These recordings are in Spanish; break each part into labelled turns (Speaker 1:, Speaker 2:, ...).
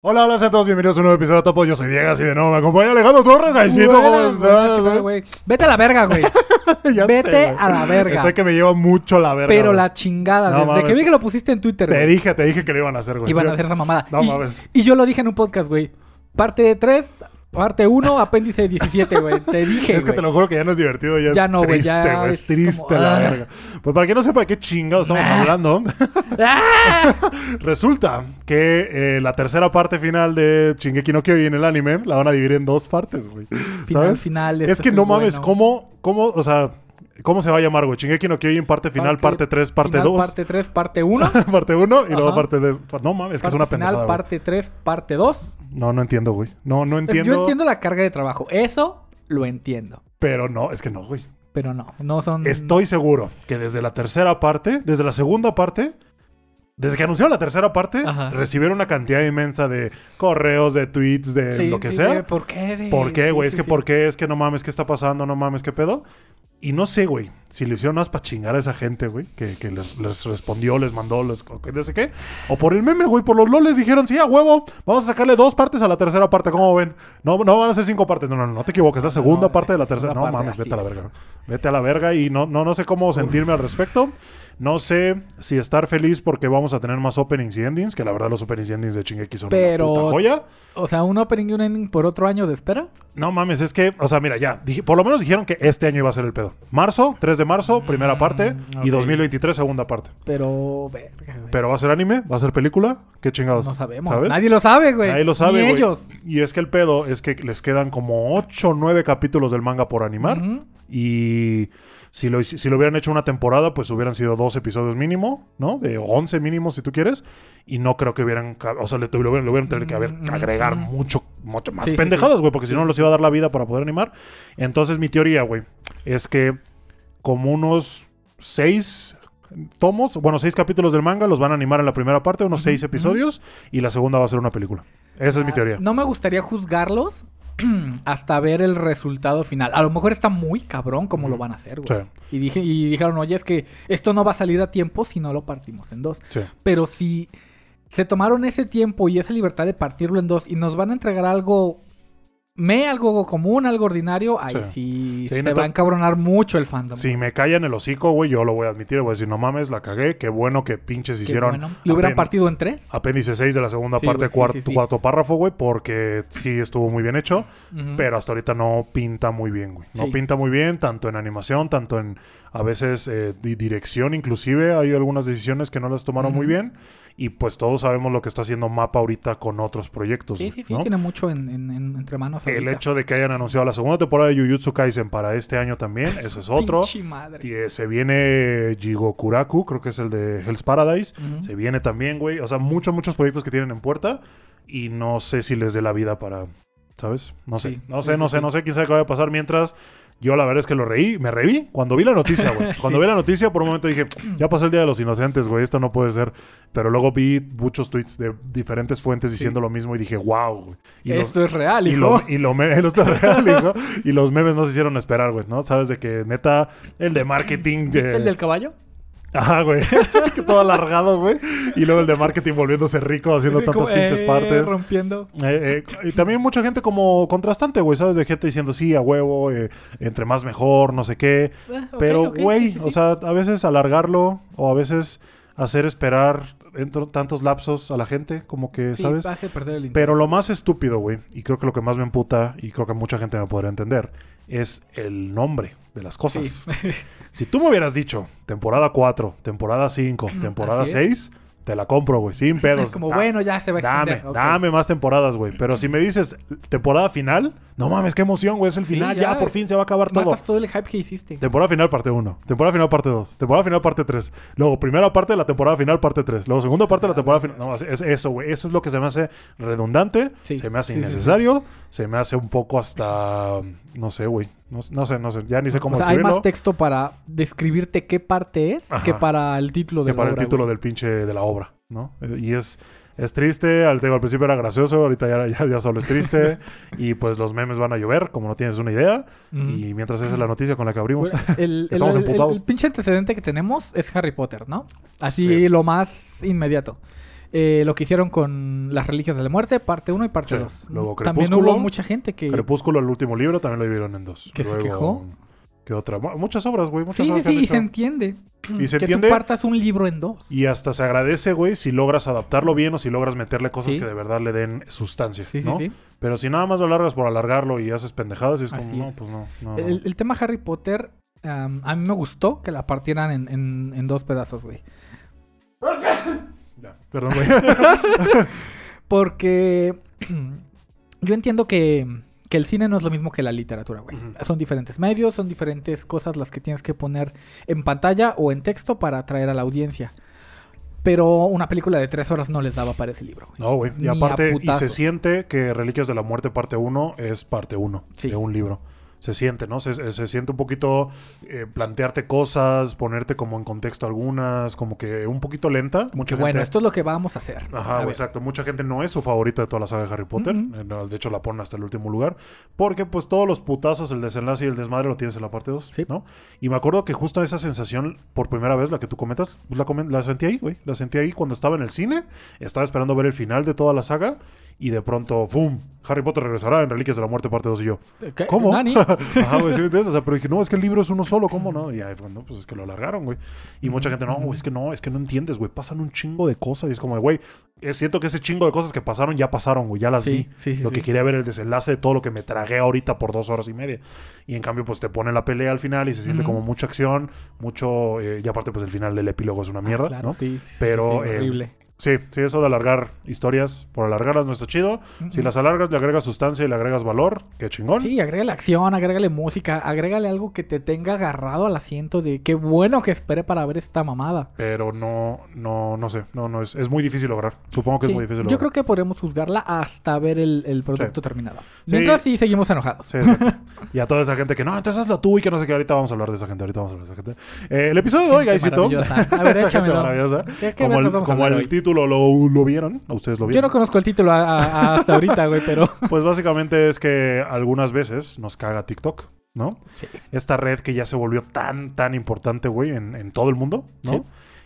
Speaker 1: Hola, hola, sean todos bienvenidos a un nuevo episodio de Topo. Yo soy Diego, así de nuevo me acompaña Alejandro Torres. Jaicito, ¿cómo
Speaker 2: Buenas,
Speaker 1: estás?
Speaker 2: buenas, ¿qué tal, güey? Vete a la verga, güey.
Speaker 1: Ya
Speaker 2: Vete
Speaker 1: sé, güey.
Speaker 2: a la verga.
Speaker 1: Estoy que me lleva mucho la verga.
Speaker 2: Pero
Speaker 1: güey.
Speaker 2: la chingada,
Speaker 1: No
Speaker 2: desde
Speaker 1: mames.
Speaker 2: que vi que lo pusiste en Twitter,
Speaker 1: Te
Speaker 2: güey,
Speaker 1: dije, te dije que lo iban a hacer, güey.
Speaker 2: iban
Speaker 1: Sí.
Speaker 2: a hacer esa mamada.
Speaker 1: No
Speaker 2: y,
Speaker 1: mames.
Speaker 2: y yo lo dije en un podcast, güey. Parte 3, parte 1, apéndice 17, güey. Te dije,
Speaker 1: Es que te lo juro que ya no es divertido, ya,
Speaker 2: Ya
Speaker 1: es
Speaker 2: no, güey,
Speaker 1: triste,
Speaker 2: ya
Speaker 1: güey. Es
Speaker 2: es
Speaker 1: triste
Speaker 2: como,
Speaker 1: la
Speaker 2: ah.
Speaker 1: verga. Pues para que no sepa de qué chingados estamos
Speaker 2: Nah.
Speaker 1: hablando,
Speaker 2: ¡Ah!
Speaker 1: resulta que eh, la tercera parte final de Shingeki no Kyojin en el anime la van a dividir en dos partes, güey.
Speaker 2: Final,
Speaker 1: ¿Sabes?
Speaker 2: final.
Speaker 1: Es que no mames,
Speaker 2: bueno.
Speaker 1: ¿cómo, cómo, o sea, cómo se va a llamar, güey? Shingeki no Kyojin parte final, parte 3, parte
Speaker 2: final,
Speaker 1: 2,
Speaker 2: Parte 3, parte 1.
Speaker 1: parte 1 y luego parte 2. No mames, es que es una
Speaker 2: final,
Speaker 1: pendejada, güey.
Speaker 2: parte 3, parte 2.
Speaker 1: No, no entiendo, güey. No, no entiendo.
Speaker 2: Yo entiendo la carga de trabajo. Eso lo entiendo.
Speaker 1: Pero no, es que no, güey.
Speaker 2: Pero no, no son...
Speaker 1: Estoy seguro que desde la tercera parte, desde la segunda parte, desde que anunciaron la tercera parte,
Speaker 2: Ajá.
Speaker 1: recibieron una cantidad inmensa de correos, de tweets, de
Speaker 2: Sí,
Speaker 1: lo que
Speaker 2: sí,
Speaker 1: sea.
Speaker 2: de ¿Por qué? de-
Speaker 1: ¿Por qué, güey?
Speaker 2: sí,
Speaker 1: es que. ¿por qué? Es que no mames, ¿qué está pasando? No mames, ¿qué pedo? Y no sé, güey, si lo hicieron más para chingar a esa gente, güey, que, que les, les respondió, les mandó, les, que no sé qué. O por el meme, güey, por los loles dijeron, sí, a huevo, vamos a sacarle dos partes a la tercera parte, ¿cómo ven? No, no van a ser cinco partes, no, no, no, no te equivoques, la segunda
Speaker 2: no,
Speaker 1: parte de la tercera. No mames, vete a la verga. Vete a la verga y no, no, no sé cómo sentirme al respecto. No sé si estar feliz porque vamos a tener más openings y endings, que la verdad los openings y endings de Shingeki son
Speaker 2: Pero-
Speaker 1: una puta joya.
Speaker 2: O sea, un opening y un ending por otro año de espera.
Speaker 1: No mames, es que, o sea, mira, ya, dije- por lo menos dijeron que este año iba a ser el pedo. Marzo, 3 de marzo, primera parte, y
Speaker 2: ok.
Speaker 1: 2023, segunda parte.
Speaker 2: Pero, verga, güey.
Speaker 1: Pero va a ser anime, va a ser película, qué chingados.
Speaker 2: no sabemos.
Speaker 1: ¿Sabes?
Speaker 2: Nadie lo sabe, güey.
Speaker 1: Nadie lo sabe,
Speaker 2: Ni ellos.
Speaker 1: Y es que el pedo es que les quedan como 8 o 9 capítulos del manga por animar. Y si lo, si lo hubieran hecho una temporada, pues hubieran sido dos episodios mínimo, ¿no? De 11 mínimo, si tú quieres. Y no creo que hubieran... O sea, le, le hubieran, hubieran tenido que haber,
Speaker 2: Mm,
Speaker 1: agregar
Speaker 2: mm.
Speaker 1: mucho, mucho más
Speaker 2: Sí,
Speaker 1: pendejadas, güey. Porque si no, los iba a dar la vida para poder animar. Entonces, mi teoría, güey, es que como unos 6 tomos, bueno, 6 capítulos del manga los van a animar en la primera parte, unos 6
Speaker 2: ujú.
Speaker 1: episodios. Y la segunda va a ser una película. Esa es mi
Speaker 2: Ah,
Speaker 1: teoría.
Speaker 2: No me gustaría juzgarlos hasta ver el resultado final. A lo mejor está muy cabrón como lo van a hacer, güey.
Speaker 1: Sí,
Speaker 2: Y, dije, y dijeron, oye, es que esto no va a salir a tiempo si no lo partimos en dos.
Speaker 1: sí.
Speaker 2: Pero si se tomaron ese tiempo y esa libertad de partirlo en dos y nos van a entregar algo me, algo común, algo ordinario, ahí
Speaker 1: Sí.
Speaker 2: se
Speaker 1: neta.
Speaker 2: va a encabronar mucho el fandom.
Speaker 1: Si me callan el hocico, güey, yo lo voy a admitir. Voy a decir, no mames, la cagué. Qué bueno que pinches
Speaker 2: Qué
Speaker 1: hicieron
Speaker 2: bueno. ¿Lo hubieran partido en tres?
Speaker 1: apéndice 6 de la segunda
Speaker 2: Sí,
Speaker 1: parte,
Speaker 2: güey,
Speaker 1: cuarto,
Speaker 2: sí, sí.
Speaker 1: cuarto párrafo, güey, porque sí estuvo muy bien hecho. Pero hasta ahorita no pinta muy bien, güey. No pinta muy bien, tanto en animación, tanto en a veces eh, di- dirección, inclusive. Hay algunas decisiones que no las tomaron muy bien. Y pues todos sabemos lo que está haciendo Mapa ahorita con otros proyectos.
Speaker 2: Sí, sí, sí,
Speaker 1: ¿no?
Speaker 2: tiene mucho en, en- en- entre manos.
Speaker 1: El
Speaker 2: ahorita.
Speaker 1: hecho de que hayan anunciado la segunda temporada de Jujutsu Kaisen para este año también, ese es otro.
Speaker 2: Madre.
Speaker 1: Y, eh, se viene Jigokuraku, creo que es el de Hell's Paradise. Se viene también, güey. O sea, muchos, muchos proyectos que tienen en puerta. Y no sé si les dé la vida para. ¿Sabes? No sé.
Speaker 2: Sí,
Speaker 1: no sé, no sé,
Speaker 2: sí.
Speaker 1: no sé. Quién sabe qué va a pasar mientras. Yo la verdad es que lo reí, me reí cuando vi la noticia, güey. Cuando vi la noticia, por un momento dije, ya pasó el Día de los Inocentes, güey, esto no puede ser. Pero luego vi muchos tweets de diferentes fuentes diciendo lo mismo y dije, wow, güey. Y los-
Speaker 2: Esto es real,
Speaker 1: y,
Speaker 2: hijo.
Speaker 1: lo, y, lo me- esto es real, hijo. Y los memes no se hicieron esperar, güey, ¿no? Sabes de que neta, el de marketing.
Speaker 2: ¿Viste
Speaker 1: de-
Speaker 2: el del caballo?
Speaker 1: Ajá, güey. que todo alargado, güey. Y luego el de marketing volviéndose rico haciendo
Speaker 2: Sí,
Speaker 1: tantas
Speaker 2: como,
Speaker 1: pinches
Speaker 2: eh,
Speaker 1: partes.
Speaker 2: Rompiendo.
Speaker 1: Eh, eh, y también mucha gente como contrastante, güey, ¿sabes? De gente diciendo sí, a huevo, eh, entre más mejor, no sé qué.
Speaker 2: Eh, ok,
Speaker 1: Pero, güey,
Speaker 2: sí, sí,
Speaker 1: o
Speaker 2: sí.
Speaker 1: sea, a veces alargarlo o a veces hacer esperar entre tantos lapsos a la gente, como que,
Speaker 2: Sí,
Speaker 1: ¿sabes?
Speaker 2: hace perder el
Speaker 1: Pero lo más estúpido, güey, y creo que lo que más me emputa, y creo que mucha gente me podría entender, es el nombre de las cosas.
Speaker 2: Sí.
Speaker 1: Si tú me hubieras dicho temporada 4, temporada 5, temporada
Speaker 2: Así es.
Speaker 1: 6, te la compro, güey, sin pedos.
Speaker 2: es como,
Speaker 1: Da-
Speaker 2: bueno, ya se va a
Speaker 1: Dame, dame más temporadas, güey. Pero si me dices temporada final, no mames, qué emoción, güey. Es el
Speaker 2: Sí,
Speaker 1: final, ya,
Speaker 2: ya.
Speaker 1: por fin se va a acabar todo.
Speaker 2: Matas todo el hype que hiciste.
Speaker 1: Temporada final parte 1, temporada final parte 2, temporada final parte 3, luego primera parte de la temporada final parte 3, luego segunda parte de la temporada final. No, es, es eso, güey. Eso es lo que se me hace redundante,
Speaker 2: Sí,
Speaker 1: se me hace
Speaker 2: sí.
Speaker 1: innecesario, se me hace un poco hasta. No sé, güey. No, no sé, no sé. Ya ni sé cómo
Speaker 2: o sea, hay más texto para describirte qué parte es
Speaker 1: Ajá.
Speaker 2: que para el título de
Speaker 1: que
Speaker 2: la
Speaker 1: para el título
Speaker 2: güey.
Speaker 1: del pinche de la obra, ¿no? Eh, Y es, es triste, al, digo, al principio era gracioso, ahorita ya, ya, ya solo es triste, y pues los memes van a llover, como no tienes una idea, y mientras esa es la noticia con la que abrimos.
Speaker 2: El,
Speaker 1: Estamos
Speaker 2: el- el-
Speaker 1: emputados.
Speaker 2: el pinche antecedente que tenemos es Harry Potter, ¿no? Así
Speaker 1: Sí.
Speaker 2: lo más inmediato. Eh, lo que hicieron con las reliquias de la muerte, parte 1 y parte
Speaker 1: Sí.
Speaker 2: 2.
Speaker 1: Luego
Speaker 2: También
Speaker 1: Crepúsculo.
Speaker 2: hubo mucha gente que...
Speaker 1: Crepúsculo, el último libro, también lo dividieron en dos.
Speaker 2: ¿Que se
Speaker 1: Luego,
Speaker 2: quejó?
Speaker 1: ¿Qué otra? Mu- Muchas obras, güey. Muchas
Speaker 2: Sí, sí,
Speaker 1: obras que han
Speaker 2: sí, y
Speaker 1: hecho.
Speaker 2: se entiende.
Speaker 1: Y se
Speaker 2: que
Speaker 1: entiende.
Speaker 2: tú partas un libro en dos.
Speaker 1: Y hasta se agradece, güey, si logras adaptarlo bien o si logras meterle cosas
Speaker 2: Sí.
Speaker 1: que de verdad le den sustancia,
Speaker 2: Sí, sí,
Speaker 1: ¿no?
Speaker 2: sí.
Speaker 1: Pero si nada más lo largas por alargarlo y haces pendejadas, y es como,
Speaker 2: Así
Speaker 1: no,
Speaker 2: es.
Speaker 1: pues no. no.
Speaker 2: El, el tema Harry Potter, a mí me gustó que la partieran en, en- en dos pedazos, güey.
Speaker 1: Perdón, güey.
Speaker 2: Porque yo entiendo que, que el cine no es lo mismo que la literatura, güey. Son diferentes medios, son diferentes cosas las que tienes que poner en pantalla o en texto para atraer a la audiencia. Pero una película de tres horas no les daba para ese libro, güey.
Speaker 1: No, güey. Y
Speaker 2: Ni
Speaker 1: aparte, y se siente que Reliquias de la Muerte parte 1 es parte 1
Speaker 2: Sí.
Speaker 1: de un libro. Se siente, ¿no? Se, se- se siente un poquito eh, plantearte cosas, ponerte como en contexto algunas, como que un poquito lenta. Mucha
Speaker 2: bueno,
Speaker 1: gente-
Speaker 2: esto es lo que vamos a hacer.
Speaker 1: Ajá,
Speaker 2: A
Speaker 1: exacto. Mucha gente no es su favorita de toda la saga de Harry Potter. Eh, De hecho, la ponen hasta el último lugar. Porque, pues, todos los putazos, el desenlace y el desmadre lo tienes en la parte 2,
Speaker 2: Sí.
Speaker 1: ¿no? Y me acuerdo que justo esa sensación, por primera vez, la que tú comentas, pues la, la sentí ahí, güey. La sentí ahí cuando estaba en el cine. Estaba esperando ver el final de toda la saga. Y de pronto, ¡fum! Harry Potter regresará en Reliquias de la Muerte parte 2 y yo.
Speaker 2: ¿Qué?
Speaker 1: ¿Cómo?
Speaker 2: ¿Nani?
Speaker 1: Ajá, güey, sí, me entiendes? O sea, pero dije, no, es que el libro es uno solo, ¿cómo no? Y ahí fue, no, pues es que lo alargaron, güey. Y mucha gente, no, güey, es que no, es que no entiendes, güey, pasan un chingo de cosas. Y es como, güey, eh, siento que ese chingo de cosas que pasaron ya pasaron, güey, ya las
Speaker 2: Sí,
Speaker 1: vi.
Speaker 2: sí, sí,
Speaker 1: Lo que quería ver el desenlace de todo lo que me tragué ahorita por dos horas y media. Y en cambio, pues te pone la pelea al final y se siente como mucha acción, mucho. eh, y aparte, pues el final del epílogo es una
Speaker 2: Ah,
Speaker 1: mierda,
Speaker 2: claro,
Speaker 1: ¿no?
Speaker 2: sí,
Speaker 1: Pero,
Speaker 2: sí,
Speaker 1: eh,
Speaker 2: horrible.
Speaker 1: Sí, sí, eso de alargar historias por alargarlas no está chido. Si las alargas, le agregas sustancia y le agregas valor, qué chingón.
Speaker 2: Sí, agrégale acción, agrégale música, agrégale algo que te tenga agarrado al asiento de qué bueno que esperé para ver esta mamada.
Speaker 1: pero no, no, no sé, no, no es, es muy difícil lograr. Supongo que
Speaker 2: Sí,
Speaker 1: es muy difícil
Speaker 2: yo
Speaker 1: lograr.
Speaker 2: creo que podremos juzgarla hasta ver el, el producto
Speaker 1: Sí.
Speaker 2: terminado. Mientras sí seguimos enojados.
Speaker 1: Y a toda esa gente que no, entonces hazlo tú y que no sé qué. Ahorita vamos a hablar de esa gente. Ahorita vamos a hablar de esa gente. Eh, el episodio de hoy, Gaisito.
Speaker 2: maravillosa. A ver, échamelo.
Speaker 1: maravillosa.
Speaker 2: ¿Qué- qué
Speaker 1: Como el, como el
Speaker 2: hoy?
Speaker 1: Título lo, lo vieron. Ustedes lo
Speaker 2: Yo
Speaker 1: vieron.
Speaker 2: no conozco el título a- a- hasta ahorita, güey, pero...
Speaker 1: Pues básicamente es que algunas veces nos caga TikTok, ¿no?
Speaker 2: Sí.
Speaker 1: Esta red que ya se volvió tan, tan importante, güey, en, en todo el mundo, ¿no?
Speaker 2: Sí.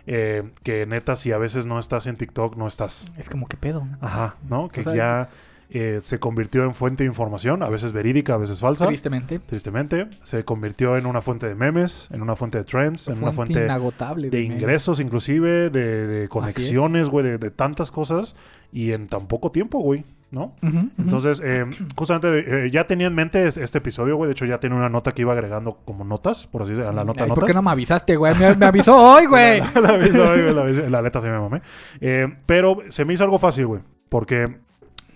Speaker 1: Eh, que neta, si a veces no estás en TikTok, no estás.
Speaker 2: Es como que pedo.
Speaker 1: Ajá, ¿no? Que
Speaker 2: O sea,
Speaker 1: ya eh, se convirtió en fuente de información, a veces verídica, a veces falsa.
Speaker 2: Tristemente.
Speaker 1: Tristemente, se convirtió en una fuente de memes, en una fuente de trends, en una fuente
Speaker 2: inagotable.
Speaker 1: de
Speaker 2: memes.
Speaker 1: ingresos inclusive, de, de conexiones, güey, de, de tantas cosas y en tan poco tiempo, güey, ¿no? Entonces, eh, justamente eh, ya tenía en mente es- este episodio, güey. De hecho, ya tiene una nota que iba agregando como notas, por así decirlo, la nota
Speaker 2: Ay,
Speaker 1: notas.
Speaker 2: ¿Por qué no me avisaste, güey? Me, me avisó hoy, güey.
Speaker 1: La, la aviso, güey, la, la neta se me mamé. Eh, pero se me hizo algo fácil, güey. Porque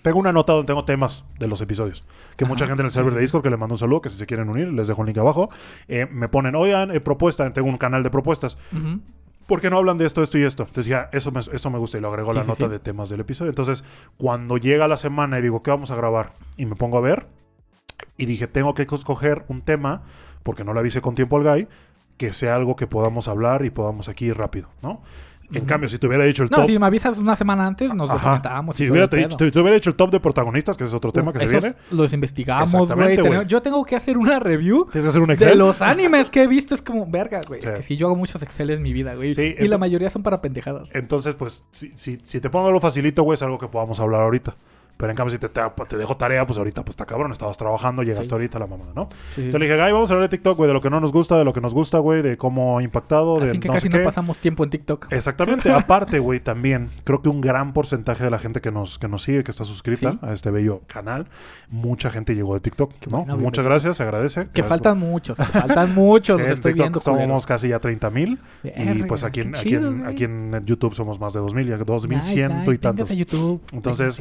Speaker 1: tengo una nota donde tengo temas de los episodios. Que
Speaker 2: Ajá,
Speaker 1: mucha gente en el server de. Discord, que le mando un saludo, que si se quieren unir, les dejo el link abajo. eh, me ponen, oigan, eh, propuesta, tengo un canal de propuestas.
Speaker 2: Ujú.
Speaker 1: ¿Por qué no hablan de esto, esto y esto? Entonces ya, eso me, eso me gusta y lo agregó
Speaker 2: Sí,
Speaker 1: la
Speaker 2: sí,
Speaker 1: nota
Speaker 2: sí.
Speaker 1: de temas del episodio. Entonces, cuando llega la semana y digo, ¿qué vamos a grabar? Y me pongo a ver. Y dije, tengo que escoger un tema, porque no le avisé con tiempo al guy, que sea algo que podamos hablar y podamos aquí rápido, ¿no? En cambio, si te hubiera dicho el
Speaker 2: No,
Speaker 1: top...
Speaker 2: si me avisas una semana antes, nos
Speaker 1: Ajá.
Speaker 2: documentamos. y
Speaker 1: Si hubiera, te dicho, te hubiera dicho el top de protagonistas, que ese es otro tema
Speaker 2: Uf,
Speaker 1: que se viene,
Speaker 2: Los investigamos, güey. Yo tengo que hacer una review
Speaker 1: tienes que hacer un
Speaker 2: de
Speaker 1: Excel.
Speaker 2: los animes que he visto. Es como, verga, güey.
Speaker 1: Sí.
Speaker 2: Es que si yo hago muchos Excel en mi vida, güey.
Speaker 1: Sí,
Speaker 2: y la mayoría son para pendejadas.
Speaker 1: Entonces, pues, si, si, si te pongo lo facilito, güey, es algo que podamos hablar ahorita. Pero en cambio, si te, te, te dejo tarea, pues ahorita, pues está cabrón, estabas trabajando, llegaste
Speaker 2: Sí.
Speaker 1: ahorita la mamada, ¿no?
Speaker 2: Sí.
Speaker 1: Entonces le dije, Guy, vamos a hablar de TikTok, güey, de lo que no nos gusta, de lo que nos gusta, güey, de cómo ha impactado, de
Speaker 2: Así que
Speaker 1: no
Speaker 2: casi
Speaker 1: sé
Speaker 2: no
Speaker 1: qué.
Speaker 2: pasamos tiempo en TikTok.
Speaker 1: Exactamente. Aparte, güey, también creo que un gran porcentaje de la gente que nos, que nos sigue, que está suscrita
Speaker 2: Sí.
Speaker 1: a este bello canal, mucha gente llegó de TikTok,
Speaker 2: Qué
Speaker 1: ¿no? Muchas gracias, se agradece.
Speaker 2: Que faltan muchos, que faltan muchos. Los
Speaker 1: en
Speaker 2: estoy
Speaker 1: TikTok
Speaker 2: viendo,
Speaker 1: somos casi ya 30 mil. Y pues aquí en, aquí, en,
Speaker 2: güey.
Speaker 1: aquí en YouTube somos más de 2000, ya 2100
Speaker 2: Nice,
Speaker 1: y
Speaker 2: nice.
Speaker 1: tantos. Entonces.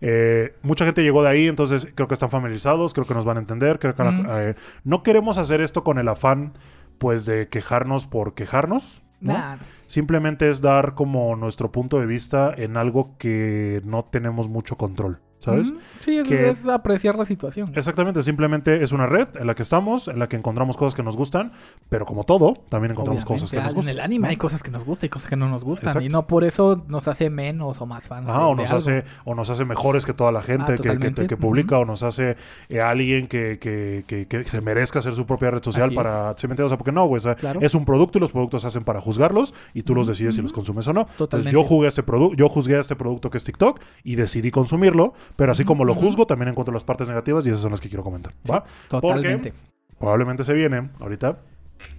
Speaker 1: Eh, mucha gente llegó de ahí, entonces creo que están familiarizados, creo que nos van a entender. Creo que eh, no queremos hacer esto con el afán, pues, de quejarnos por quejarnos. ¿no?
Speaker 2: Nah,
Speaker 1: Simplemente es dar como nuestro punto de vista en algo que no tenemos mucho control, ¿sabes?
Speaker 2: Ujú. Sí, es,
Speaker 1: Que-
Speaker 2: es apreciar la situación.
Speaker 1: Exactamente, simplemente es una red en la que estamos, en la que encontramos cosas que nos gustan, pero como todo, también encontramos
Speaker 2: Obviamente,
Speaker 1: cosas que nos
Speaker 2: En
Speaker 1: gustan.
Speaker 2: el anime
Speaker 1: ¿no?
Speaker 2: hay cosas que nos gustan y cosas que no nos gustan.
Speaker 1: Exacto.
Speaker 2: Y no por eso nos hace menos o más fans. De-
Speaker 1: o nos
Speaker 2: algo.
Speaker 1: hace o nos hace mejores que toda la gente
Speaker 2: Ah,
Speaker 1: que- que, que, publica o nos hace eh, alguien que, que, que- que se merezca hacer su propia red social
Speaker 2: Así
Speaker 1: para ¿sí me entiendes? o sea porque no güey o sea,
Speaker 2: Claro.
Speaker 1: es un producto y los productos se hacen para juzgarlos y tú los decides si los consumes o no entonces
Speaker 2: Totalmente.
Speaker 1: yo jugué este yo juzgué a este producto que es TikTok y decidí consumirlo pero así como lo juzgo también encuentro las partes negativas y esas son las que quiero comentar ¿va?
Speaker 2: Totalmente.
Speaker 1: probablemente se viene ahorita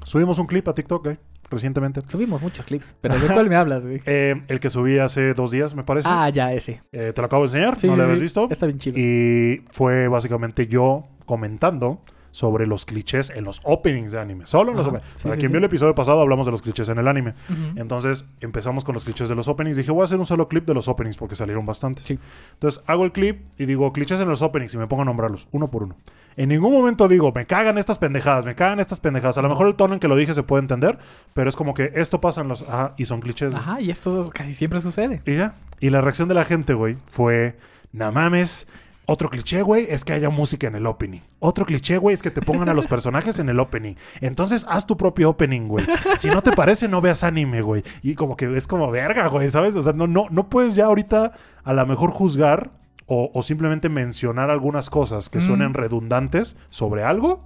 Speaker 1: subimos un clip a TikTok güey, recientemente
Speaker 2: Subimos muchos clips. ¿Pero de cuál me hablas, güey?
Speaker 1: Eh, el que subí hace dos días me parece
Speaker 2: Ah, ya, ese.
Speaker 1: Eh, te lo acabo de enseñar
Speaker 2: Sí,
Speaker 1: no lo habías
Speaker 2: sí.
Speaker 1: visto
Speaker 2: Está bien chido.
Speaker 1: y fue básicamente yo comentando sobre los clichés en los openings de anime. Solo en los openings.
Speaker 2: sí,
Speaker 1: Para
Speaker 2: sí,
Speaker 1: quien
Speaker 2: sí.
Speaker 1: vio el episodio pasado hablamos de los clichés en el anime. Entonces empezamos con los clichés de los openings. Dije, voy a hacer un solo clip de los openings porque salieron bastantes. Entonces hago el clip y digo, clichés en los openings y me pongo a nombrarlos uno por uno. En ningún momento digo, me cagan estas pendejadas, me cagan estas pendejadas. A lo mejor el tono en que lo dije se puede entender, pero es como que esto pasa en los... Ajá, y son clichés.
Speaker 2: Ajá, y esto casi siempre sucede.
Speaker 1: Y ya. Y la reacción de la gente, güey, fue, no mames. Otro cliché, güey, es que haya música en el opening. Otro cliché, güey, es que te pongan a los personajes en el opening. Entonces, haz tu propio opening, güey. Si no te parece, no veas anime, güey. Y como que es como verga, güey, ¿sabes? O sea, no, no, no puedes ya ahorita a lo mejor juzgar o, o simplemente mencionar algunas cosas que
Speaker 2: Mm.
Speaker 1: suenen redundantes sobre algo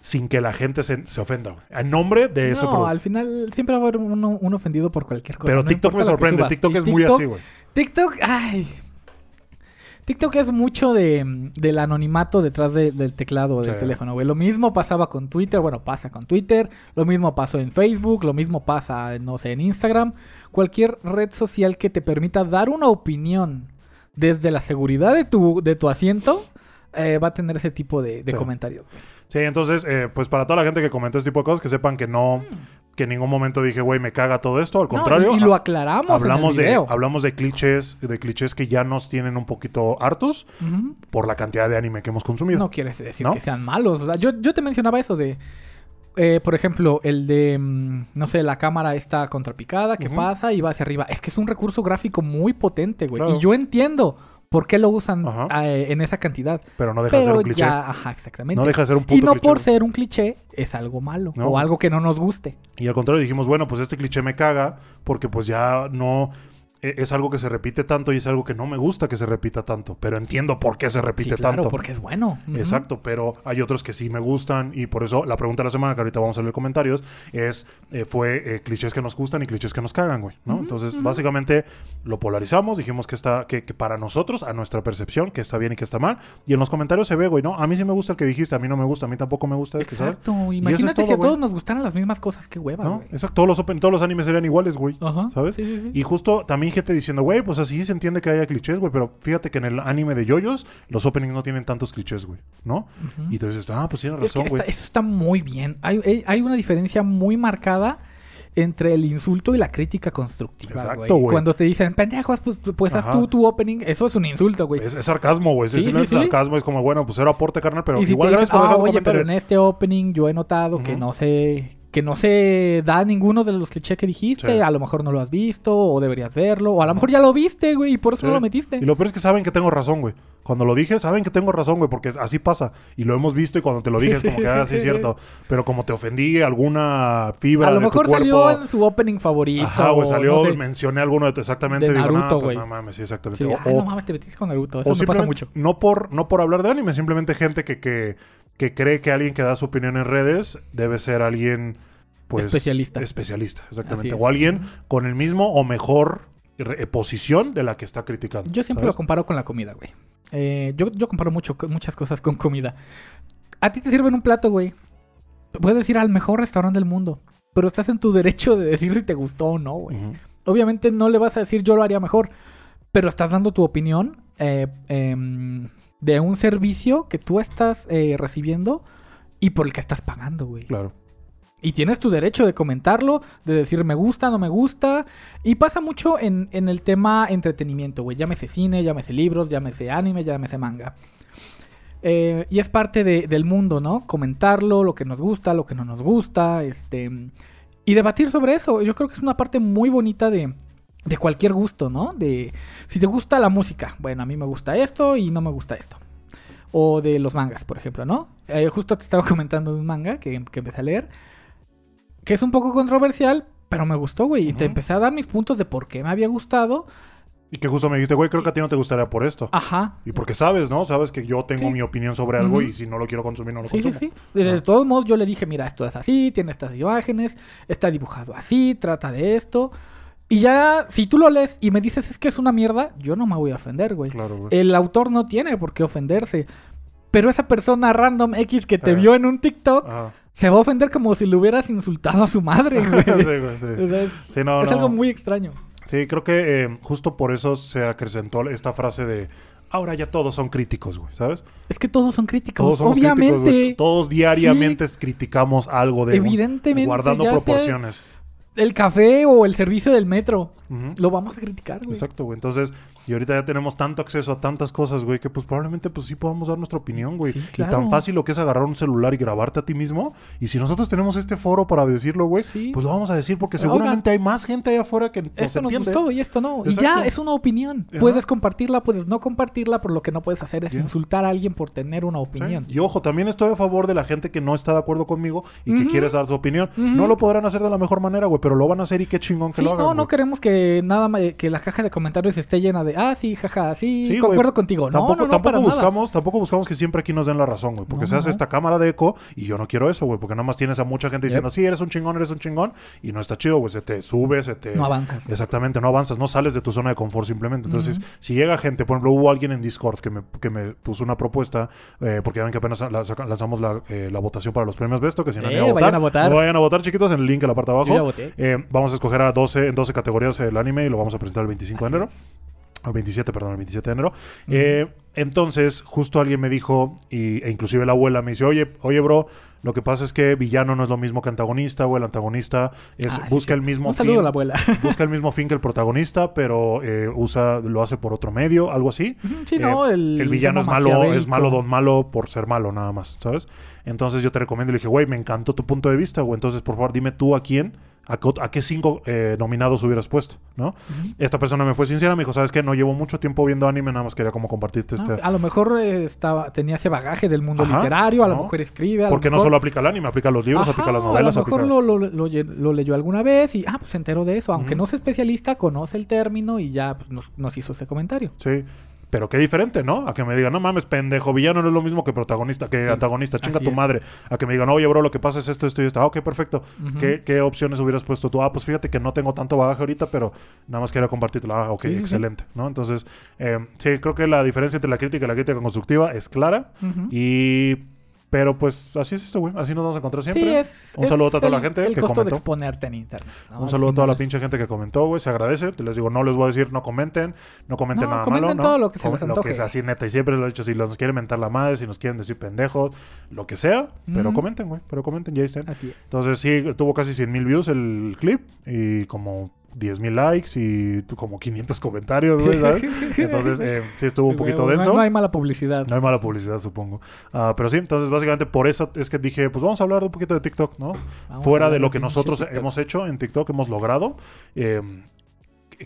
Speaker 1: sin que la gente se, se ofenda, güey. En nombre de
Speaker 2: no,
Speaker 1: producto.
Speaker 2: al final siempre va a haber uno, un ofendido por cualquier cosa.
Speaker 1: Pero
Speaker 2: no
Speaker 1: TikTok me sorprende. TikTok es muy así, güey.
Speaker 2: TikTok, ay. TikTok es mucho de, del anonimato detrás de- del teclado del
Speaker 1: Sí.
Speaker 2: teléfono, güey. Lo mismo pasaba con Twitter, bueno, pasa con Twitter. Lo mismo pasó en Facebook, lo mismo pasa, no sé, en Instagram. Cualquier red social que te permita dar una opinión desde la seguridad de tu, de tu asiento, eh, va a tener ese tipo de, de
Speaker 1: Sí.
Speaker 2: comentarios. güey.
Speaker 1: Sí, entonces, eh, pues para toda la gente que comentó este tipo de cosas, que sepan que no, que en ningún momento dije, güey, me caga todo esto. Al.
Speaker 2: No,
Speaker 1: contrario,
Speaker 2: y, lo aclaramos
Speaker 1: hablamos
Speaker 2: en el
Speaker 1: de, hablamos de clichés, de clichés que ya nos tienen un poquito hartos por la cantidad de anime que hemos consumido.
Speaker 2: No quiere decir
Speaker 1: ¿No?
Speaker 2: que sean malos. O sea, yo, yo te mencionaba eso de, eh, por ejemplo, el de, mm, no sé, la cámara está contrapicada, que
Speaker 1: Ujú.
Speaker 2: pasa y va hacia arriba. Es que es un recurso gráfico muy potente, güey.
Speaker 1: Claro.
Speaker 2: Y yo entiendo por qué lo usan
Speaker 1: Ajá.
Speaker 2: eh, en esa cantidad.
Speaker 1: Pero no deja de ser un cliché.
Speaker 2: ya, ajá, exactamente.
Speaker 1: No deja de ser un puto
Speaker 2: y no
Speaker 1: cliché.
Speaker 2: por ser un cliché es algo malo
Speaker 1: No.
Speaker 2: o algo que no nos guste.
Speaker 1: Y al contrario dijimos, bueno, pues este cliché me caga porque pues ya no... e- Es algo que se repite tanto y es algo que no me gusta que se repita tanto. Pero entiendo por qué se repite
Speaker 2: Sí, claro,
Speaker 1: tanto.
Speaker 2: porque es bueno.
Speaker 1: Exacto, pero hay otros que sí me gustan y por eso la pregunta de la semana que ahorita vamos a leer comentarios es eh, fue eh, clichés que nos gustan y clichés que nos cagan, güey, ¿no? Entonces, básicamente lo polarizamos, dijimos que está que, que para nosotros, a nuestra percepción, que está bien y que está mal, y en los comentarios se ve, güey, no, a mí sí me gusta el que dijiste, a mí no me gusta, a mí tampoco me gusta este, ¿sabes?
Speaker 2: Exacto.
Speaker 1: es
Speaker 2: Imagínate
Speaker 1: todo,
Speaker 2: si a
Speaker 1: güey.
Speaker 2: todos nos gustaran las mismas cosas. Qué hueva,
Speaker 1: ¿No?
Speaker 2: güey.
Speaker 1: Exacto, todos los todos los animes serían iguales, güey.
Speaker 2: Ajá.
Speaker 1: ¿Sabes?
Speaker 2: Sí, sí, sí.
Speaker 1: Y justo también gente diciendo, güey, pues así se entiende que haya clichés, güey, pero fíjate que en el anime de yoyos los openings no tienen tantos clichés, güey, ¿no? Y entonces, ah, pues
Speaker 2: que
Speaker 1: razón, güey.
Speaker 2: eso está muy bien. Hay, hay- hay una diferencia muy marcada entre el insulto y la crítica constructiva.
Speaker 1: Exacto,
Speaker 2: güey. Cuando te dicen, pendejos, pues, pues haz tú tu opening, eso es un insulto, güey.
Speaker 1: Es, es sarcasmo, güey. Sí,
Speaker 2: Sí,
Speaker 1: sí, es sarcasmo, es como, bueno, pues cero aporte, carnal, pero
Speaker 2: y si
Speaker 1: igual
Speaker 2: te dicen, ah, oye, pero
Speaker 1: comentario".
Speaker 2: en este opening yo he notado que no sé que no se da ninguno de los clichés que dijiste,
Speaker 1: Sí.
Speaker 2: a lo mejor no lo has visto o deberías verlo, o a lo mejor ya lo viste, güey, y por eso
Speaker 1: Sí.
Speaker 2: no lo metiste.
Speaker 1: Y lo peor es que saben que tengo razón, güey. Cuando lo dije, saben que tengo razón, güey, porque así pasa. Y lo hemos visto y cuando te lo dije es como que, ah, sí es cierto. Pero como te ofendí alguna fibra
Speaker 2: a lo
Speaker 1: de
Speaker 2: mejor
Speaker 1: tu cuerpo...
Speaker 2: salió en su opening favorito.
Speaker 1: Ajá, güey, salió,
Speaker 2: no sé.
Speaker 1: mencioné alguno de tu... Exactamente.
Speaker 2: De
Speaker 1: digo,
Speaker 2: Naruto,
Speaker 1: no, pues
Speaker 2: güey.
Speaker 1: no mames, sí, exactamente.
Speaker 2: Sí,
Speaker 1: O-
Speaker 2: ay, no mames, te metiste con Naruto. Eso
Speaker 1: o
Speaker 2: me pasa mucho.
Speaker 1: No por, no por hablar de anime, simplemente gente que, que, que cree que alguien que da su opinión en redes debe ser alguien, pues...
Speaker 2: Especialista.
Speaker 1: Especialista, exactamente.
Speaker 2: Es.
Speaker 1: O alguien con el mismo o mejor eh, posición de la que está criticando.
Speaker 2: Yo siempre
Speaker 1: ¿sabes?
Speaker 2: lo comparo con la comida, güey. Eh, yo, yo comparo mucho, muchas cosas con comida. A ti te sirven un plato, güey. Puedes ir al mejor restaurante del mundo. Pero estás en tu derecho de decir si te gustó o no, güey. Obviamente no le vas a decir yo lo haría mejor. Pero estás dando tu opinión eh, em, de un servicio que tú estás eh, recibiendo y por el que estás pagando, güey.
Speaker 1: Claro.
Speaker 2: Y tienes tu derecho de comentarlo, de decir me gusta, no me gusta. Y pasa mucho en, en el tema entretenimiento, güey. Llámese cine, llámese libros, llámese anime, llámese manga. Eh, y es parte de- del mundo, ¿no? Comentarlo, lo que nos gusta, lo que no nos gusta, este... Y debatir sobre eso. Yo creo que es una parte muy bonita de, de cualquier gusto, ¿no? De si te gusta la música, bueno, a mí me gusta esto y no me gusta esto. O de los mangas, por ejemplo, ¿no? Eh, justo te estaba comentando de un manga que, que empecé a leer, que es un poco controversial, pero me gustó, güey. Y te empecé a dar mis puntos de por qué me había gustado.
Speaker 1: Y que justo me dijiste, güey, creo que a ti no te gustaría por esto.
Speaker 2: Ajá.
Speaker 1: Y porque sabes, ¿no? Sabes que yo tengo
Speaker 2: Sí.
Speaker 1: mi opinión sobre algo y si no lo quiero consumir, no lo
Speaker 2: Sí, sí,
Speaker 1: consumo.
Speaker 2: sí. De, de
Speaker 1: Ah.
Speaker 2: todos modos, yo le dije, mira, esto es así, tiene estas imágenes, está dibujado así, trata de esto. Y ya, si tú lo lees y me dices es que es una mierda, yo no me voy a ofender, güey.
Speaker 1: Claro, güey.
Speaker 2: El autor no tiene por qué ofenderse. Pero esa persona random X que te
Speaker 1: Eh.
Speaker 2: vio en un TikTok
Speaker 1: Ajá.
Speaker 2: se va a ofender como si le hubieras insultado a su madre, güey.
Speaker 1: sí, güey, sí.
Speaker 2: O sea, es
Speaker 1: Sí, no,
Speaker 2: es
Speaker 1: no.
Speaker 2: algo muy extraño.
Speaker 1: Sí, creo que eh, justo por eso se acrecentó esta frase de ahora ya todos son críticos, güey, ¿sabes?
Speaker 2: Es que todos son críticos.
Speaker 1: Todos somos
Speaker 2: Obviamente.
Speaker 1: críticos, güey. Todos diariamente criticamos algo de
Speaker 2: Evidentemente,
Speaker 1: guardando
Speaker 2: sea-
Speaker 1: proporciones.
Speaker 2: El café o el servicio del metro. Lo vamos a criticar, güey.
Speaker 1: Exacto, güey. Entonces, y ahorita ya tenemos tanto acceso a tantas cosas, güey, que pues probablemente pues sí podamos dar nuestra opinión, güey.
Speaker 2: Sí,
Speaker 1: Y tan fácil lo que es agarrar un celular y grabarte a ti mismo. Y si nosotros tenemos este foro para decirlo, güey,
Speaker 2: Sí.
Speaker 1: pues lo vamos a decir porque seguramente hay más gente allá afuera que nos
Speaker 2: Esto nos
Speaker 1: entiende.
Speaker 2: gustó y esto no. Y ya es una opinión.
Speaker 1: Ajá.
Speaker 2: Puedes compartirla, puedes no compartirla, pero lo que no puedes hacer es insultar a alguien por tener una
Speaker 1: Sí.
Speaker 2: opinión.
Speaker 1: Y ojo, también estoy a favor de la gente que no está de acuerdo conmigo y que
Speaker 2: Ujú.
Speaker 1: quiere dar su opinión. No lo podrán hacer de la mejor manera, güey, pero lo van a hacer y qué chingón que
Speaker 2: Sí,
Speaker 1: lo hagan.
Speaker 2: no, no queremos que nada que la caja de comentarios esté llena de ah, sí, jaja, sí,
Speaker 1: Sí,
Speaker 2: concuerdo
Speaker 1: güey.
Speaker 2: contigo. No,
Speaker 1: Tampoco,
Speaker 2: no, no,
Speaker 1: tampoco
Speaker 2: nada.
Speaker 1: buscamos, tampoco buscamos que siempre aquí nos den la razón, güey. Porque
Speaker 2: No,
Speaker 1: se hace
Speaker 2: no.
Speaker 1: esta cámara de eco y yo no quiero eso, güey. Porque nada más tienes a mucha gente diciendo, sí, eres un chingón, eres un chingón. Y no está chido, güey. Se te sube, se te.
Speaker 2: No avanzas.
Speaker 1: Exactamente, no avanzas, no sales de tu zona de confort simplemente. Entonces, si llega gente, por ejemplo, hubo alguien en Discord que me, que me puso una propuesta, eh, porque ya ven que apenas lanzamos la, eh, la votación para los premios Besto, que si no
Speaker 2: Eh,
Speaker 1: a votar,
Speaker 2: vayan a votar.
Speaker 1: no vayan a votar, chiquitos, en el link en la parte de abajo.
Speaker 2: Yo ya voté.
Speaker 1: Eh, vamos a escoger a 12, en 12 categorías el anime y lo vamos a presentar el 25 de enero. El 27, perdón, el 27 de enero. Eh, entonces, justo alguien me dijo, y, e inclusive la abuela me dice, oye, oye, bro, lo que pasa es que villano no es lo mismo que antagonista, o el antagonista es,
Speaker 2: Ah,
Speaker 1: busca
Speaker 2: sí.
Speaker 1: el mismo
Speaker 2: Un
Speaker 1: fin.
Speaker 2: saludo a la abuela.
Speaker 1: busca el mismo fin que el protagonista, pero eh, usa, lo hace por otro medio, algo así.
Speaker 2: sí,
Speaker 1: Eh,
Speaker 2: no, el,
Speaker 1: el villano es malo, es malo don malo por ser malo, nada más, ¿sabes? Entonces yo te recomiendo y le dije, güey, me encantó tu punto de vista, güey. Entonces, por favor, dime tú a quién, a qué, a qué cinco eh, nominados hubieras puesto, ¿no? Esta persona me fue sincera, me dijo, ¿sabes qué? No llevo mucho tiempo viendo anime, nada más quería como compartirte este...
Speaker 2: Ah, a lo mejor eh, estaba, tenía ese bagaje del mundo
Speaker 1: Ajá,
Speaker 2: literario, a lo
Speaker 1: ¿no?
Speaker 2: mejor escribe. A
Speaker 1: Porque no solo aplica el anime, aplica los libros,
Speaker 2: Ajá,
Speaker 1: aplica las novelas,
Speaker 2: A lo mejor
Speaker 1: aplica...
Speaker 2: lo, lo- lo lle- lo leyó alguna vez y, ah, pues se enteró de eso. Aunque no sea especialista, conoce el término y ya pues, nos, nos hizo ese comentario.
Speaker 1: Sí. Pero qué diferente, ¿no? A que me digan, no mames, pendejo, villano no es lo mismo que protagonista, que
Speaker 2: Sí,
Speaker 1: antagonista, chinga tu
Speaker 2: es.
Speaker 1: madre. A que me digan, oye, bro, lo que pasa es esto, esto y esto. Ah, ok, perfecto. ¿Qué, qué opciones hubieras puesto tú? Ah, pues fíjate que no tengo tanto bagaje ahorita, pero nada más quería compartirlo. Ah, ok,
Speaker 2: Sí, sí, sí.
Speaker 1: excelente, ¿no? Entonces, eh, sí, creo que la diferencia entre la crítica y la crítica constructiva es clara. Y... Pero pues así es esto, güey. Así nos vamos a encontrar siempre.
Speaker 2: Sí, es.
Speaker 1: Un
Speaker 2: es
Speaker 1: saludo a toda la gente
Speaker 2: El
Speaker 1: que
Speaker 2: costo de
Speaker 1: comentó.
Speaker 2: exponerte en internet. ¿no?
Speaker 1: Un
Speaker 2: Al
Speaker 1: saludo a toda la pinche gente que comentó, güey. Se agradece. Te les digo, no les voy a decir, no comenten. No comenten
Speaker 2: No,
Speaker 1: nada
Speaker 2: comenten
Speaker 1: malo, ¿no?
Speaker 2: todo lo que se les
Speaker 1: Lo que es así, neta. Y siempre lo he dicho. Si nos quieren mentar la madre, si nos quieren decir pendejos, lo que sea. Pero comenten, güey. Pero comenten, ya estén.
Speaker 2: Así es.
Speaker 1: Entonces, sí, tuvo casi 100 mil views el clip. Y como 10 mil likes. Y como 500 comentarios, güey, ¿sabes? Entonces, eh, sí estuvo un poquito denso.
Speaker 2: No, hay mala publicidad.
Speaker 1: No hay mala publicidad, supongo. Ah, pero sí, entonces básicamente por eso es que dije, pues vamos a hablar un poquito de TikTok, ¿no?
Speaker 2: Vamos
Speaker 1: Fuera de lo que nosotros
Speaker 2: TikTok.
Speaker 1: hemos hecho en TikTok, hemos logrado. eh,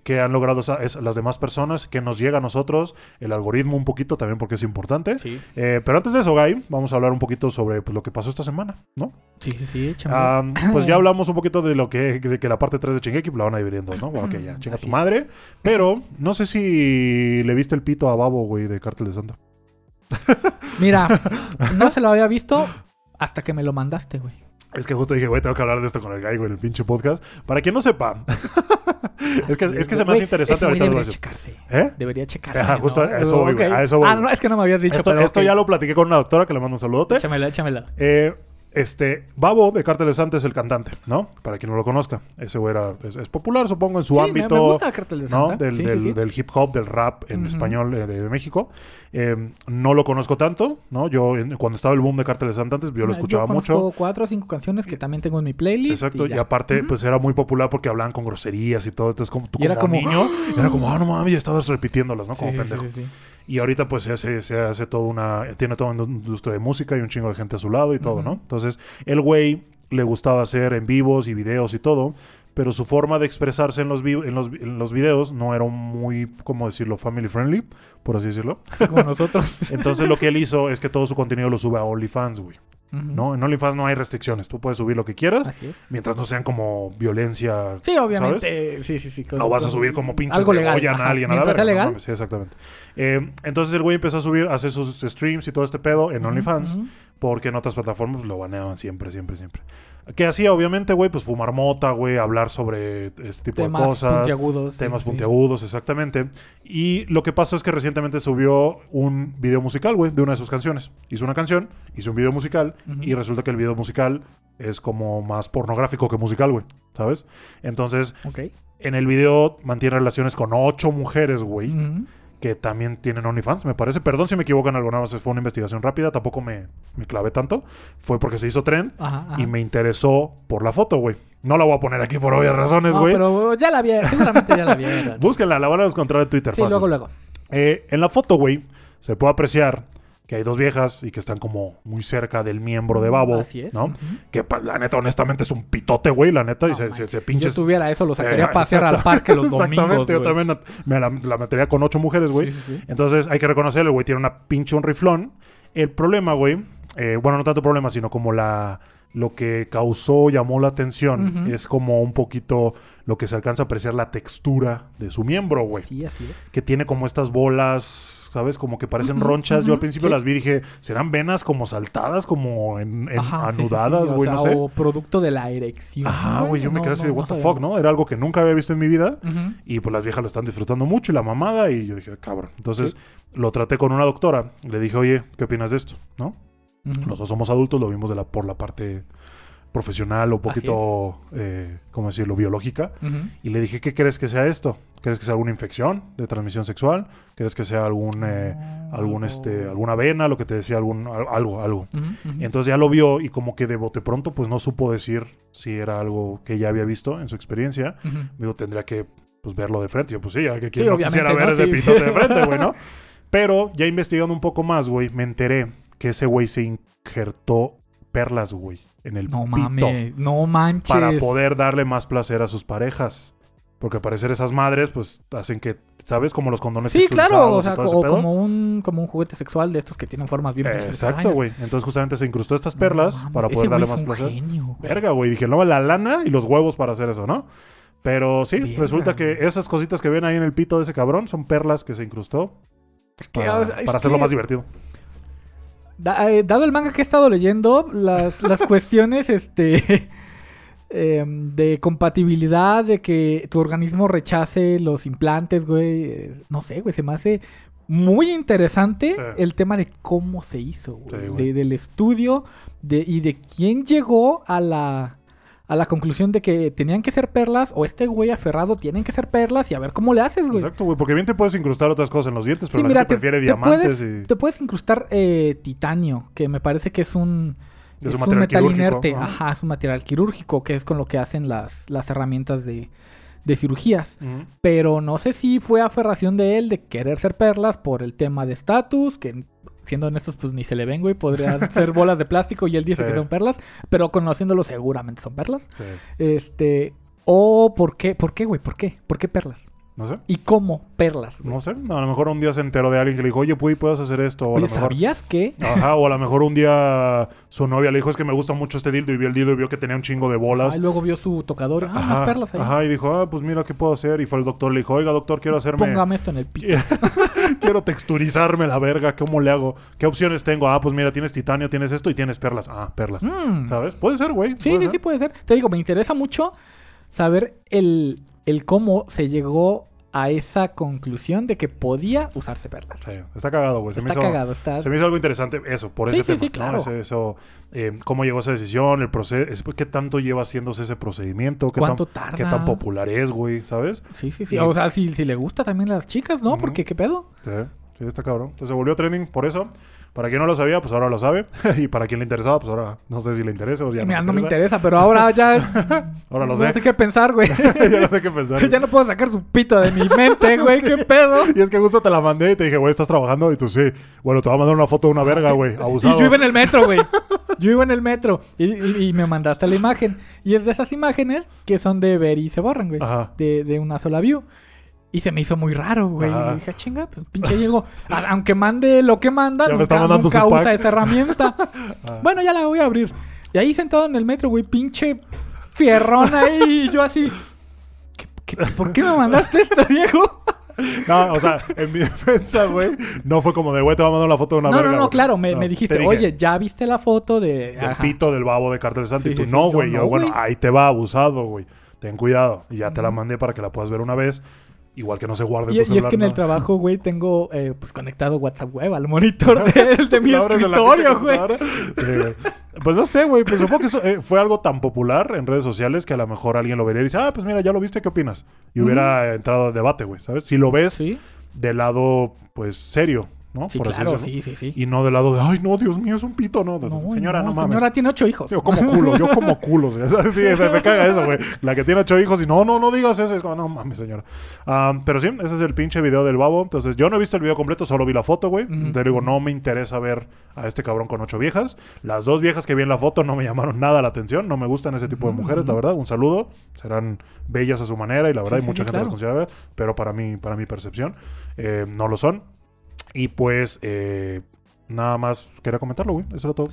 Speaker 1: que han logrado es- las demás personas, que nos llega a nosotros, el algoritmo un poquito también porque es importante.
Speaker 2: Sí,
Speaker 1: Eh, pero antes de eso, Guy, vamos a hablar un poquito sobre pues, lo que pasó esta semana, ¿no?
Speaker 2: sí, sí, sí.
Speaker 1: Ah, pues ya hablamos un poquito de lo que, de que la parte 3 de Shingeki la van a dividir en dos, ¿no? Bueno, ok, ya, chinga tu madre. Pero no sé si le viste el pito a Babo, güey, de Cártel de Santa.
Speaker 2: Mira, no se lo había visto hasta que me lo mandaste, güey.
Speaker 1: Es que justo dije, güey, tengo que hablar de esto con el Guy, güey, en el pinche podcast. Para quien no sepa, es que, es que se me hace interesante ahorita.
Speaker 2: debería checarse.
Speaker 1: ¿Eh?
Speaker 2: Debería checarse.
Speaker 1: Ajá, justo
Speaker 2: ¿no?
Speaker 1: a eso voy, güey,
Speaker 2: Ok.
Speaker 1: a eso voy,
Speaker 2: Ah, no, es que no me habías dicho,
Speaker 1: Esto,
Speaker 2: pero
Speaker 1: esto ya lo platiqué con una doctora que le mando un saludote.
Speaker 2: Échamela, échamela.
Speaker 1: Eh, este, Babo de Cártel de Santa es el cantante, ¿no? Para quien no lo conozca. Ese güey era, es, es popular, supongo, en su
Speaker 2: Sí,
Speaker 1: ámbito.
Speaker 2: Me, gusta Cartel de
Speaker 1: ¿no?
Speaker 2: Santa.
Speaker 1: Del,
Speaker 2: Sí, sí,
Speaker 1: del-
Speaker 2: sí.
Speaker 1: del hip hop, del rap en español eh, de, México. Eh, no lo conozco tanto, ¿no? Yo, en- cuando estaba el boom de Cártel de Santa antes, yo lo escuchaba
Speaker 2: conozco
Speaker 1: mucho.
Speaker 2: cuatro o cinco canciones que también tengo en mi playlist.
Speaker 1: Exacto, y, aparte, pues era muy popular porque hablaban con groserías y todo. Entonces, como tú
Speaker 2: Y era
Speaker 1: como, niño, era como, ah, no mames, estabas repitiéndolas, ¿no? Como
Speaker 2: Sí, sí,
Speaker 1: pendejo. Y ahorita, pues se hace, se hace toda una. Tiene toda una industria de música y un chingo de gente a su lado y todo. ¿no? Entonces, el güey le gustaba hacer en vivos y videos y todo. Pero su forma de expresarse en los, vi- en los, en los videos no era muy, ¿cómo decirlo?, family friendly, por así decirlo.
Speaker 2: Así como nosotros.
Speaker 1: Entonces lo que él hizo es que todo su contenido lo sube a OnlyFans, güey. ¿No? En OnlyFans no hay restricciones. Tú puedes subir lo que quieras,
Speaker 2: Así es.
Speaker 1: mientras no sean como violencia.
Speaker 2: Sí, obviamente. Sí, sí, sí.
Speaker 1: No vas a subir como pinches
Speaker 2: Algo
Speaker 1: de
Speaker 2: legal.
Speaker 1: A alguien a la verga,
Speaker 2: legal.
Speaker 1: sí, exactamente. Eh, entonces el güey empezó a subir, a hacer sus streams y todo este pedo en OnlyFans. Porque en otras plataformas lo baneaban siempre, siempre, siempre. ¿Qué hacía? Obviamente, güey, pues fumar mota, güey, hablar sobre este tipo
Speaker 2: Temas
Speaker 1: de cosas.
Speaker 2: puntiagudos.
Speaker 1: Temas
Speaker 2: sí, sí.
Speaker 1: puntiagudos, exactamente. Y lo que pasó es que recientemente subió un video musical, güey, de una de sus canciones. Hizo una canción, hizo un video musical, y resulta que el video musical es como más pornográfico que musical, güey, ¿sabes? Entonces, en el video mantiene relaciones con ocho mujeres, güey. Que también tienen OnlyFans, me parece. Perdón si me equivoco en algo, nada más fue una investigación rápida, tampoco me, me clavé tanto. Fue porque se hizo trend
Speaker 2: Ajá, ajá.
Speaker 1: y me interesó por la foto, güey. No la voy a poner aquí por obvias razones,
Speaker 2: No,
Speaker 1: güey.
Speaker 2: pero ya la vieron. Seguramente ya la vieron.
Speaker 1: Búsquenla, la van a encontrar en Twitter
Speaker 2: Sí,
Speaker 1: fácil.
Speaker 2: luego, luego.
Speaker 1: Eh, en la foto, güey, se puede apreciar que hay dos viejas y que están como muy cerca del miembro de babo,
Speaker 2: Así es.
Speaker 1: ¿no? Que la neta, honestamente, es un pitote, güey, la neta, y se, se, se
Speaker 2: Si
Speaker 1: pinches...
Speaker 2: yo tuviera eso, lo sacaría
Speaker 1: Eh,
Speaker 2: a pasear al parque los domingos.
Speaker 1: Exactamente, yo también me la, la metería con ocho mujeres, güey.
Speaker 2: Sí, sí, sí.
Speaker 1: Entonces hay que reconocerlo, güey tiene una pinche un riflón. El problema, güey, eh, bueno, no tanto problema, sino como la lo que causó, llamó la atención, es como un poquito lo que se alcanza a apreciar la textura de su miembro, güey.
Speaker 2: Sí, así es.
Speaker 1: Que tiene como estas bolas, ¿sabes? Como que parecen ronchas. Yo al principio
Speaker 2: sí.
Speaker 1: las vi y dije, ¿serán venas como saltadas, como en, en-
Speaker 2: Ajá, sí, sí, sí,
Speaker 1: anudadas,
Speaker 2: o
Speaker 1: güey?
Speaker 2: sea,
Speaker 1: no sé.
Speaker 2: O producto de la erección.
Speaker 1: Ajá, güey, yo me
Speaker 2: No,
Speaker 1: quedé así de, what the fuck, ¿no? Era algo que nunca había visto en mi vida. Y pues las viejas lo están disfrutando mucho y la mamada. Y yo dije, cabrón. Entonces lo traté con una doctora. Le dije, oye, ¿qué opinas de esto? ¿No? Dos somos adultos, lo vimos de la, por la parte profesional o un poquito, eh, ¿cómo decirlo?, biológica. Y le dije, ¿qué crees que sea esto? ¿Crees que sea alguna infección de transmisión sexual? ¿Crees que sea algún, eh, algún, este, alguna vena? Lo que te decía, algún, al- algo, algo. Y entonces ya lo vio y como que de bote pronto, pues no supo decir si era algo que ya había visto en su experiencia. Digo, tendría que pues, verlo de frente. Yo, pues sí, ya que
Speaker 2: Sí,
Speaker 1: quien no
Speaker 2: obviamente,
Speaker 1: quisiera ver
Speaker 2: ¿no?
Speaker 1: ese
Speaker 2: Sí.
Speaker 1: pitote de frente, güey, ¿no? Pero ya investigando un poco más, güey, me enteré que ese güey se injertó perlas, güey, en el
Speaker 2: No
Speaker 1: pito
Speaker 2: mames, no manches.
Speaker 1: para poder darle más placer a sus parejas. Porque al parecer esas madres, pues, hacen que, ¿sabes? Como los condones
Speaker 2: Sí, claro, o sea,
Speaker 1: todo ese
Speaker 2: o
Speaker 1: pedo.
Speaker 2: como un, como un juguete sexual de estos que tienen formas bien
Speaker 1: Eh, exacto, güey. Entonces justamente se incrustó estas
Speaker 2: No
Speaker 1: perlas
Speaker 2: mames,
Speaker 1: para poder darle más placer.
Speaker 2: genio.
Speaker 1: Verga, güey. Dije, no, la lana y los huevos para hacer eso, ¿no? Pero sí,
Speaker 2: Verga,
Speaker 1: resulta que esas cositas que ven ahí en el pito de ese cabrón son perlas que se incrustó
Speaker 2: Es que,
Speaker 1: para,
Speaker 2: o sea, es
Speaker 1: para hacerlo
Speaker 2: que,
Speaker 1: más divertido.
Speaker 2: da- eh, dado el manga que he estado leyendo, las, las cuestiones este em, de compatibilidad, de que tu organismo rechace los implantes, güey. no sé, güey, se me hace muy interesante
Speaker 1: Sí.
Speaker 2: el tema de cómo se hizo, güey,
Speaker 1: Sí, güey.
Speaker 2: de- del estudio de, y de quién llegó a la, a la conclusión de que tenían que ser perlas o este güey aferrado tienen que ser perlas y a ver cómo le haces, güey.
Speaker 1: Exacto, güey. Porque bien te puedes incrustar otras cosas en los dientes, pero
Speaker 2: Sí,
Speaker 1: la
Speaker 2: mira,
Speaker 1: gente
Speaker 2: te,
Speaker 1: prefiere
Speaker 2: te
Speaker 1: diamantes
Speaker 2: puedes,
Speaker 1: y...
Speaker 2: te puedes incrustar eh, titanio, que me parece que es un,
Speaker 1: Es un
Speaker 2: metal
Speaker 1: quirúrgico,
Speaker 2: inerte.
Speaker 1: ajá.
Speaker 2: Ajá, es un material quirúrgico, que es con lo que hacen las, las herramientas de, de cirugías. Pero no sé si fue aferración de él de querer ser perlas por el tema de estatus, que siendo honestos, pues ni se le ven, güey. Podrían ser bolas de plástico y él dice
Speaker 1: Sí.
Speaker 2: que son perlas, pero conociéndolo seguramente son perlas.
Speaker 1: Sí.
Speaker 2: Este, o por qué, ¿por qué, güey? ¿Por qué? ¿Por qué perlas?
Speaker 1: No sé.
Speaker 2: ¿Y cómo perlas? güey?
Speaker 1: No sé. A lo mejor un día se enteró de alguien que le dijo, oye, Puy, puedes hacer esto. O a
Speaker 2: Oye,
Speaker 1: lo mejor...
Speaker 2: ¿sabías que?
Speaker 1: Ajá, o a lo mejor un día su novia le dijo, es que me gusta mucho este dildo. Y vio el dildo y vio que tenía un chingo de bolas.
Speaker 2: Ah, y luego vio su tocador. Ah,
Speaker 1: Ajá,
Speaker 2: unas perlas ahí.
Speaker 1: Ajá, y dijo, ah, pues mira, ¿qué puedo hacer? Y fue el doctor, le dijo, oiga, doctor, quiero hacerme...
Speaker 2: Póngame esto en el pito.
Speaker 1: quiero texturizarme la verga, ¿cómo le hago? ¿Qué opciones tengo? Ah, pues mira, tienes titanio, tienes esto y tienes perlas. Ah, perlas.
Speaker 2: Mm.
Speaker 1: ¿Sabes? Puede ser, güey.
Speaker 2: Sí, sí,
Speaker 1: ser.
Speaker 2: sí, puede ser. Te digo, me interesa mucho saber el, el cómo se llegó a esa conclusión de que podía usarse perlas.
Speaker 1: Sí, está cagado, güey. Se, me
Speaker 2: Está
Speaker 1: hizo-
Speaker 2: cagado, está...
Speaker 1: se me hizo algo interesante eso, por
Speaker 2: Sí,
Speaker 1: ese
Speaker 2: sí,
Speaker 1: tema.
Speaker 2: sí,
Speaker 1: ¿no?
Speaker 2: claro.
Speaker 1: Ese- eso, eh, cómo llegó esa decisión, el proceso, qué tanto lleva haciéndose ese procedimiento, qué,
Speaker 2: ¿Cuánto
Speaker 1: tan,
Speaker 2: tarda?
Speaker 1: qué tan popular es, güey, ¿sabes?
Speaker 2: Sí, sí, sí.
Speaker 1: Y-
Speaker 2: O sea, si, si le gusta también a las chicas, ¿no? Porque, ¿qué pedo?
Speaker 1: Sí, Sí, está cabrón. Entonces se volvió trending por eso. Para quien no lo sabía, pues ahora lo sabe. y para quien le interesaba, pues ahora no sé si le interesa o ya
Speaker 2: Mira,
Speaker 1: no,
Speaker 2: no me
Speaker 1: interesa.
Speaker 2: interesa, pero ahora ya.
Speaker 1: Ahora lo
Speaker 2: no
Speaker 1: sé.
Speaker 2: sé qué pensar, güey.
Speaker 1: ya no sé qué pensar.
Speaker 2: ya no puedo sacar su pito de mi mente, güey. ¿Qué pedo?
Speaker 1: Y es que justo te la mandé y te dije, güey, ¿estás trabajando? Y tú sí. Bueno, te voy a mandar una foto de una verga, güey.
Speaker 2: Y
Speaker 1: Abusado.
Speaker 2: yo iba en el metro, güey. Yo iba en el metro y, y- y me mandaste la imagen. Y es de esas imágenes que son de ver y se borran, güey. De, de una sola view. Y se me hizo muy raro, güey. Y dije, "Ah, chinga, pues pinche Diego. Aunque mande lo que manda,
Speaker 1: Ya me
Speaker 2: nunca, nunca usa
Speaker 1: pack.
Speaker 2: esa herramienta. Bueno, ya la voy a abrir. Y ahí sentado en el metro, güey, pinche fierrón ahí. Y yo así. ¿qué- qué- por qué me mandaste esto, Diego?
Speaker 1: No, o sea, en mi defensa, güey, no fue como de, güey, te voy a mandar una foto de una
Speaker 2: No,
Speaker 1: verga.
Speaker 2: no, no,
Speaker 1: güey.
Speaker 2: claro. Me,
Speaker 1: No,
Speaker 2: me
Speaker 1: te
Speaker 2: dijiste,
Speaker 1: dije,
Speaker 2: oye, ¿ya viste la foto de.
Speaker 1: Del
Speaker 2: Ajá.
Speaker 1: pito del babo de Cartel Santo.
Speaker 2: Sí,
Speaker 1: y tú,
Speaker 2: sí, sí,
Speaker 1: no,
Speaker 2: yo
Speaker 1: güey. Yo,
Speaker 2: no,
Speaker 1: bueno, ahí te va abusado, güey. Ten cuidado. Y ya te la mandé para que la puedas ver una vez. Igual que no se guarde
Speaker 2: Y,
Speaker 1: tu
Speaker 2: y es que en el trabajo, güey, tengo eh, pues conectado WhatsApp web al monitor de, de mi
Speaker 1: en la
Speaker 2: escritorio, güey.
Speaker 1: Pues no sé, güey. Pues supongo que eso eh, fue algo tan popular en redes sociales que a lo mejor alguien lo vería y dice, ah, pues mira, ya lo viste, ¿qué opinas? Y hubiera entrado a debate, güey, ¿sabes? Si lo ves
Speaker 2: Sí,
Speaker 1: del lado, pues, serio, ¿no?
Speaker 2: sí,
Speaker 1: Por
Speaker 2: claro,
Speaker 1: decirlo.
Speaker 2: sí, sí, sí.
Speaker 1: Y no del lado de, ay, no, Dios mío, es un pito, no.
Speaker 2: No,
Speaker 1: señora, no, mames.
Speaker 2: Señora tiene ocho hijos.
Speaker 1: Yo como culo, yo como culo. Sí, me, me caga eso, güey. La que tiene ocho hijos y no, no, no digas eso. Es como, no mames, señora. Pero sí, ese es el pinche video del babo. Entonces, yo no he visto el video completo, solo vi la foto, güey. Te digo, no me interesa ver a este cabrón con ocho viejas. Las dos viejas que vi en la foto no me llamaron nada la atención. No me gustan ese tipo de
Speaker 2: Ujú,
Speaker 1: mujeres, la verdad. Un saludo. Serán bellas a su manera y la verdad
Speaker 2: Sí,
Speaker 1: hay mucha
Speaker 2: sí,
Speaker 1: gente las
Speaker 2: claro.
Speaker 1: considera bellas, pero para mí, para mi percepción, eh, no lo son. Y pues, eh, nada más quería comentarlo, güey. Eso era todo.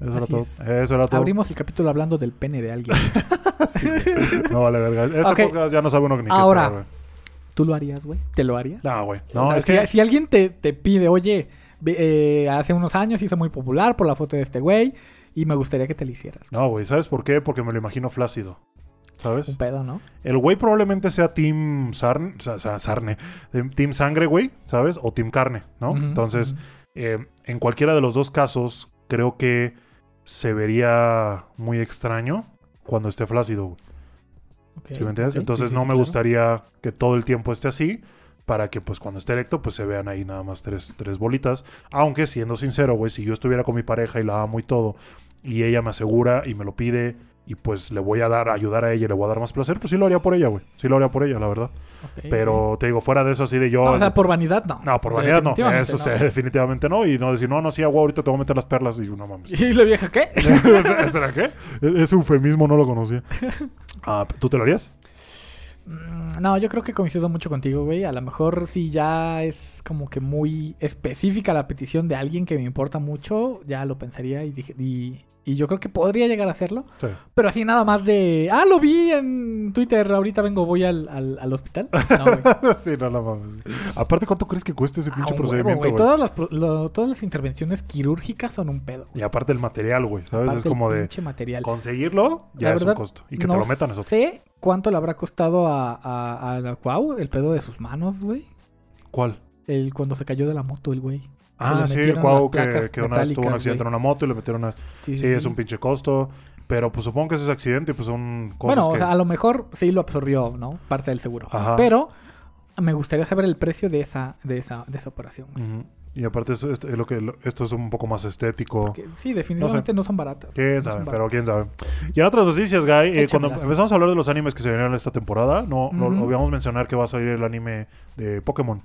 Speaker 1: Eso era todo.
Speaker 2: es.
Speaker 1: Eso era todo.
Speaker 2: Abrimos el capítulo hablando del pene de alguien.
Speaker 1: No vale, verga. Este
Speaker 2: Ok.
Speaker 1: podcast ya no sabe uno ni qué
Speaker 2: Ahora.
Speaker 1: esperar, güey.
Speaker 2: ¿Tú lo harías, güey? ¿Te lo harías?
Speaker 1: No, güey.
Speaker 2: O
Speaker 1: No,
Speaker 2: sea,
Speaker 1: es
Speaker 2: si,
Speaker 1: que...
Speaker 2: si alguien te, te pide, oye, eh, hace unos años hizo muy popular por la foto de este güey y me gustaría que te lo hicieras.
Speaker 1: No, güey. ¿Sabes por qué? Porque me lo imagino flácido.
Speaker 2: Un
Speaker 1: ¿Sabes?
Speaker 2: pedo, ¿no?
Speaker 1: El güey probablemente sea Team Sarne, o sea, Sarne, eh, Team Sangre, güey, ¿sabes? O Team Carne, ¿no? Entonces, eh, en cualquiera de los dos casos, creo que se vería muy extraño cuando esté flácido, güey.
Speaker 2: Ok,
Speaker 1: ¿Sí me entiendes? Entonces
Speaker 2: sí, sí,
Speaker 1: no me
Speaker 2: claro.
Speaker 1: gustaría que todo el tiempo esté así para que pues cuando esté erecto pues se vean ahí nada más tres, tres bolitas. Aunque siendo sincero, güey, si yo estuviera con mi pareja y la amo y todo y ella me asegura y me lo pide y pues le voy a dar, ayudar a ella y le voy a dar más placer, pues sí lo haría por ella, güey. Sí lo haría por ella, la verdad. Pero te digo, fuera de eso así de yo...
Speaker 2: No, o sea, por vanidad no.
Speaker 1: No, por vanidad no. Eso
Speaker 2: no,
Speaker 1: sí, definitivamente no. Y no decir, no, no, sí, agua, ahorita te voy a meter las perlas. Y no mames.
Speaker 2: ¿Y la vieja qué?
Speaker 1: ¿Eso era qué? E- Ese eufemismo no lo conocía. Ah, ¿Tú te lo harías?
Speaker 2: Mm, No, yo creo que coincido mucho contigo, güey. A lo mejor si ya es como que muy específica la petición de alguien que me importa mucho, ya lo pensaría y dije, y, y yo creo que podría llegar a hacerlo.
Speaker 1: Sí.
Speaker 2: Pero así nada más de, ah, lo vi en Twitter, ahorita vengo, voy al, al, al hospital. No, güey.
Speaker 1: sí, no, mames. Aparte, ¿cuánto crees que cuesta ese
Speaker 2: Ah,
Speaker 1: pinche
Speaker 2: huevo,
Speaker 1: procedimiento,
Speaker 2: güey. Todas las, lo- todas las intervenciones quirúrgicas son un pedo.
Speaker 1: Y aparte el material, güey, ¿sabes?
Speaker 2: Aparte
Speaker 1: es como de
Speaker 2: material.
Speaker 1: conseguirlo, ya
Speaker 2: La
Speaker 1: es un costo. Y que
Speaker 2: no
Speaker 1: te lo metan es otro.
Speaker 2: sé cuánto le habrá costado a, a, a la Cuau el pedo de sus manos, güey.
Speaker 1: ¿Cuál?
Speaker 2: El, cuando se cayó de la moto, el güey.
Speaker 1: Ah, sí, el Cuau que, que una vez tuvo un accidente en una moto y le metieron una...
Speaker 2: Sí,
Speaker 1: Sí, es un pinche costo. Pero pues supongo que ese es accidente y pues son cosas
Speaker 2: Bueno, o
Speaker 1: que...
Speaker 2: sea, a lo mejor sí lo absorbió, ¿no? Parte del seguro.
Speaker 1: Ajá.
Speaker 2: Pero me gustaría saber el precio de esa, de esa, de esa operación. güey.
Speaker 1: Ujú. Y aparte eso, esto, es lo que, esto es un poco más estético.
Speaker 2: Porque sí, definitivamente no, son baratas.
Speaker 1: Quién
Speaker 2: No
Speaker 1: sabe,
Speaker 2: son
Speaker 1: pero
Speaker 2: baratas.
Speaker 1: quién sabe. Y en otras noticias, Guy, eh, cuando empezamos a hablar de los animes que se vinieron esta temporada, no, no
Speaker 2: Ujú.
Speaker 1: olvidamos mencionar que va a salir el anime de Pokémon.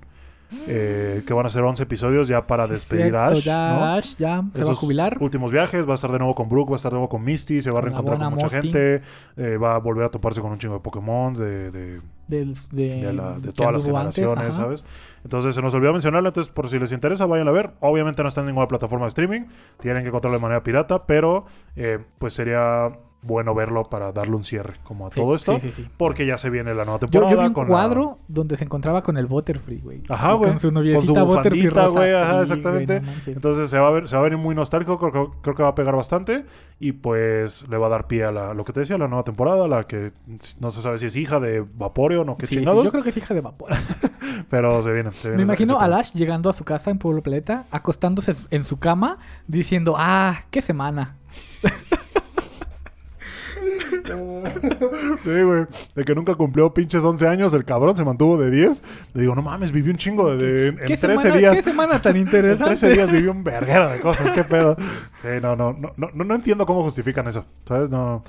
Speaker 1: Eh, que van a ser 11 episodios ya para
Speaker 2: Sí,
Speaker 1: despedir
Speaker 2: cierto,
Speaker 1: a Ash.
Speaker 2: Ya
Speaker 1: ¿no?
Speaker 2: Ash ya se va a jubilar.
Speaker 1: últimos viajes, va a estar de nuevo con Brooke, va a estar de nuevo con Misty, se va a reencontrar con mucha
Speaker 2: Mosty.
Speaker 1: gente, eh, va a volver a toparse con un chingo de Pokémon de, de,
Speaker 2: de,
Speaker 1: de la- de
Speaker 2: que
Speaker 1: todas las
Speaker 2: antes,
Speaker 1: generaciones. ¿sabes? Entonces se nos olvidó mencionarlo, entonces por si les interesa vayan a ver. Obviamente no está en ninguna plataforma de streaming, tienen que encontrarlo de manera pirata, pero eh, pues sería bueno verlo para darle un cierre como a
Speaker 2: Sí,
Speaker 1: todo esto,
Speaker 2: Sí, sí, sí.
Speaker 1: porque ya se viene la nueva
Speaker 2: Yo,
Speaker 1: temporada.
Speaker 2: yo vi un
Speaker 1: con la-
Speaker 2: cuadro donde se encontraba con el Butterfree, güey.
Speaker 1: Ajá, güey.
Speaker 2: Con su
Speaker 1: Con
Speaker 2: noviecita
Speaker 1: su
Speaker 2: Butterfree rosa.
Speaker 1: güey, ajá, exactamente.
Speaker 2: no.
Speaker 1: Entonces se va a ver, se va a venir muy nostálgico, creo, que- creo que va a pegar bastante y pues le va a dar pie a la, lo que te decía, la nueva temporada, la que no se sabe si es hija de Vaporeon o qué
Speaker 2: Sí, sí,
Speaker 1: chingados,
Speaker 2: yo creo que es hija de vapor.
Speaker 1: pero se viene. se viene
Speaker 2: Me imagino a. Lash llegando a su casa en Pueblo Planeta, acostándose en su cama, diciendo, ah, qué semana.
Speaker 1: sí, güey. De que nunca cumplió pinches 11 años, el cabrón se mantuvo de 10. Le digo, no mames, vivió un chingo de... de- en
Speaker 2: ¿Qué
Speaker 1: 13
Speaker 2: semana,
Speaker 1: días.
Speaker 2: ¿Qué semana tan
Speaker 1: En
Speaker 2: interesante?
Speaker 1: 13 días vivió un verguero de cosas, qué pedo. Sí, no, no, no, no, no entiendo cómo justifican eso. ¿Sabes? No.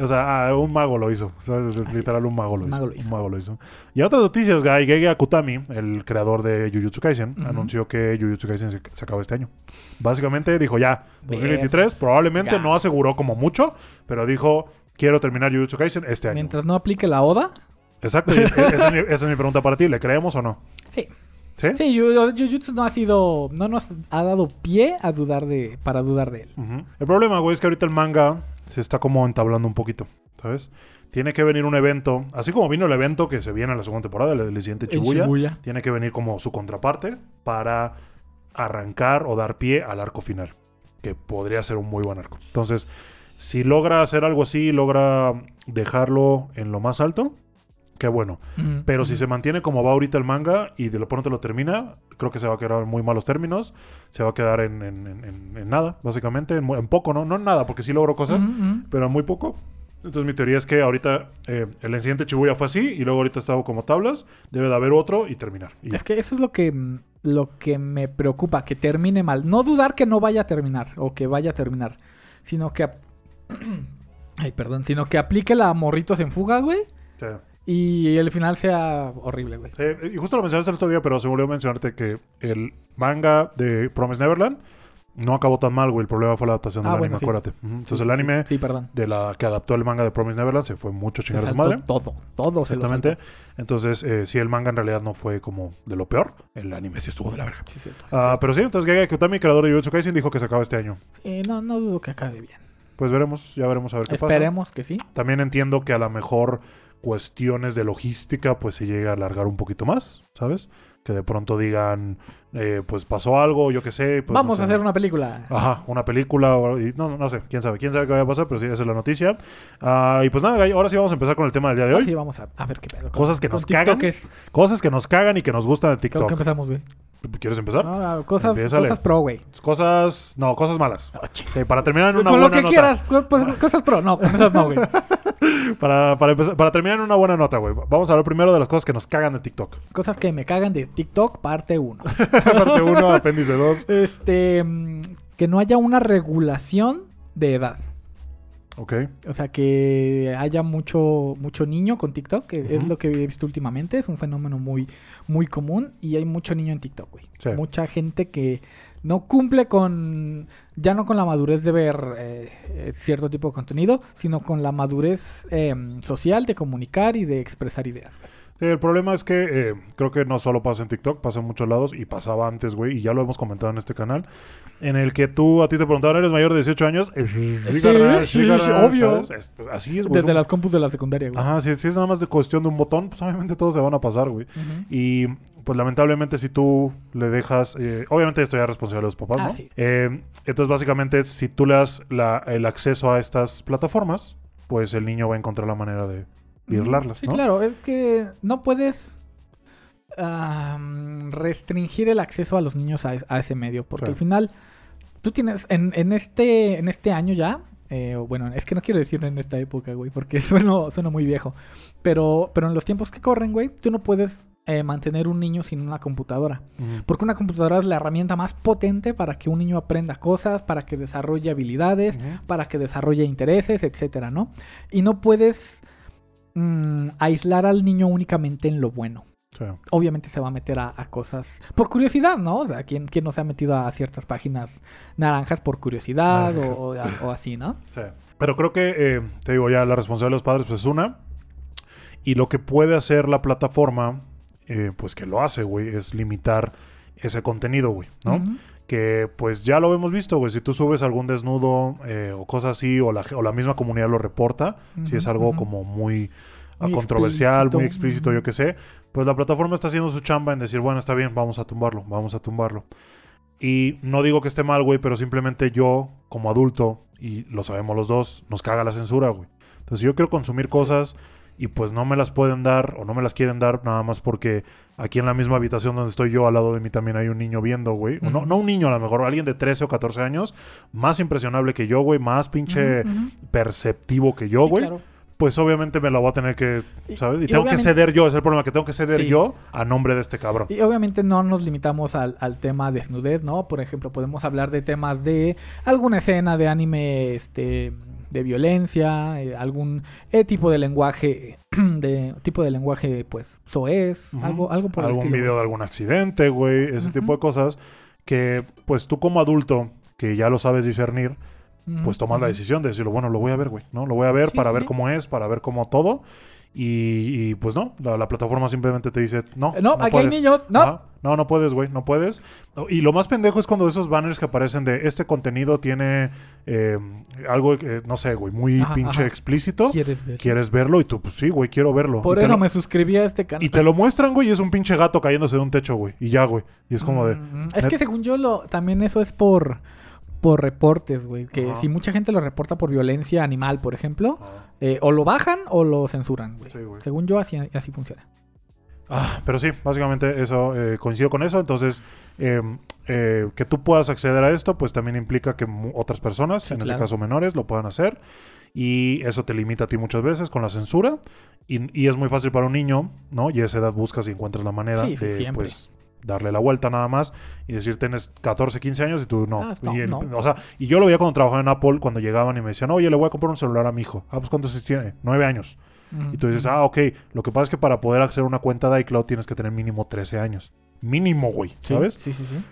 Speaker 1: O sea, ah, un mago lo hizo. ¿Sabes? Es
Speaker 2: Así
Speaker 1: literal
Speaker 2: es.
Speaker 1: un mago lo,
Speaker 2: Un
Speaker 1: hizo.
Speaker 2: mago lo hizo.
Speaker 1: Un mago lo hizo. Y otras noticias, Guy Gege Akutami, el creador de Jujutsu Kaisen,
Speaker 2: Ujú.
Speaker 1: anunció que Jujutsu Kaisen se, se acaba este año. Básicamente dijo ya,
Speaker 2: Ver-
Speaker 1: 2023, probablemente
Speaker 2: Ya.
Speaker 1: no aseguró como mucho, pero dijo, quiero terminar Jujutsu Kaisen este año.
Speaker 2: Mientras no aplique la ODA.
Speaker 1: Exacto, es- esa, es mi, esa es mi pregunta para ti, ¿le creemos o no?
Speaker 2: Sí.
Speaker 1: ¿Sí?
Speaker 2: Sí, Jujutsu no ha sido. No nos ha dado pie a dudar de. para dudar de él.
Speaker 1: El problema, güey, es que ahorita el manga se está como entablando un poquito, ¿sabes? Tiene que venir un evento, así como vino el evento que se viene en la segunda temporada, el, el siguiente
Speaker 2: En
Speaker 1: Shibuya,
Speaker 2: Shibuya.
Speaker 1: tiene que venir como su contraparte para arrancar o dar pie al arco final, que podría ser un muy buen arco. Entonces, si logra hacer algo así, logra dejarlo en lo más alto, qué bueno.
Speaker 2: Ujú,
Speaker 1: Pero si se mantiene como va ahorita el manga y de lo pronto lo termina, creo que se va a quedar en muy malos términos. Se va a quedar en, en- en- en- en nada, básicamente. En, poco, ¿no? No en nada, porque sí logró cosas,
Speaker 2: ujú.
Speaker 1: pero en muy poco. Entonces mi teoría es que ahorita eh, el incidente Chibuya fue así y luego ahorita está como tablas. Debe de haber otro y terminar. Y.
Speaker 2: Es que eso es lo que, mm, lo que me preocupa, que termine mal. No dudar que no vaya a terminar o que vaya a terminar, sino que... Ay, perdón, sino que aplique la morritos en fuga, güey,
Speaker 1: sea,
Speaker 2: y el final sea horrible, güey.
Speaker 1: eh, y justo lo mencionaste el otro día, pero se volvió a mencionarte que el manga de Promise Neverland no acabó tan mal, güey. El problema fue la adaptación del
Speaker 2: Ah,
Speaker 1: anime,
Speaker 2: bueno, sí.
Speaker 1: acuérdate. Entonces
Speaker 2: Sí,
Speaker 1: el
Speaker 2: sí,
Speaker 1: anime
Speaker 2: Sí, sí, perdón.
Speaker 1: de la que adaptó el manga de Promise Neverland se fue mucho chingar a su madre.
Speaker 2: todo, todo se lo
Speaker 1: Exactamente. Entonces, eh, si el manga en realidad no fue como de lo peor, el anime sí estuvo de la verga.
Speaker 2: Sí, cierto, sí,
Speaker 1: Ah,
Speaker 2: cierto.
Speaker 1: pero sí, entonces Gege Kutami, creador de Jujutsu Kaisen, dijo que se acaba este año.
Speaker 2: Sí, no, no dudo que acabe bien.
Speaker 1: Pues veremos, ya veremos a ver qué pasa.
Speaker 2: Esperemos que sí.
Speaker 1: También entiendo que a lo mejor cuestiones de logística pues se llega a alargar un poquito más, ¿sabes? Que de pronto digan, eh, pues pasó algo, yo qué sé. pues,
Speaker 2: Vamos
Speaker 1: no
Speaker 2: a hacer una película.
Speaker 1: Ajá, una película, o- y no, no sé, quién sabe, quién sabe qué vaya a pasar, pero sí, esa es la noticia. Ah, y pues nada, ahora sí vamos a empezar con el tema del día de hoy.
Speaker 2: Sí, vamos a, a ver qué pedo.
Speaker 1: Cosas que nos cagan.
Speaker 2: es-
Speaker 1: Cosas que nos cagan y que nos gustan de
Speaker 2: ¿Con qué
Speaker 1: TikTok.
Speaker 2: empezamos, güey?
Speaker 1: ¿Quieres empezar?
Speaker 2: Ah, cosas, cosas pro, güey.
Speaker 1: Cosas, no, cosas malas. Sí, para terminar en una
Speaker 2: Con lo
Speaker 1: buena
Speaker 2: que
Speaker 1: nota.
Speaker 2: quieras. pues, cosas pro. No, con esas no, güey.
Speaker 1: Para, para, empezar- para terminar en una buena nota, güey. Vamos a hablar primero de las cosas que nos cagan de TikTok.
Speaker 2: Cosas que me cagan de TikTok, parte 1.
Speaker 1: Parte 1, apéndice 2.
Speaker 2: Este. mm, Que no haya una regulación de edad.
Speaker 1: Ok.
Speaker 2: O sea, que haya mucho, mucho niño con TikTok, que es lo que he visto últimamente. Es un fenómeno muy, muy común y hay mucho niño en TikTok, güey.
Speaker 1: Sí.
Speaker 2: Mucha gente que no cumple con, ya no con la madurez de ver eh, eh, cierto tipo de contenido, sino con la madurez eh, social de comunicar y de expresar ideas. güey.
Speaker 1: Sí, el problema es que eh, creo que no solo pasa en TikTok, pasa en muchos lados y pasaba antes, güey, y ya lo hemos comentado en este canal, en el que tú, a ti te preguntaban, ¿eres mayor de 18 años? Sí,
Speaker 2: Sí,
Speaker 1: carnal,
Speaker 2: sí, sí,
Speaker 1: carnal,
Speaker 2: obvio.
Speaker 1: ¿sabes? Es- así es, güey.
Speaker 2: Desde las compus de la secundaria, güey.
Speaker 1: Ajá, si, si es nada más de cuestión de un botón, pues obviamente todos se van a pasar, güey. Y pues lamentablemente si tú le dejas, eh, obviamente esto ya es responsabilidad de los papás,
Speaker 2: Ah,
Speaker 1: ¿no?
Speaker 2: sí.
Speaker 1: Eh, entonces básicamente si tú le das la- el acceso a estas plataformas, pues el niño va a encontrar la manera de virlarlas,
Speaker 2: Sí,
Speaker 1: ¿no?
Speaker 2: claro, es que no puedes restringir el acceso a los niños a, es- a ese medio, porque al final tú tienes en, en este en este año ya, eh, bueno, es que no quiero decir en esta época, güey, porque suena, suena muy viejo, pero pero en los tiempos que corren, güey, tú no puedes eh, mantener un niño sin una computadora. Porque una computadora es la herramienta más potente para que un niño aprenda cosas, para que desarrolle habilidades, para que desarrolle intereses, etcétera, ¿no? Y no puedes mm, aislar al niño únicamente en lo bueno.
Speaker 1: Sí.
Speaker 2: Obviamente se va a meter a, a cosas por curiosidad, ¿no? O sea, ¿quién, quién no se ha metido a ciertas páginas naranjas por curiosidad
Speaker 1: Naranjas.
Speaker 2: o, o- o así, ¿no?
Speaker 1: Sí. Pero creo que, eh, te digo, ya la responsabilidad de los padres pues es una. Y lo que puede hacer la plataforma, eh, pues que lo hace, güey, es limitar ese contenido, güey, ¿no?
Speaker 2: Ujú.
Speaker 1: Que pues ya lo hemos visto, güey. Si tú subes algún desnudo eh, o cosas así, o la, o la misma comunidad lo reporta, si es algo como muy,
Speaker 2: Muy
Speaker 1: controversial,
Speaker 2: explícito.
Speaker 1: muy explícito, yo qué sé, pues la plataforma está haciendo su chamba en decir, bueno, está bien, vamos a tumbarlo, vamos a tumbarlo. Y no digo que esté mal, güey, pero simplemente yo, como adulto, y lo sabemos los dos, nos caga la censura, güey. Entonces, si yo quiero consumir cosas y pues no me las pueden dar o no me las quieren dar nada más porque aquí en la misma habitación donde estoy yo, al lado de mí también hay un niño viendo, güey. O No, no un niño, a lo mejor alguien de 13 o 14 años, más impresionable que yo, güey, más pinche perceptivo que yo,
Speaker 2: Sí,
Speaker 1: güey.
Speaker 2: claro.
Speaker 1: Pues obviamente me lo voy a tener que, ¿sabes? Y,
Speaker 2: y
Speaker 1: tengo que ceder yo, es el problema, que tengo que ceder
Speaker 2: Sí.
Speaker 1: yo a nombre de este cabrón.
Speaker 2: Y obviamente no nos limitamos al, al tema desnudez, ¿no? Por ejemplo, podemos hablar de temas de alguna escena de anime, este, de violencia, eh, algún eh, tipo de lenguaje, de tipo de lenguaje, pues, soez,
Speaker 1: Ujú.
Speaker 2: algo, algo por
Speaker 1: algún video de algún accidente, güey, ese tipo de cosas que pues tú como adulto que ya lo sabes discernir, pues tomas la decisión de decirlo, bueno, lo voy a ver, güey, ¿no? Lo voy a ver
Speaker 2: Sí,
Speaker 1: para
Speaker 2: sí,
Speaker 1: ver cómo es, para ver cómo todo. Y, y, pues no, la, la plataforma simplemente te dice, no.
Speaker 2: Eh, no, aquí hay
Speaker 1: puedes".
Speaker 2: niños, no.
Speaker 1: Ajá. No, no puedes, güey, no puedes. Y lo más pendejo es cuando esos banners que aparecen de este contenido tiene eh, algo, que, no sé, güey, muy
Speaker 2: Ajá,
Speaker 1: pinche
Speaker 2: ajá.
Speaker 1: explícito.
Speaker 2: ¿Quieres ver?
Speaker 1: Quieres verlo y tú, pues sí, güey, quiero verlo.
Speaker 2: Por
Speaker 1: y,
Speaker 2: eso
Speaker 1: lo,
Speaker 2: me suscribí a este canal.
Speaker 1: y te lo muestran, güey, y es un pinche gato cayéndose de un techo, güey. Y ya, güey. Y es como de...
Speaker 2: Mm, Es
Speaker 1: net-
Speaker 2: que según yo, lo, también eso es por, por reportes, güey. Que si mucha gente lo reporta por violencia animal, por ejemplo, eh, o lo bajan o lo censuran, güey.
Speaker 1: Sí.
Speaker 2: Según yo, así, así funciona.
Speaker 1: Ah, pero sí, básicamente eso, eh, coincido con eso. Entonces, eh, eh, que tú puedas acceder a esto, pues también implica que otras personas,
Speaker 2: Sí,
Speaker 1: en
Speaker 2: claro.
Speaker 1: este caso menores, lo puedan hacer. Y eso te limita a ti muchas veces con la censura. Y, y es muy fácil para un niño, ¿no? Y a esa edad buscas y encuentras la manera
Speaker 2: Sí, sí,
Speaker 1: de,
Speaker 2: siempre.
Speaker 1: pues, darle la vuelta nada más y decir, tienes 14, 15 años y tú no.
Speaker 2: Ah, no,
Speaker 1: y, el-
Speaker 2: no.
Speaker 1: O sea, y yo lo veía cuando trabajaba en Apple, cuando llegaban y me decían, oye, le voy a comprar un celular a mi hijo. Ah, pues ¿cuántos tiene? 9 años. Y tú dices, ah, ok, lo que pasa es que para poder hacer una cuenta de iCloud tienes que tener mínimo 13 años. Mínimo, güey,
Speaker 2: Sí,
Speaker 1: ¿sabes?
Speaker 2: Sí, sí, sí.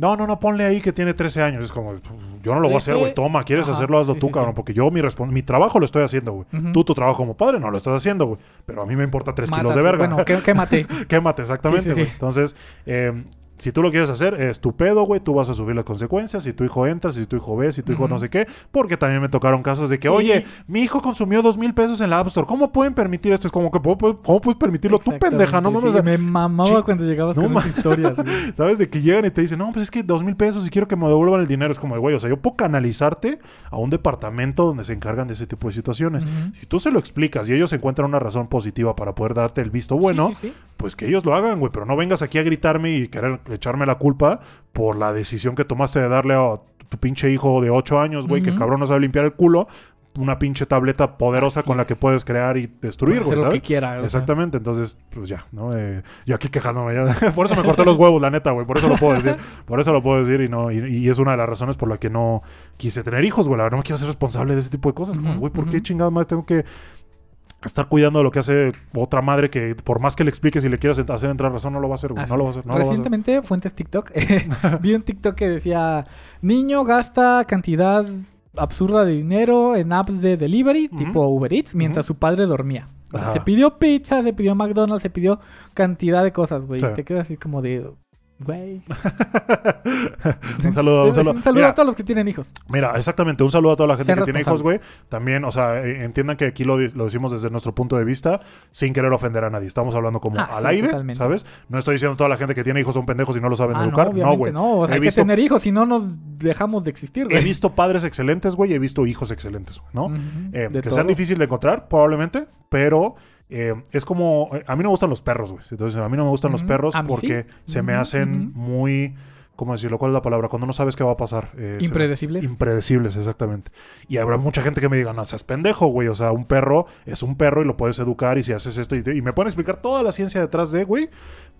Speaker 1: No, no, no, ponle ahí que tiene 13 años. Es como, yo no lo voy a hacer, güey. Toma, ¿quieres
Speaker 2: Ajá,
Speaker 1: hacerlo? Hazlo
Speaker 2: sí,
Speaker 1: tú,
Speaker 2: sí,
Speaker 1: cabrón.
Speaker 2: sí.
Speaker 1: Porque yo mi, mi trabajo lo estoy haciendo, güey.
Speaker 2: Ujú.
Speaker 1: Tú tu trabajo como padre no lo estás haciendo, güey. Pero a mí me importa 3 kilos de verga.
Speaker 2: Bueno, qué- quémate.
Speaker 1: Quémate, exactamente, güey. Entonces, eh, si tú lo quieres hacer, es tu pedo, güey. Tú vas a subir las consecuencias. Si tu hijo entra, si tu hijo ve, si tu hijo no sé qué. Porque también me tocaron casos de que,
Speaker 2: Sí.
Speaker 1: oye, mi hijo consumió dos mil pesos en la App Store. ¿Cómo pueden permitir esto? Es como que, ¿cómo, cómo puedes permitirlo tú, pendeja? No mames.
Speaker 2: sí,
Speaker 1: o sea,
Speaker 2: me mamaba cuando llegabas
Speaker 1: no
Speaker 2: con esas historias. güey.
Speaker 1: ¿Sabes? De que llegan y te dicen, no, pues es que dos mil pesos y quiero que me devuelvan el dinero. Es como de, güey, o sea, yo puedo canalizarte a un departamento donde se encargan de ese tipo de situaciones. Si tú se lo explicas y ellos encuentran una razón positiva para poder darte el visto bueno,
Speaker 2: sí.
Speaker 1: pues que ellos lo hagan, güey. Pero no vengas aquí a gritarme y querer echarme la culpa por la decisión que tomaste de darle a tu pinche hijo de 8 años, güey, que
Speaker 2: Ujú.
Speaker 1: cabrón no sabe limpiar el culo, una pinche tableta poderosa
Speaker 2: Así
Speaker 1: con la que
Speaker 2: es.
Speaker 1: puedes crear y destruir, güey,
Speaker 2: lo que quiera. sea.
Speaker 1: Exactamente, entonces, pues ya, ¿no? Eh, yo aquí quejándome, ya. por eso me corté los huevos, la neta, güey, por eso lo puedo decir, por eso lo puedo decir y no, y, y es una de las razones por la que no quise tener hijos, güey, la verdad no me quiero ser responsable de ese tipo de cosas, güey, ¿por qué chingados más tengo que estar cuidando de lo que hace otra madre que por más que le expliques y le quieras hacer entrar razón, no lo va a hacer, güey, no lo va a hacer, no a hacer.
Speaker 2: Recientemente, fuentes TikTok, vi un TikTok que decía, niño gasta cantidad absurda de dinero en apps de delivery, tipo Uber Eats, mientras su padre dormía. O sea, se pidió pizza, se pidió McDonald's, se pidió cantidad de cosas, güey.
Speaker 1: Sí.
Speaker 2: Y te quedas así como de, güey.
Speaker 1: un saludo, un saludo.
Speaker 2: Un saludo
Speaker 1: Mira,
Speaker 2: a todos los que tienen hijos.
Speaker 1: Mira, exactamente, un saludo a toda la gente
Speaker 2: Sean
Speaker 1: que tiene hijos, güey. También, o sea, eh, entiendan que aquí lo, lo decimos desde nuestro punto de vista, sin querer ofender a nadie. Estamos hablando como
Speaker 2: Ah,
Speaker 1: al
Speaker 2: sí,
Speaker 1: aire,
Speaker 2: totalmente.
Speaker 1: ¿sabes? No estoy diciendo toda la gente que tiene hijos son pendejos y no lo saben
Speaker 2: Ah,
Speaker 1: educar. No, güey.
Speaker 2: no. O sea,
Speaker 1: He
Speaker 2: hay
Speaker 1: visto-
Speaker 2: que tener hijos, si no nos dejamos de existir,
Speaker 1: He
Speaker 2: güey.
Speaker 1: visto padres excelentes, güey, y he visto hijos excelentes, güey, ¿no? Eh, que
Speaker 2: todo.
Speaker 1: sean difíciles de encontrar, probablemente, pero eh, es como... A mí no me gustan los perros, güey. Entonces, a mí no me gustan los perros porque
Speaker 2: sí.
Speaker 1: se me hacen muy... ¿Cómo decirlo? ¿Cuál es la palabra? Cuando no sabes qué va a pasar. eh,
Speaker 2: Impredecibles.
Speaker 1: Impredecibles, exactamente. Y habrá mucha gente que me diga, no seas pendejo, güey. O sea, un perro es un perro y lo puedes educar y si haces esto y, te- y me pueden explicar toda la ciencia detrás de, güey.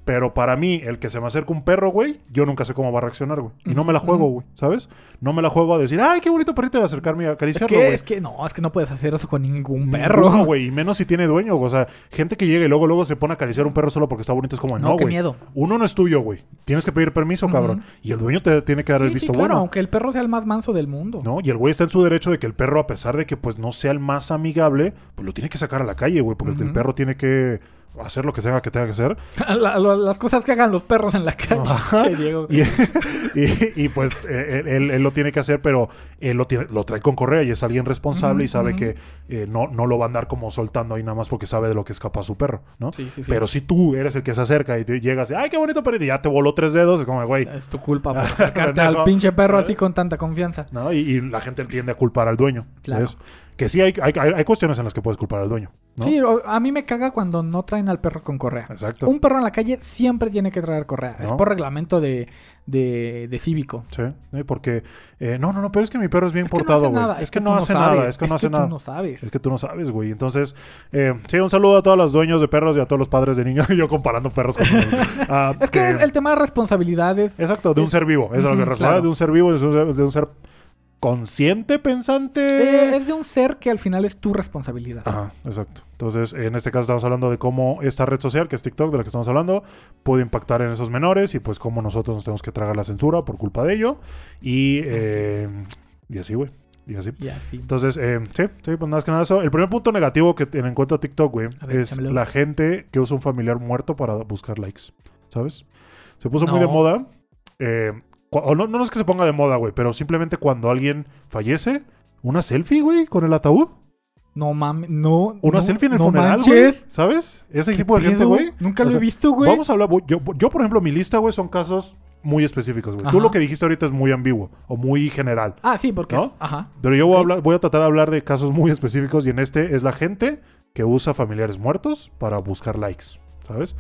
Speaker 1: Pero para mí, el que se me acerca un perro, güey, yo nunca sé cómo va a reaccionar, güey. Y no me la juego, güey, ¿sabes? No me la juego a decir, ay, qué bonito perrito de acercarme a
Speaker 2: es
Speaker 1: acariciarlo,
Speaker 2: que,
Speaker 1: güey.
Speaker 2: es que no, es que no puedes hacer eso con ningún perro.
Speaker 1: güey, y menos si tiene dueño, o sea, gente que llega y luego luego se pone a acariciar un perro solo porque está bonito es como,
Speaker 2: No,
Speaker 1: no, güey.
Speaker 2: miedo.
Speaker 1: Uno no es tuyo, güey. Tienes que pedir permiso, cabrón. Y el dueño te tiene que dar el
Speaker 2: Sí, sí,
Speaker 1: visto
Speaker 2: claro,
Speaker 1: bueno.
Speaker 2: aunque el perro sea el más manso del mundo.
Speaker 1: ¿No? Y el güey está en su derecho de que el perro, a pesar de que pues no sea el más amigable, pues lo tiene que sacar a la calle, güey, porque el- perro tiene que hacer lo que tenga que tenga que hacer.
Speaker 2: La- la- las cosas que hagan los perros en la calle. Che, Diego.
Speaker 1: Y, y- y, pues eh, él, él- él lo tiene que hacer, pero él lo, tiene, lo trae con correa y es alguien responsable y sabe que eh, no, no lo va a andar como soltando ahí nada más porque sabe de lo que es capaz su perro, ¿no?
Speaker 2: Sí, sí, sí.
Speaker 1: Pero si tú eres el que se acerca y te llegas y, ay, qué bonito perro, y ya te voló tres dedos, es como, güey,
Speaker 2: Es tu culpa por acercarte al pinche perro así con tanta confianza.
Speaker 1: ¿no? Y, y la gente tiende a culpar al dueño.
Speaker 2: Claro.
Speaker 1: Que sí hay, hay, hay- cuestiones en las que puedes culpar al dueño. ¿no?
Speaker 2: Sí, a mí me caga cuando no traen al perro con correa.
Speaker 1: Exacto.
Speaker 2: Un perro en la calle siempre tiene que traer correa. Es por reglamento de, de, de cívico.
Speaker 1: Sí, porque... eh, no, no, no, pero es que mi perro es bien
Speaker 2: Es que
Speaker 1: portado, güey. Es, que, no hace
Speaker 2: sabes.
Speaker 1: nada, es que no hace nada.
Speaker 2: tú no sabes.
Speaker 1: Es que tú no sabes, güey. Entonces, eh, sí, un saludo a todos los dueños de perros y a todos los padres de niños. Yo comparando perros con. Ah,
Speaker 2: Es que es el tema de responsabilidades.
Speaker 1: Exacto, de un
Speaker 2: es-
Speaker 1: ser vivo. Eso es lo que
Speaker 2: claro.
Speaker 1: de un ser vivo, de un, de un ser consciente, pensante.
Speaker 2: Eh, es de un ser que al final es tu responsabilidad.
Speaker 1: Ajá, exacto. Entonces, en este caso estamos hablando de cómo esta red social, que es TikTok, de la que estamos hablando, puede impactar en esos menores y pues cómo nosotros nos tenemos que tragar la censura por culpa de ello. Y, eh, y así, güey. Y así.
Speaker 2: Y así.
Speaker 1: Entonces, eh, sí, sí, pues más que nada eso. El primer punto negativo que tiene en cuenta TikTok, güey, es
Speaker 2: échamelo.
Speaker 1: la gente que usa un familiar muerto para buscar likes, ¿sabes? Se puso muy de moda. eh, o no, no es que se ponga de moda, güey, pero simplemente cuando alguien fallece, una selfie, güey, con el ataúd.
Speaker 2: No mames, no.
Speaker 1: Una
Speaker 2: no,
Speaker 1: selfie en el
Speaker 2: no
Speaker 1: funeral, güey. ¿Sabes? Ese
Speaker 2: ¿Qué
Speaker 1: tipo de gente, güey.
Speaker 2: Nunca lo
Speaker 1: sea,
Speaker 2: he visto, güey.
Speaker 1: Vamos a hablar. Yo, yo, por ejemplo, mi lista, güey, son casos muy específicos, güey. Tú lo que dijiste ahorita es muy ambiguo o muy general.
Speaker 2: Ah, sí, porque
Speaker 1: ¿No?
Speaker 2: es- Ajá.
Speaker 1: Pero yo voy, a hablar, voy a tratar de hablar de casos muy específicos y en este es la gente que usa familiares muertos para buscar likes, ¿sabes?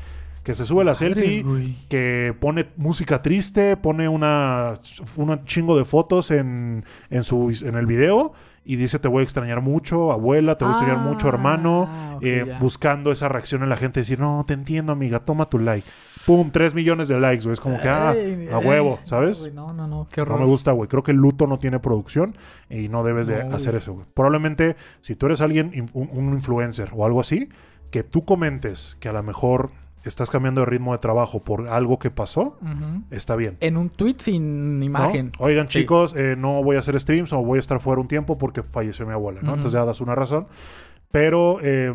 Speaker 1: Que se sube la selfie, que pone música triste, pone una, una chingo de fotos en, en, su, en el video y dice te voy a extrañar mucho, abuela, te voy a extrañar mucho, hermano,
Speaker 2: Ah,
Speaker 1: eh, buscando esa reacción en la gente, decir, no, te entiendo, amiga, toma tu like. Pum, 3 millones de likes, güey. Es como que, ah, a huevo,
Speaker 2: no,
Speaker 1: ¿sabes?
Speaker 2: No, no, no, qué
Speaker 1: No
Speaker 2: horror.
Speaker 1: me gusta, güey. Creo que el luto no tiene producción y no debes de
Speaker 2: No,
Speaker 1: hacer eso, güey. Probablemente, si tú eres alguien, un, un influencer o algo así, que tú comentes que a lo mejor estás cambiando de ritmo de trabajo por algo que pasó, está bien.
Speaker 2: En un tweet sin
Speaker 1: ¿no?
Speaker 2: imagen.
Speaker 1: Oigan,
Speaker 2: Sí.
Speaker 1: chicos, eh, no voy a hacer streams o voy a estar fuera un tiempo porque falleció mi abuela, ¿no? Entonces ya das una razón. Pero eh,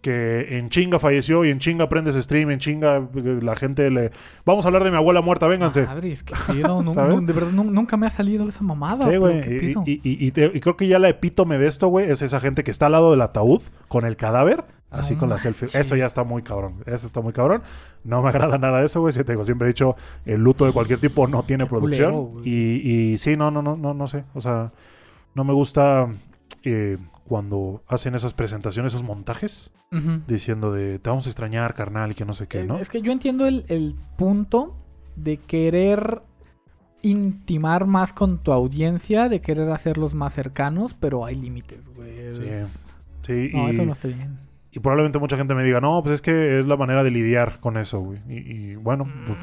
Speaker 1: que en chinga falleció y en chinga prendes stream, en chinga eh, la gente le... Vamos a hablar de mi abuela muerta, vénganse.
Speaker 2: Madre, es no, de verdad, nu- nunca me ha salido esa mamada.
Speaker 1: Sí, güey.
Speaker 2: ¿qué
Speaker 1: Y, y- y- y te- y creo que ya la epítome de esto, güey, es esa gente que está al lado del ataúd con el cadáver, así con la selfie. Eso ya está muy cabrón. Eso está muy cabrón. No me agrada nada eso, güey. Si te digo, siempre he dicho, el luto de cualquier tipo no tiene
Speaker 2: Qué
Speaker 1: producción.
Speaker 2: culero,
Speaker 1: y sí, no, no, no, no, no sé. O sea, no me gusta eh, cuando hacen esas presentaciones, esos montajes, diciendo de te vamos a extrañar, carnal, y que no sé qué,
Speaker 2: Eh,
Speaker 1: ¿no?
Speaker 2: Es que yo entiendo el, el punto de querer intimar más con tu audiencia, de querer hacerlos más cercanos, pero hay límites, güey.
Speaker 1: Sí. Sí,
Speaker 2: No,
Speaker 1: y-
Speaker 2: eso no está bien.
Speaker 1: Y probablemente mucha gente me diga, no, pues es que es la manera de lidiar con eso, güey. Y, y bueno, pues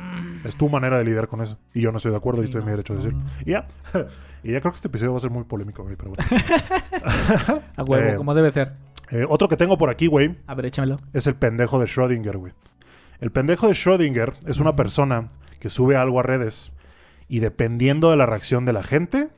Speaker 1: es tu manera de lidiar con eso. Y yo no estoy de acuerdo y
Speaker 2: Mm.
Speaker 1: Estoy en mi derecho a
Speaker 2: no,
Speaker 1: decirlo.
Speaker 2: no.
Speaker 1: Y ya. y ya creo que este episodio va a ser muy polémico, güey, pero bueno.
Speaker 2: A huevo,
Speaker 1: Eh,
Speaker 2: como debe ser.
Speaker 1: Eh, otro que tengo por aquí, güey,
Speaker 2: A ver, échamelo.
Speaker 1: es el pendejo de Schrödinger, güey. El pendejo de Schrödinger es una
Speaker 2: Ujú.
Speaker 1: persona que sube algo a redes y dependiendo de la reacción de la gente,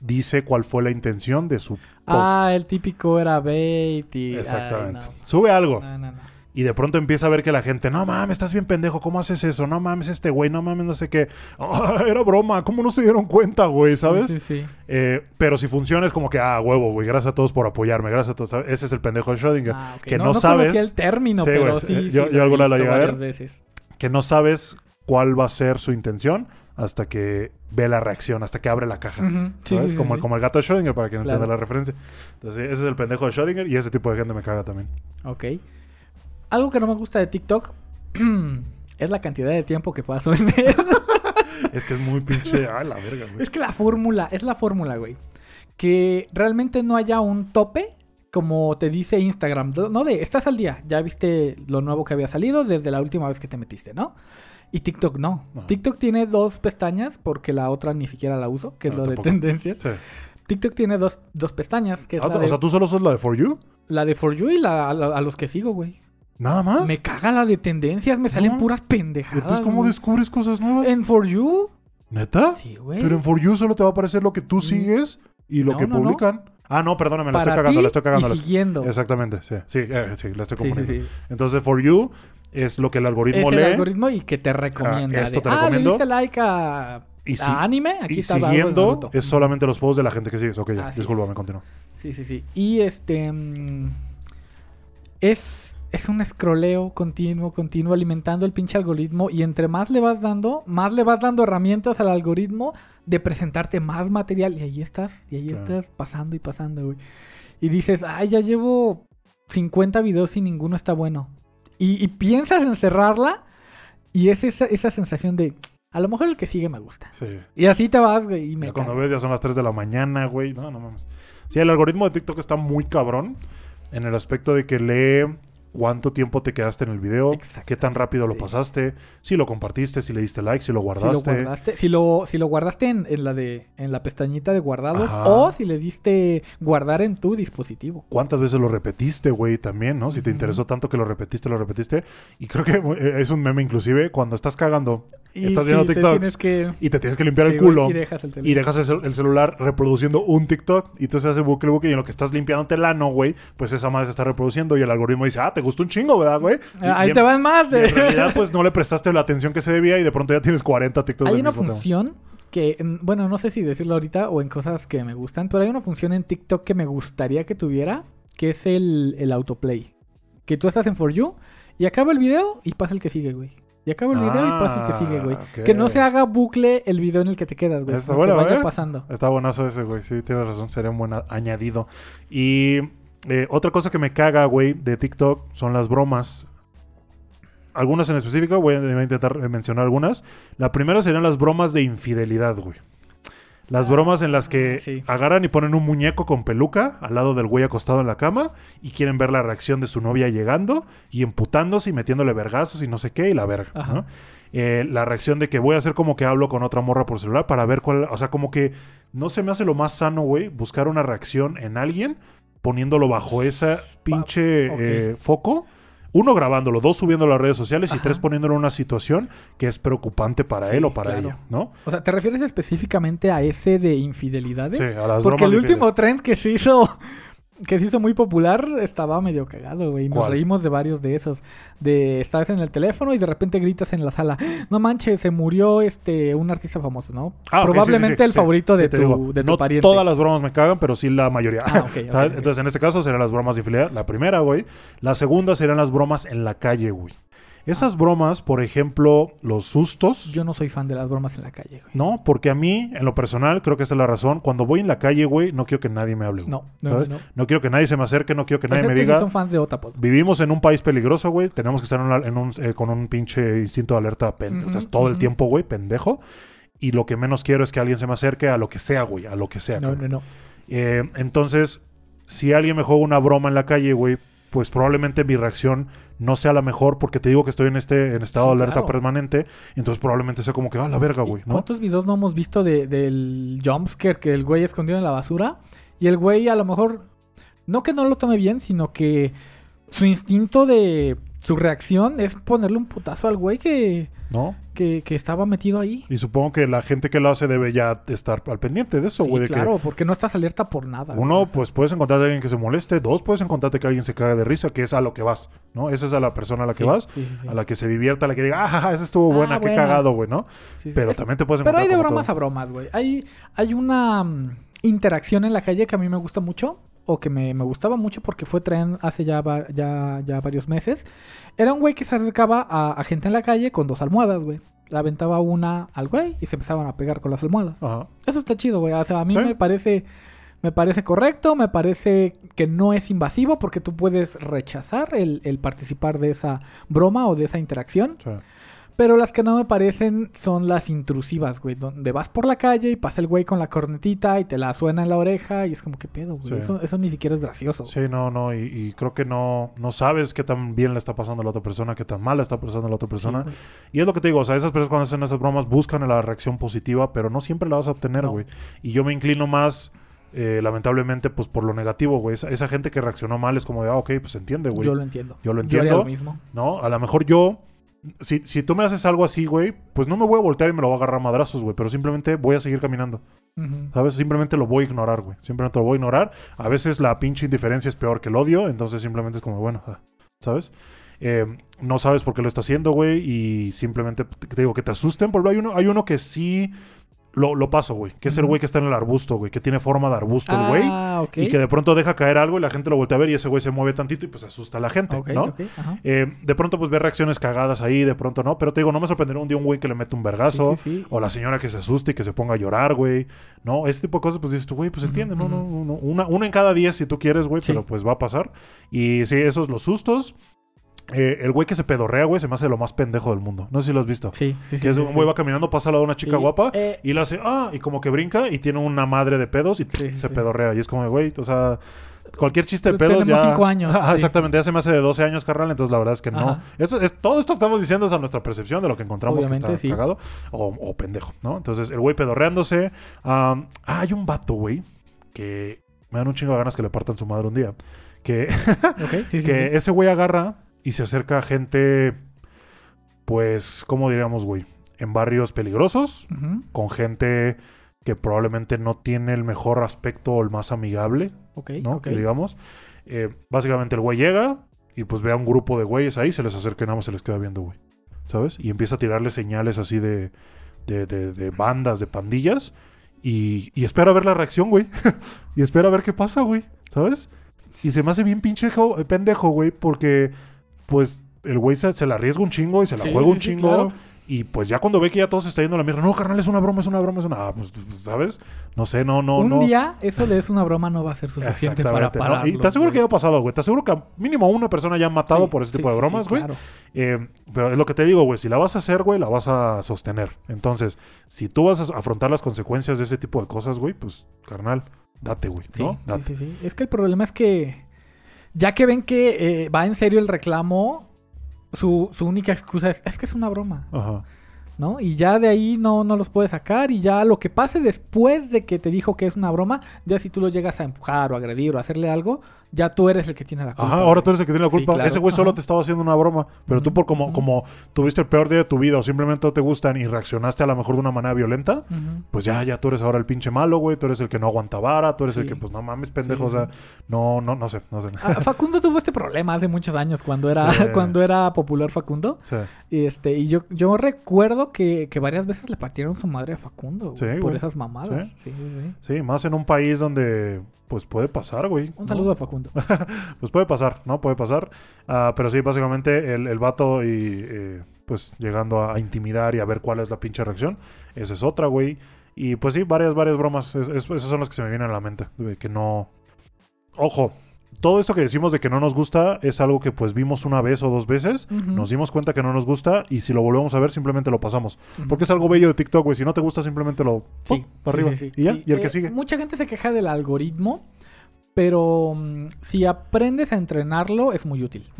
Speaker 1: dice cuál fue la intención de su post.
Speaker 2: Ah, el típico era bait y...
Speaker 1: Exactamente.
Speaker 2: ay,
Speaker 1: Sube algo.
Speaker 2: no. No.
Speaker 1: Y de pronto empieza a ver que la gente, no mames, estás bien pendejo, ¿cómo haces eso? No mames, este güey, no mames, no sé qué. "Ah, era broma, ¿cómo no se dieron cuenta, güey? ¿Sabes?
Speaker 2: Sí, sí, sí.
Speaker 1: Eh, pero si funciona es como que, ah, huevo, güey, gracias a todos por apoyarme, gracias a todos. ¿sabes? Ese es el pendejo de Schrödinger.
Speaker 2: Ah, ok.
Speaker 1: que
Speaker 2: no,
Speaker 1: sabes-
Speaker 2: el término,
Speaker 1: Sí,
Speaker 2: pero sí,
Speaker 1: eh,
Speaker 2: sí,
Speaker 1: yo- yo alguna la llegué a ver.
Speaker 2: veces.
Speaker 1: Que no sabes cuál va a ser su intención hasta que ve la reacción, hasta que abre la caja.
Speaker 2: Sí,
Speaker 1: ¿Sabes?
Speaker 2: sí, sí,
Speaker 1: como,
Speaker 2: sí.
Speaker 1: como el gato de Schrödinger, para quien no
Speaker 2: Claro.
Speaker 1: entienda la referencia. Entonces, ese es el pendejo de Schrödinger y ese tipo de gente me caga también.
Speaker 2: Ok. Algo que no me gusta de TikTok es la cantidad de tiempo que paso en él.
Speaker 1: es que es muy pinche. Ay, la verga, güey.
Speaker 2: es que la fórmula, es la fórmula, güey. Que realmente no haya un tope, como te dice Instagram. No de, estás al día, ya viste lo nuevo que había salido desde la última vez que te metiste, ¿no? Y TikTok no.
Speaker 1: Ajá.
Speaker 2: TikTok tiene dos pestañas, porque la otra ni siquiera la uso, que es
Speaker 1: No,
Speaker 2: lo de tendencias.
Speaker 1: Sí.
Speaker 2: TikTok tiene dos, dos pestañas, que es
Speaker 1: Ah,
Speaker 2: la
Speaker 1: o
Speaker 2: de,
Speaker 1: sea, tú solo usas la de For You.
Speaker 2: la de For You y la, a, a los que sigo, güey.
Speaker 1: Nada más.
Speaker 2: Me caga la de tendencias, me salen
Speaker 1: No.
Speaker 2: puras pendejadas.
Speaker 1: Entonces, ¿cómo
Speaker 2: güey.
Speaker 1: descubres cosas nuevas?
Speaker 2: ¿En For You?
Speaker 1: ¿Neta?
Speaker 2: Sí, güey.
Speaker 1: Pero en For You solo te va a aparecer lo que tú
Speaker 2: Mm.
Speaker 1: sigues y lo
Speaker 2: No,
Speaker 1: que
Speaker 2: no,
Speaker 1: publican. Ah, no, perdóname, la estoy cagando, la estoy cagando.
Speaker 2: y siguiendo.
Speaker 1: Exactamente, sí. Sí, eh, sí, la estoy
Speaker 2: Sí, sí,
Speaker 1: confundiendo.
Speaker 2: sí.
Speaker 1: Entonces, For You es lo que el algoritmo
Speaker 2: Es el
Speaker 1: lee.
Speaker 2: algoritmo y que te recomienda.
Speaker 1: Ah, esto
Speaker 2: de,
Speaker 1: te
Speaker 2: ah,
Speaker 1: recomiendo.
Speaker 2: le diste like a,
Speaker 1: Y
Speaker 2: a
Speaker 1: si-
Speaker 2: anime. Aquí
Speaker 1: y
Speaker 2: está
Speaker 1: siguiendo es solamente los posts de la gente que sigues. Ok, ya, discúlpame, continúa.
Speaker 2: Sí, sí, sí. Y este... mm, es, es un scrolleo continuo, continuo, alimentando el pinche algoritmo. Y entre más le vas dando, más le vas dando herramientas al algoritmo de presentarte más material. Y ahí estás, y ahí
Speaker 1: Claro.
Speaker 2: estás pasando y pasando, güey. Y dices, ay, ya llevo 50 videos y ninguno está bueno. Y, y piensas en cerrarla y es esa, esa sensación de, a lo mejor el que sigue me gusta.
Speaker 1: Sí.
Speaker 2: Y así te vas, güey, y me
Speaker 1: Ya cuando ves ya son las 3 de la mañana, güey. No, no mames. Sí, el algoritmo de TikTok está muy cabrón en el aspecto de que lee cuánto tiempo te quedaste en el video, qué tan rápido lo pasaste, si lo compartiste, si le diste like, si lo
Speaker 2: Si lo
Speaker 1: guardaste.
Speaker 2: guardaste, si lo, si lo guardaste en, en la de en la pestañita de guardados
Speaker 1: Ajá.
Speaker 2: o si le diste guardar en tu dispositivo.
Speaker 1: ¿Cuántas veces lo repetiste, güey? También, ¿no? Si te interesó tanto que lo repetiste, lo repetiste. Y creo que eh, es un meme inclusive cuando estás cagando
Speaker 2: Y
Speaker 1: Estás
Speaker 2: sí,
Speaker 1: viendo
Speaker 2: te
Speaker 1: TikToks
Speaker 2: que
Speaker 1: y te tienes que limpiar
Speaker 2: sí,
Speaker 1: el culo.
Speaker 2: y dejas el
Speaker 1: Y
Speaker 2: teléfono.
Speaker 1: dejas el, cel- el celular reproduciendo un TikTok y entonces hace bucle bucle y en lo que estás limpiándote el ano, güey, pues esa madre se está reproduciendo y el algoritmo dice, ah, te gustó un chingo, ¿verdad, güey?
Speaker 2: Ah, Ahí
Speaker 1: y
Speaker 2: te
Speaker 1: en-
Speaker 2: van más
Speaker 1: y
Speaker 2: de...
Speaker 1: en realidad, pues no le prestaste la atención que se debía y de pronto ya tienes 40 TikToks
Speaker 2: Hay
Speaker 1: del
Speaker 2: una
Speaker 1: mismo tema.
Speaker 2: función que, mm, bueno, no sé si decirlo ahorita o en cosas que me gustan, pero hay una función en TikTok que me gustaría que tuviera, que es el, el autoplay. Que tú estás en For You y acaba el video y pasa el que sigue, güey. Y acaba el video y pasa el que sigue, güey.
Speaker 1: Ah, ok.
Speaker 2: Que no se haga bucle el video en el que te quedas, güey.
Speaker 1: Está
Speaker 2: sino que
Speaker 1: bueno,
Speaker 2: vaya
Speaker 1: ¿eh?
Speaker 2: pasando.
Speaker 1: Está buenazo ese, güey. Sí, tienes razón. Sería un buen añadido. Y eh, otra cosa que me caga, güey, de TikTok son las bromas. Algunas en específico, voy a, intentar mencionar algunas. La primera serían las bromas de infidelidad, güey. Las bromas en las que
Speaker 2: sí.
Speaker 1: agarran y ponen un muñeco con peluca al lado del güey acostado en la cama y quieren ver la reacción de su novia llegando y emputándose y metiéndole vergazos y no sé qué y la verga. ¿no? Eh, la reacción de que voy a hacer como que hablo con otra morra por celular para ver cuál, o sea, como que no se me hace lo más sano, güey, buscar una reacción en alguien poniéndolo bajo esa pinche eh, foco. Uno grabándolo, dos subiéndolo a las redes sociales y tres poniéndolo en una situación que es preocupante para
Speaker 2: Sí,
Speaker 1: él o para
Speaker 2: claro.
Speaker 1: ella, ¿no?
Speaker 2: O sea, ¿te refieres específicamente a ese de infidelidades?
Speaker 1: Sí, a las
Speaker 2: Porque el último trend que se hizo que se hizo muy popular estaba medio cagado, güey. Nos
Speaker 1: ¿Cuál?
Speaker 2: reímos de varios de esos. De estás en el teléfono y de repente gritas en la sala, no manches, se murió este un artista famoso, ¿no?
Speaker 1: Ah, ok, sí,
Speaker 2: Probablemente
Speaker 1: sí, sí,
Speaker 2: el favorito de, tu, de tu
Speaker 1: no
Speaker 2: pariente.
Speaker 1: todas las bromas me cagan, pero sí la mayoría.
Speaker 2: Ah, ok, ok,
Speaker 1: ¿Sabes? Entonces, en este caso serían las bromas de infidelidad. La primera, güey. La segunda serían las bromas en la calle, güey. Esas bromas, por ejemplo, los sustos.
Speaker 2: Yo no soy fan de las bromas en la calle, güey.
Speaker 1: No, porque a mí, en lo personal, creo que esa es la razón. Cuando voy en la calle, güey, no quiero que nadie me hable. güey.
Speaker 2: No, no,
Speaker 1: ¿Sabes?
Speaker 2: no.
Speaker 1: No quiero que nadie se me acerque, no quiero que nadie me
Speaker 2: Excepto si
Speaker 1: diga.
Speaker 2: son fans de Otapod.
Speaker 1: Vivimos en un país peligroso, güey. Tenemos que estar en una- en un, eh, con un pinche instinto de alerta pen- o sea, todo el tiempo, güey, pendejo. Y lo que menos quiero es que alguien se me acerque a lo que sea, güey, a lo que sea.
Speaker 2: No,
Speaker 1: cabrón.
Speaker 2: no, no.
Speaker 1: Eh, entonces, si alguien me juega una broma en la calle, güey, pues probablemente mi reacción no sea la mejor porque te digo que estoy en este en estado
Speaker 2: Sí,
Speaker 1: de alerta
Speaker 2: claro.
Speaker 1: permanente. Entonces probablemente sea como que, ah, la verga, güey, ¿no?
Speaker 2: ¿Cuántos videos no hemos visto de, del jumpscare que el güey escondido en la basura? Y el güey a lo mejor, no que no lo tome bien, sino que su instinto de su reacción es ponerle un putazo al güey que,
Speaker 1: ¿No?
Speaker 2: que, que estaba metido ahí.
Speaker 1: Y supongo que la gente que lo hace debe ya estar al pendiente de eso,
Speaker 2: Sí,
Speaker 1: güey. de
Speaker 2: claro, porque no estás alerta por nada. güey,
Speaker 1: uno,
Speaker 2: o sea,
Speaker 1: pues puedes encontrarte a alguien que se moleste. Dos, puedes encontrarte que alguien se caga de risa, que es a lo que vas, ¿no? Esa es a la persona a la que
Speaker 2: sí,
Speaker 1: vas.
Speaker 2: sí, sí, sí.
Speaker 1: A la que se divierta, a la que diga, ah, jaja, esa estuvo
Speaker 2: Ah,
Speaker 1: buena, qué
Speaker 2: buena.
Speaker 1: cagado, güey, ¿no?
Speaker 2: Sí, sí.
Speaker 1: Pero
Speaker 2: Es-
Speaker 1: también te puedes
Speaker 2: Pero
Speaker 1: encontrar
Speaker 2: hay de
Speaker 1: como
Speaker 2: bromas
Speaker 1: todo.
Speaker 2: a bromas, güey. Hay, hay una mm, interacción en la calle que a mí me gusta mucho, o que me, me gustaba mucho porque fue tren hace ya, ya, ya varios meses. Era un güey que se acercaba a, a gente en la calle con dos almohadas, güey. Le aventaba una al güey y se empezaban a pegar con las almohadas.
Speaker 1: Ajá.
Speaker 2: Eso está chido, güey. O sea, a mí
Speaker 1: Sí.
Speaker 2: me parece... Me parece correcto, me parece que no es invasivo porque tú puedes rechazar el, el participar de esa broma o de esa interacción.
Speaker 1: Sea,
Speaker 2: Pero las que no me parecen son las intrusivas, güey. Donde vas por la calle y pasa el güey con la cornetita y te la suena en la oreja y es como, ¿qué pedo, güey?
Speaker 1: Sí.
Speaker 2: Eso, eso ni siquiera es gracioso.
Speaker 1: Sí, no, no, y, y creo que no, no sabes qué tan bien le está pasando a la otra persona, qué tan mal le está pasando a la otra persona. y es lo que te digo, o sea, esas personas cuando hacen esas bromas buscan la reacción positiva, pero no siempre la vas a obtener,
Speaker 2: No.
Speaker 1: güey. Y yo me inclino más, eh, lamentablemente, pues por lo negativo, güey. Esa, esa gente que reaccionó mal es como de, ah, ok, pues entiende, güey.
Speaker 2: Yo lo entiendo.
Speaker 1: Yo lo
Speaker 2: haría
Speaker 1: entiendo.
Speaker 2: lo mismo.
Speaker 1: ¿No? A lo mejor yo, si, si tú me haces algo así, güey, pues no me voy a voltear y me lo voy a agarrar a madrazos, güey, pero simplemente voy a seguir caminando. ¿Sabes? Simplemente lo voy a ignorar, güey. Simplemente lo voy a ignorar. A veces la pinche indiferencia es peor que el odio, entonces simplemente es como, bueno, ah, ¿sabes? Eh, no sabes por qué lo está haciendo, güey, y simplemente te digo que te asusten. Por ejemplo, hay uno, hay uno que sí lo, lo paso, güey. Que es el güey que está en el arbusto, güey. Que tiene forma de arbusto el güey.
Speaker 2: Ah, ok.
Speaker 1: Y que de pronto deja caer algo y la gente lo voltea a ver y ese güey se mueve tantito y pues asusta a la gente,
Speaker 2: Ok,
Speaker 1: ¿no?
Speaker 2: ok, ajá.
Speaker 1: Eh, de pronto pues ve reacciones cagadas ahí, de pronto no. Pero te digo, no me sorprendería un día un güey que le mete un vergazo.
Speaker 2: Sí, sí, sí.
Speaker 1: O la señora que se asuste y que se ponga a llorar, güey. No, ese tipo de cosas, pues dices tú, güey, pues entiende, no, no, no, no. Una, una en cada diez si tú quieres, güey,
Speaker 2: Sí.
Speaker 1: pero pues va a pasar. Y sí, esos los sustos. Eh, el güey que se pedorrea, güey, se me hace lo más pendejo del mundo. No sé si lo has visto.
Speaker 2: Sí, sí, sí.
Speaker 1: que es
Speaker 2: sí,
Speaker 1: un
Speaker 2: sí.
Speaker 1: güey va caminando, pasa al lado de una chica
Speaker 2: Y,
Speaker 1: guapa
Speaker 2: eh,
Speaker 1: y le hace, ah, y como que brinca y tiene una madre de pedos y se pedorrea. Y es como, güey, o sea, cualquier chiste de pedos
Speaker 2: tenemos
Speaker 1: ya.
Speaker 2: cinco años, sí.
Speaker 1: Exactamente, ya se me hace de 12 años, carnal, entonces la verdad es que no.
Speaker 2: Ajá.
Speaker 1: Esto es, todo esto estamos diciendo es a nuestra percepción de lo que encontramos
Speaker 2: Obviamente,
Speaker 1: que está cagado o, o pendejo, ¿no? Entonces, el güey pedorreándose. ah, hay un vato, güey, que me dan un chingo de ganas que le partan su madre un día. Que,
Speaker 2: ok, sí, sí,
Speaker 1: que ese güey agarra y se acerca a gente, pues, ¿cómo diríamos, güey? En barrios peligrosos, con gente que probablemente no tiene el mejor aspecto o el más amigable,
Speaker 2: Ok,
Speaker 1: ¿no? Que digamos. Eh, básicamente el güey llega y pues ve a un grupo de güeyes ahí, se les acerca y nada más se les queda viendo, güey. ¿Sabes? Y empieza a tirarle señales así de, de, de- de bandas, de pandillas. Y, y espera a ver la reacción, güey. y espera a ver qué pasa, güey. ¿Sabes? Y se me hace bien pinche jo- pendejo, güey, porque pues el güey se, se la arriesga un chingo y se la
Speaker 2: Sí,
Speaker 1: juega
Speaker 2: sí,
Speaker 1: un
Speaker 2: sí,
Speaker 1: chingo.
Speaker 2: claro.
Speaker 1: Y pues ya cuando ve que ya todo se está yendo a la mierda, no, carnal, es una broma, es una broma, es una. Ah, pues, ¿sabes? No sé, no, no,
Speaker 2: un
Speaker 1: no.
Speaker 2: día eso de es una broma no va a ser suficiente para
Speaker 1: Exactamente, ¿no?
Speaker 2: pararlo.
Speaker 1: Y te aseguro que ya ha pasado, güey. Te aseguro que mínimo una persona ya ha matado por ese tipo de bromas, güey.
Speaker 2: claro.
Speaker 1: Eh, pero es lo que te digo, güey. Si la vas a hacer, güey, la vas a sostener. Entonces, si tú vas a afrontar las consecuencias de ese tipo de cosas, güey, pues, carnal, date, güey. ¿no?
Speaker 2: sí, sí, sí. Es que el problema es que ya que ven que eh, va en serio el reclamo, su, su única excusa es, es que es una broma,
Speaker 1: Ajá.
Speaker 2: ¿no? Y ya de ahí no, no los puede sacar y ya lo que pase después de que te dijo que es una broma, ya si tú lo llegas a empujar o agredir o hacerle algo, ya tú eres el que tiene la culpa.
Speaker 1: Ajá, ahora tú eres el que tiene la
Speaker 2: Sí,
Speaker 1: culpa.
Speaker 2: claro.
Speaker 1: Ese güey solo
Speaker 2: Ajá.
Speaker 1: te estaba haciendo una broma. Pero tú, por como, como tuviste el peor día de tu vida o simplemente no te gustan y reaccionaste a lo mejor de una manera violenta, pues ya, ya tú eres ahora el pinche malo, güey. Tú eres el que no aguanta vara. Tú eres el que, pues no mames, pendejo.
Speaker 2: Sí,
Speaker 1: o sea, no, no, no sé, no sé.
Speaker 2: Ah, Facundo tuvo este problema hace muchos años cuando era, cuando era popular Facundo.
Speaker 1: Sí.
Speaker 2: Y este, y yo, yo recuerdo que, que varias veces le partieron su madre a Facundo güey,
Speaker 1: Sí,
Speaker 2: por
Speaker 1: güey.
Speaker 2: esas mamadas.
Speaker 1: Sí,
Speaker 2: sí, sí. Sí,
Speaker 1: más en un país donde, pues puede pasar, güey.
Speaker 2: Un
Speaker 1: ¿no?
Speaker 2: saludo a Facundo.
Speaker 1: Pues puede pasar, ¿no? Puede pasar. Ah, pero sí, básicamente el, el vato y eh, pues llegando a, a intimidar y a ver cuál es la pinche reacción. Esa es otra, güey. Y pues sí, varias, varias bromas. Es- es- esas son las que se me vienen a la mente. Que no... Ojo, todo esto que decimos de que no nos gusta es algo que pues vimos una vez o dos veces. Nos dimos cuenta que no nos gusta y si lo volvemos a ver simplemente lo pasamos. Porque es algo bello de TikTok, güey. Si no te gusta simplemente lo...
Speaker 2: Sí,
Speaker 1: para
Speaker 2: sí,
Speaker 1: arriba.
Speaker 2: sí.
Speaker 1: Y ya,
Speaker 2: Sí,
Speaker 1: y el que
Speaker 2: eh,
Speaker 1: sigue.
Speaker 2: Mucha gente se queja del algoritmo, pero mm, si aprendes a entrenarlo es muy útil.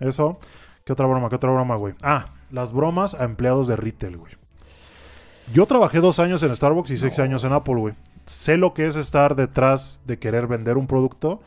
Speaker 1: Eso. ¿Qué otra broma? ¿Qué otra broma, güey? Ah, las bromas a empleados de retail, güey. Yo trabajé dos años en Starbucks y seis años en Apple, güey. Sé lo que es estar detrás de querer vender un producto,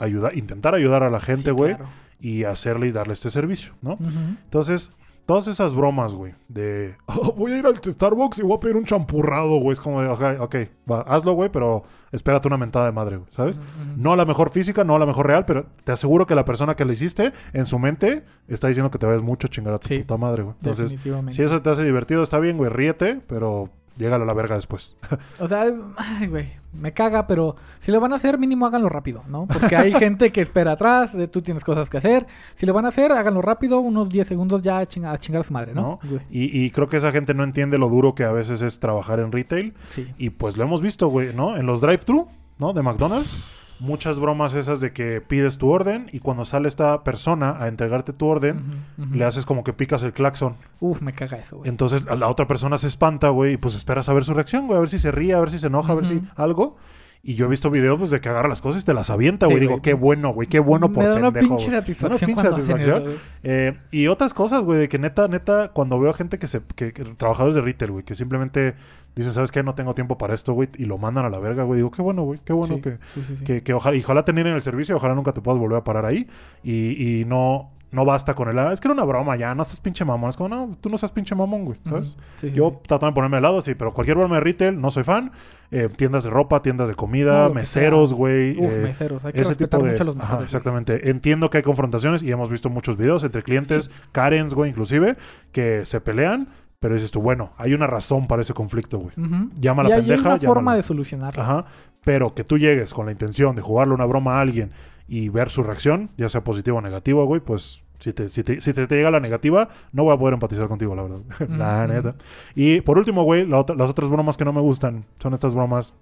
Speaker 1: ayudar, intentar ayudar a la gente,
Speaker 2: Sí,
Speaker 1: güey,
Speaker 2: claro.
Speaker 1: y hacerle y darle este servicio, ¿no? Entonces, todas esas bromas, güey, de "Oh, voy a ir al Starbucks y voy a pedir un champurrado, güey. Es como de, ok, ok, va, hazlo, güey, pero espérate una mentada de madre, güey, ¿sabes? No a la mejor física, no a la mejor real, pero te aseguro que la persona que le hiciste en su mente está diciendo que te ves mucho chingar a tu
Speaker 2: Sí.
Speaker 1: puta madre, güey. Entonces, si eso te hace divertido, está bien, güey, ríete, pero llégale a la verga después.
Speaker 2: O sea, ay, güey, me caga, pero si lo van a hacer, mínimo háganlo rápido, ¿no? Porque hay gente que espera atrás, tú tienes cosas que hacer. Si lo van a hacer, háganlo rápido, unos 10 segundos ya a chingar a, chingar a su madre, ¿no?
Speaker 1: Y, y creo que esa gente no entiende lo duro que a veces es trabajar en retail.
Speaker 2: Sí.
Speaker 1: Y pues lo hemos visto, güey, ¿no? En los drive-thru, ¿no? De McDonald's. Muchas bromas esas de que pides tu orden y cuando sale esta persona a entregarte tu orden, le haces como que picas el claxon.
Speaker 2: Uf, me caga eso, güey.
Speaker 1: Entonces la otra persona se espanta, güey, y pues esperas a ver su reacción, güey, a ver si se ríe, a ver si se enoja, a ver si algo. Y yo he visto videos pues, de que agarra las cosas y te las avienta, güey.
Speaker 2: Sí,
Speaker 1: Digo, qué bueno, güey, qué bueno por
Speaker 2: Me da una
Speaker 1: pendejo,
Speaker 2: pinche satisfacción
Speaker 1: una pinche satisfacción.
Speaker 2: eso.
Speaker 1: Eh, y otras cosas, güey, de que neta, neta, cuando veo a gente que se... Que, que- trabajadores de retail, güey, que simplemente dicen, ¿sabes qué? No tengo tiempo para esto, güey, y lo mandan a la verga, güey. Digo, qué bueno, güey, qué bueno
Speaker 2: Sí,
Speaker 1: que...
Speaker 2: sí.
Speaker 1: Que, que ojalá, y ojalá te nieguen el servicio, ojalá nunca te puedas volver a parar ahí. Y, y no, no basta con el... "Ah, es que era una broma ya, no estás pinche mamón. Es como, no, tú no estás pinche mamón, güey.
Speaker 2: Sí, sí,
Speaker 1: Yo
Speaker 2: sí.
Speaker 1: tratando de ponerme al lado, sí, pero cualquier broma de retail, no soy fan. Eh, tiendas de ropa, tiendas de comida,
Speaker 2: No,
Speaker 1: meseros, güey.
Speaker 2: Uf,
Speaker 1: eh,
Speaker 2: meseros. Hay que
Speaker 1: ese
Speaker 2: respetar
Speaker 1: tipo de...
Speaker 2: mucho a los
Speaker 1: Ajá,
Speaker 2: meseros. güey.
Speaker 1: exactamente. Entiendo que hay confrontaciones y hemos visto muchos videos entre clientes, Karens, güey, inclusive, que se pelean. Pero dices tú, bueno, hay una razón para ese conflicto, güey. Llama a
Speaker 2: y
Speaker 1: la
Speaker 2: hay
Speaker 1: pendeja,
Speaker 2: una forma
Speaker 1: llámala.
Speaker 2: de solucionarlo.
Speaker 1: Ajá. Pero que tú llegues con la intención de jugarle una broma a alguien y ver su reacción, ya sea positiva o negativa, güey, pues si te, si te, si te- te llega la negativa, no voy a poder empatizar contigo, la verdad. la neta. Y por último, güey, la las otras bromas que no me gustan son estas bromas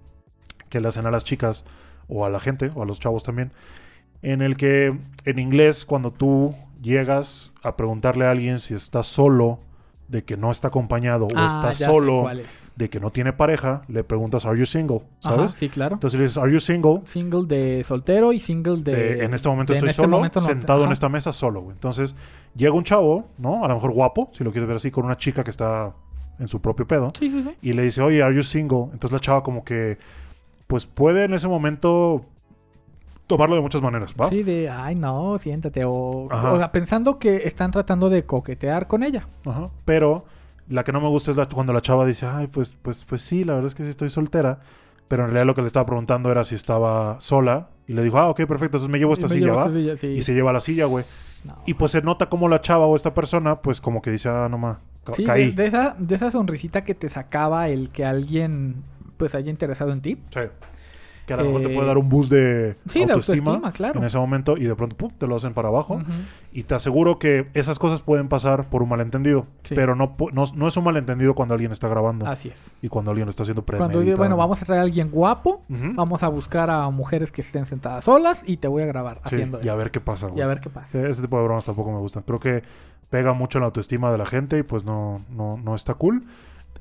Speaker 1: que le hacen a las chicas o a la gente o a los chavos también. En el que en inglés, cuando tú llegas a preguntarle a alguien si está solo, de que no está acompañado o
Speaker 2: Ah,
Speaker 1: está solo,
Speaker 2: es.
Speaker 1: de que no tiene pareja, le preguntas, ¿Are you single?
Speaker 2: Ajá,
Speaker 1: ¿Sabes?
Speaker 2: sí, claro.
Speaker 1: Entonces le dices, ¿Are you single?
Speaker 2: Single de soltero y single de...
Speaker 1: De, en este momento
Speaker 2: de
Speaker 1: estoy
Speaker 2: este
Speaker 1: solo,
Speaker 2: momento no-
Speaker 1: sentado en esta mesa solo, güey. Entonces llega un chavo, ¿no? A lo mejor guapo, si lo quieres ver así, con una chica que está en su propio pedo.
Speaker 2: Sí, sí, sí.
Speaker 1: Y le dice, oye, ¿are you single? Entonces la chava como que, pues puede en ese momento tomarlo de muchas maneras, ¿va?
Speaker 2: Sí, de, ay, no, siéntate. O, o sea, pensando que están tratando de coquetear con ella.
Speaker 1: Ajá. Pero la que no me gusta es la- cuando la chava dice, ay, pues, pues, pues sí, la verdad es que sí estoy soltera. Pero en realidad lo que le estaba preguntando era si estaba sola. Y le dijo, ah, ok, perfecto, entonces me llevo esta
Speaker 2: me
Speaker 1: silla,
Speaker 2: llevo
Speaker 1: ¿va?
Speaker 2: esta silla, sí.
Speaker 1: Y se lleva la silla, güey.
Speaker 2: No.
Speaker 1: Y pues se nota como la chava o esta persona, pues como que dice, ah, no ma, ca-
Speaker 2: Sí, de, de esa, de esa sonrisita que te sacaba el que alguien pues haya interesado en ti.
Speaker 1: Sí. Que a lo mejor te
Speaker 2: Eh,
Speaker 1: puede dar un boost de
Speaker 2: Sí,
Speaker 1: autoestima,
Speaker 2: autoestima, claro.
Speaker 1: en ese momento y de pronto pum, te lo hacen para abajo. Y te aseguro que esas cosas pueden pasar por un malentendido.
Speaker 2: Sí.
Speaker 1: Pero no, no, no es un malentendido cuando alguien está grabando
Speaker 2: Así es.
Speaker 1: y cuando alguien lo está haciendo
Speaker 2: Cuando
Speaker 1: premeditado.
Speaker 2: digo, bueno, vamos a traer a alguien guapo, vamos a buscar a mujeres que estén sentadas solas y te voy a grabar
Speaker 1: Sí,
Speaker 2: haciendo
Speaker 1: y a
Speaker 2: eso.
Speaker 1: ver qué pasa, güey.
Speaker 2: Y a ver qué pasa.
Speaker 1: Sí, ese tipo de bromas tampoco me gustan. Creo que pega mucho en la autoestima de la gente y pues no, no, no está cool.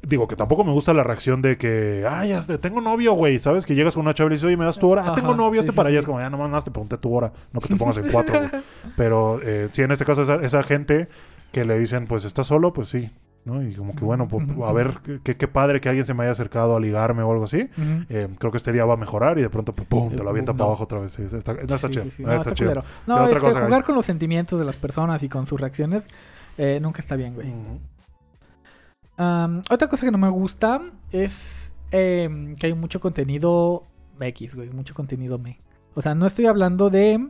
Speaker 1: Digo que tampoco me gusta la reacción de que, ay, ya te- tengo novio, güey. ¿Sabes? Que llegas con una chava y dices, oye, ¿me das tu hora? Ah, tengo novio, este
Speaker 2: sí,
Speaker 1: para allá.
Speaker 2: sí.
Speaker 1: Es como, ya nomás te pregunté tu hora. No que te pongas en cuatro, güey. Pero eh, sí, en este caso, esa, esa gente que le dicen, pues, ¿estás solo? Pues sí. ¿no? Y como que, bueno, pues, a ver, qué, padre que alguien se me haya acercado a ligarme o algo así. Eh, creo que este día va a mejorar y de pronto, pues, pum, te lo avienta
Speaker 2: No.
Speaker 1: para abajo otra vez. Sí, está, no está chido. no
Speaker 2: No,
Speaker 1: está chido.
Speaker 2: culero.
Speaker 1: ¿Qué
Speaker 2: No,
Speaker 1: otra
Speaker 2: este,
Speaker 1: cosa
Speaker 2: jugar con los sentimientos de las personas y con sus reacciones eh, nunca está bien, güey. Otra cosa que no me gusta es em, que hay mucho contenido X, güey, mucho contenido me. O sea, no estoy hablando de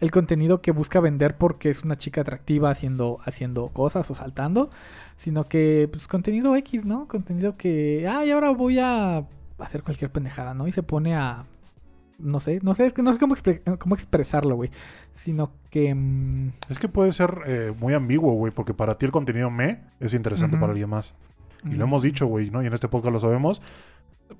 Speaker 2: el contenido que busca vender porque es una chica atractiva haciendo, haciendo cosas o saltando, sino que, pues, contenido X, ¿no? Contenido que, ay, ahora voy a hacer cualquier pendejada, ¿no? Y se pone a, no sé, no sé, es que no sé cómo, expre- cómo expresarlo, güey, sino que... mm,
Speaker 1: Es que puede ser eh, muy ambiguo, güey, porque para ti el contenido me es interesante para alguien más. Y lo
Speaker 2: mm,
Speaker 1: hemos dicho, güey, ¿no? Y en este podcast lo sabemos.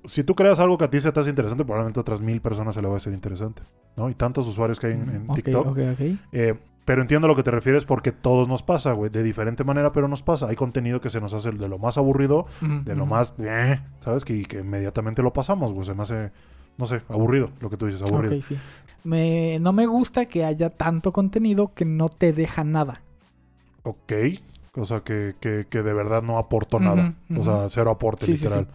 Speaker 1: Si tú creas algo que a ti se te hace interesante, probablemente a otras mil personas se le va a hacer interesante, ¿no? Y tantos usuarios que hay en, en
Speaker 2: ok,
Speaker 1: TikTok.
Speaker 2: ok, ok.
Speaker 1: Eh, pero entiendo a lo que te refieres porque todos nos pasa, güey. De diferente manera, pero nos pasa. Hay contenido que se nos hace de lo más aburrido, de lo más... eh, ¿Sabes? Que, que inmediatamente lo pasamos, güey. Se me hace, no sé, aburrido lo que tú dices, aburrido.
Speaker 2: Sí. Me, no me gusta que haya tanto contenido que no te deja nada.
Speaker 1: Ok. O sea, que, que, que de verdad no aportó nada. O sea, cero aporte,
Speaker 2: Sí, sí,
Speaker 1: literal.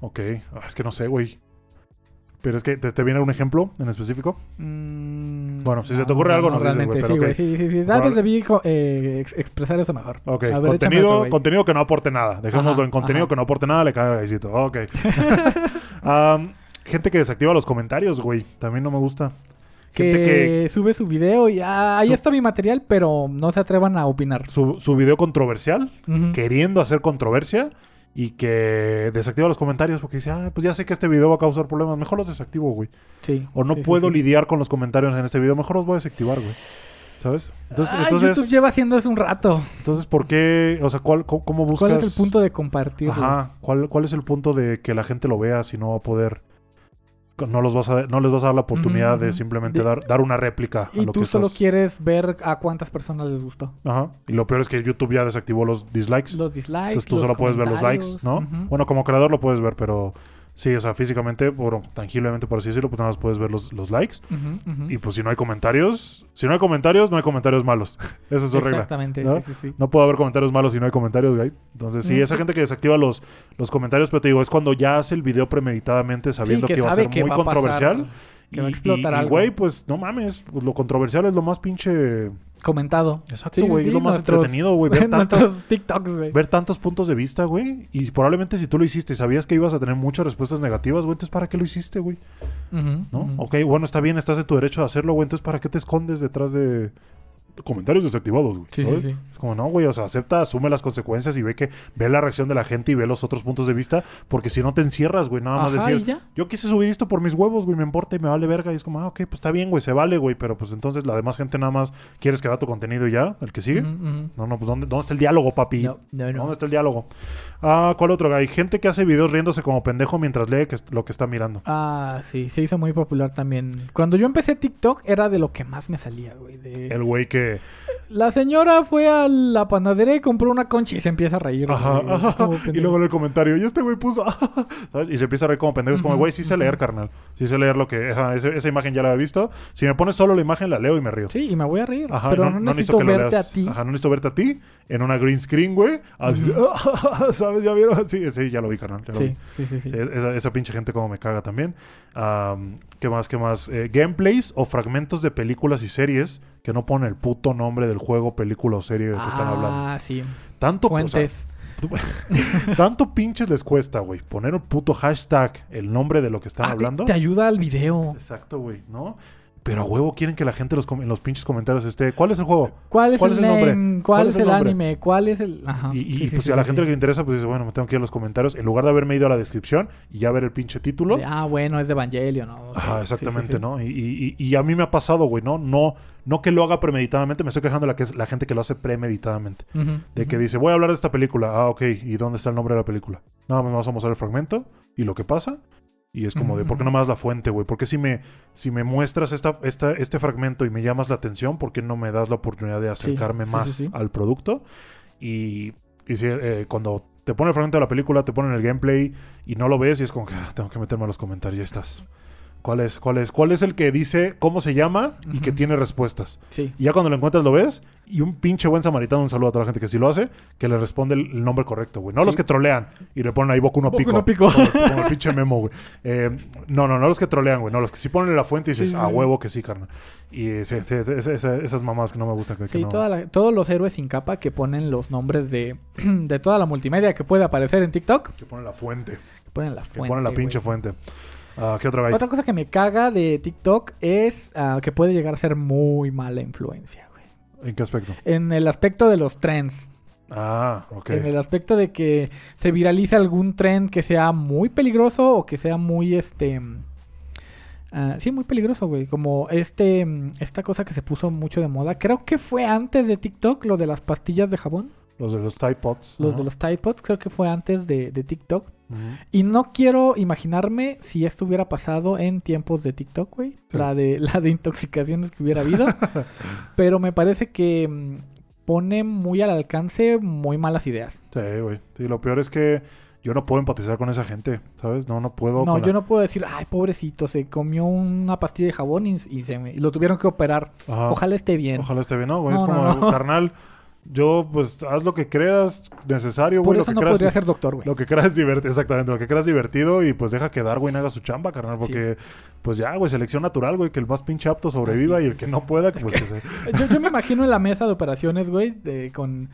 Speaker 1: Ok. Ah, es que no sé, güey. Pero es que, ¿te, te viene un ejemplo en específico?
Speaker 2: Mm,
Speaker 1: Bueno, si se te ocurre algo, nos dices,
Speaker 2: realmente,
Speaker 1: pero
Speaker 2: sí, güey,
Speaker 1: ok.
Speaker 2: sí, sí, sí.
Speaker 1: Proba-
Speaker 2: debí eh, ex- expresar eso mejor.
Speaker 1: Ok.
Speaker 2: A ver,
Speaker 1: contenido,
Speaker 2: otro,
Speaker 1: contenido que no aporte nada. Dejémoslo
Speaker 2: Ajá,
Speaker 1: en contenido
Speaker 2: ajá.
Speaker 1: que no aporte nada, le cae el gaisito. Ok. Am, gente que desactiva los comentarios, güey. También no me gusta.
Speaker 2: Que,
Speaker 1: Gente que
Speaker 2: sube su video y ah, ahí
Speaker 1: Su-
Speaker 2: está mi material, pero no se atrevan a opinar.
Speaker 1: su, su video controversial, queriendo hacer controversia y que desactiva los comentarios porque dice, ah, pues ya sé que este video va a causar problemas, mejor los desactivo, güey.
Speaker 2: Sí.
Speaker 1: O no
Speaker 2: sí,
Speaker 1: puedo
Speaker 2: sí.
Speaker 1: lidiar con los comentarios en este video, mejor los voy a desactivar, güey. ¿Sabes? Entonces,
Speaker 2: Ah,
Speaker 1: entonces,
Speaker 2: YouTube lleva haciendo eso un rato.
Speaker 1: entonces, ¿por qué? O sea, ¿cuál, cómo, cómo buscas?
Speaker 2: ¿Cuál es el punto de compartir?
Speaker 1: Ajá, ¿cuál, ¿cuál es el punto de que la gente lo vea si no va a poder... No, los vas a, no les vas a dar la oportunidad de simplemente
Speaker 2: De-
Speaker 1: dar, dar una réplica a
Speaker 2: Y
Speaker 1: lo
Speaker 2: tú
Speaker 1: que
Speaker 2: solo
Speaker 1: estás...
Speaker 2: quieres ver a cuántas personas les gustó.
Speaker 1: Ajá. Y lo peor es que YouTube ya desactivó los dislikes.
Speaker 2: Los dislikes.
Speaker 1: Entonces tú solo puedes ver los likes. ¿no? Bueno, como creador lo puedes ver, pero sí, o sea, físicamente, bueno, tangiblemente por así decirlo, pues nada más puedes ver los, los likes. Y pues si no hay comentarios, si no hay comentarios, no hay comentarios malos. Esa es su regla.
Speaker 2: Exactamente,
Speaker 1: ¿no?
Speaker 2: sí, sí, sí.
Speaker 1: No puede haber comentarios malos si no hay comentarios, güey. Entonces, sí, esa gente que desactiva los, los comentarios, pero te digo, es cuando ya hace el video premeditadamente sabiendo
Speaker 2: Sí,
Speaker 1: que, va a ser
Speaker 2: que
Speaker 1: muy
Speaker 2: pasar,
Speaker 1: controversial.
Speaker 2: que va a
Speaker 1: Y-
Speaker 2: explotar
Speaker 1: y, y,
Speaker 2: algo.
Speaker 1: güey, pues no mames, pues, lo controversial es lo más pinche.
Speaker 2: Comentado.
Speaker 1: Exacto, güey,
Speaker 2: sí,
Speaker 1: es lo más
Speaker 2: nuestros-
Speaker 1: entretenido, güey. Ver tantos,
Speaker 2: TikToks, güey.
Speaker 1: ver tantos puntos de vista, güey. Y probablemente si tú lo hiciste y sabías que ibas a tener muchas respuestas negativas, güey, entonces ¿para qué lo hiciste, güey?
Speaker 2: Ujú,
Speaker 1: ¿No?
Speaker 2: ujú.
Speaker 1: Ok, bueno, está bien, estás en tu derecho de hacerlo, güey. Entonces, ¿para qué te escondes detrás de. Comentarios desactivados, güey.
Speaker 2: Sí, sí,
Speaker 1: ¿sabes?
Speaker 2: sí.
Speaker 1: Es como, no, güey, o sea, acepta, asume las consecuencias y ve que ve la reacción de la gente y ve los otros puntos de vista, porque si no te encierras, güey, nada más
Speaker 2: Ajá,
Speaker 1: decir, yo quise subir esto por mis huevos, güey, me importa y me vale verga. Y es como, ah, ok, pues está bien, güey, se vale, güey, pero pues entonces la demás gente nada más quieres que vea tu contenido y ya, el que sigue. No, no, pues ¿dónde, dónde está el diálogo, papi?
Speaker 2: No, no, no.
Speaker 1: ¿Dónde está el diálogo? Ah, ¿cuál otro? Hay gente que hace videos riéndose como pendejo mientras lee que lo que está mirando.
Speaker 2: Ah, sí, se hizo muy popular también. Cuando yo empecé TikTok era de lo que más me salía, güey. de-
Speaker 1: El güey que...
Speaker 2: La señora fue a la panadería y compró una concha y se empieza a reír.
Speaker 1: Ajá,
Speaker 2: güey,
Speaker 1: ajá, y luego en el comentario, y este güey puso, ¿sabes? Y se empieza a reír como pendejo. Es como, güey, sí sé leer, carnal. Sí sé leer lo que... ese- esa imagen ya la había visto. Si me pones solo la imagen, la leo y me río.
Speaker 2: Sí, y me voy a reír.
Speaker 1: Ajá,
Speaker 2: pero no, necesito
Speaker 1: que lo
Speaker 2: verte
Speaker 1: leas.
Speaker 2: a ti.
Speaker 1: Ajá, no necesito verte a ti en una green screen, güey. Así, ¿sabes? ¿Ya vieron? Sí, sí, ya lo vi, carnal. ya lo vi.
Speaker 2: Sí, sí, sí, sí.
Speaker 1: Sí, esa, esa pinche gente como me caga también. Am, ¿Qué más? ¿Qué más? Eh, gameplays o fragmentos de películas y series que no ponen el puto nombre del juego, película o serie del que están hablando.
Speaker 2: Ah, sí.
Speaker 1: Tanto, o sea,
Speaker 2: Fuentes.
Speaker 1: tanto pinches les cuesta, güey, poner un puto hashtag, el nombre de lo que están
Speaker 2: Ah,
Speaker 1: hablando.
Speaker 2: Te ayuda al video.
Speaker 1: Exacto, güey, ¿no? Pero a huevo quieren que la gente los en los pinches comentarios esté, ¿cuál es el juego?
Speaker 2: ¿Cuál es
Speaker 1: ¿Cuál
Speaker 2: el
Speaker 1: es el nombre?
Speaker 2: ¿Cuál,
Speaker 1: ¿Cuál
Speaker 2: es
Speaker 1: el
Speaker 2: anime? ¿Cuál es el...? Ajá.
Speaker 1: Y, y,
Speaker 2: Sí, sí,
Speaker 1: pues
Speaker 2: sí,
Speaker 1: a la gente
Speaker 2: sí.
Speaker 1: le interesa, pues dice, bueno, me tengo que ir a los comentarios. En lugar de haberme ido a la descripción y ya ver el pinche título.
Speaker 2: Ah, bueno, es de Evangelio, ¿no? Sí,
Speaker 1: exactamente. ¿no? Y, y- a mí me ha pasado, güey, ¿no? No, no que lo haga premeditadamente, me estoy quejando de la, que es la gente que lo hace premeditadamente. De que dice, voy a hablar de esta película. Ah, ok, ¿y dónde está el nombre de la película? Nada más vamos a mostrar el fragmento y lo que pasa. Y es como de, ¿por qué no me das la fuente, güey? ¿Por qué si me, si me muestras esta, esta, este fragmento y me llamas la atención, ¿por qué no me das la oportunidad de acercarme
Speaker 2: sí,
Speaker 1: más
Speaker 2: sí,
Speaker 1: al producto? Y, y si, eh, cuando te pone el fragmento de la película, te ponen el gameplay y no lo ves y es como que ah, tengo que meterme a los comentarios, ya estás. ¿Cuál es? ¿Cuál es? ¿Cuál es el que dice cómo se llama y que tiene respuestas?
Speaker 2: Sí.
Speaker 1: Y ya cuando lo encuentras lo ves y un pinche buen samaritano, un saludo a toda la gente que sí lo hace, que le responde el, nombre correcto, güey. No
Speaker 2: Sí.
Speaker 1: los que trolean y le ponen ahí Boku no
Speaker 2: Boku
Speaker 1: Pico.
Speaker 2: no Pico.
Speaker 1: Como, como el pinche memo, güey. Eh, no, no, no los que trolean, güey. No, los que sí ponen la fuente y dices,
Speaker 2: Sí,
Speaker 1: a huevo que sí, carnal. Y eh, sí, sí, esa- esa- esas mamás que no me gustan. Que, que
Speaker 2: Sí,
Speaker 1: no-
Speaker 2: toda la- todos los héroes sin capa que ponen los nombres de, de toda la multimedia que puede aparecer en TikTok,
Speaker 1: Que ponen la fuente.
Speaker 2: que ponen la
Speaker 1: Que
Speaker 2: fuente.
Speaker 1: ponen la pinche fuente. Ah, ¿Qué otra?
Speaker 2: Otra cosa que me caga de TikTok es ah, que puede llegar a ser muy mala influencia, güey.
Speaker 1: ¿En qué aspecto?
Speaker 2: En el aspecto de los trends.
Speaker 1: Ah, ok.
Speaker 2: En el aspecto de que se viralice algún trend que sea muy peligroso o que sea muy este. mm, ah, sí, muy peligroso, güey. Como este. mm, Esta cosa que se puso mucho de moda. Creo que fue antes de TikTok, lo de las pastillas de jabón.
Speaker 1: Los de los Tide Pods.
Speaker 2: Los de los Tide Pods, creo que fue antes de, de TikTok. Y no quiero imaginarme si esto hubiera pasado en tiempos de TikTok, güey.
Speaker 1: Sí.
Speaker 2: La, de, la de intoxicaciones que hubiera habido. Pero me parece que mm, pone muy al alcance muy malas ideas.
Speaker 1: Sí, güey. Sí, lo peor es que yo no puedo empatizar con esa gente, ¿sabes? No, no puedo.
Speaker 2: No,
Speaker 1: la-
Speaker 2: yo no puedo decir, ay, pobrecito, se comió una pastilla de jabón y, y se me- y lo tuvieron que operar.
Speaker 1: Ajá.
Speaker 2: Ojalá esté bien.
Speaker 1: Ojalá esté bien, ¿no? Güey,
Speaker 2: No,
Speaker 1: es como,
Speaker 2: no, no.
Speaker 1: carnal, yo, pues, haz lo que creas necesario,
Speaker 2: Por
Speaker 1: güey. Lo
Speaker 2: eso
Speaker 1: que
Speaker 2: no
Speaker 1: creas,
Speaker 2: podría ser doctor, güey.
Speaker 1: lo que creas divertido, exactamente, lo que creas divertido y pues deja que Darwin haga su chamba, carnal, porque, pues ya, güey, selección natural, güey, que el más pinche apto sobreviva y el que no pueda, pues que se...
Speaker 2: Yo, yo me imagino en la mesa de operaciones, güey, de- con,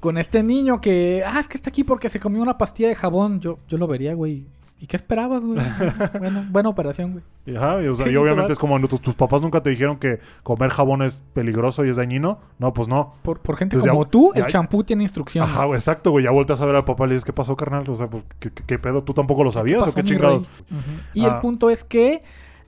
Speaker 2: con este niño que, ah, es que está aquí porque se comió una pastilla de jabón. Yo, yo lo vería, güey. ¿Y qué esperabas, güey? bueno, buena operación, güey.
Speaker 1: Ajá, y, o sea, y obviamente es como, tus, tus papás nunca te dijeron que comer jabón es peligroso y es dañino. No, pues no.
Speaker 2: Por, por gente
Speaker 1: Entonces ya-
Speaker 2: como tú, el champú tiene instrucciones.
Speaker 1: Ajá, güey, exacto, güey. Ya vueltas a ver al papá y le dices, ¿qué pasó, carnal? O sea, pues, ¿qué, qué- qué pedo? ¿Tú tampoco lo sabías o
Speaker 2: Pasó,
Speaker 1: qué
Speaker 2: mi
Speaker 1: chingado?
Speaker 2: rey. Ujú. Y
Speaker 1: Ah.
Speaker 2: el punto es que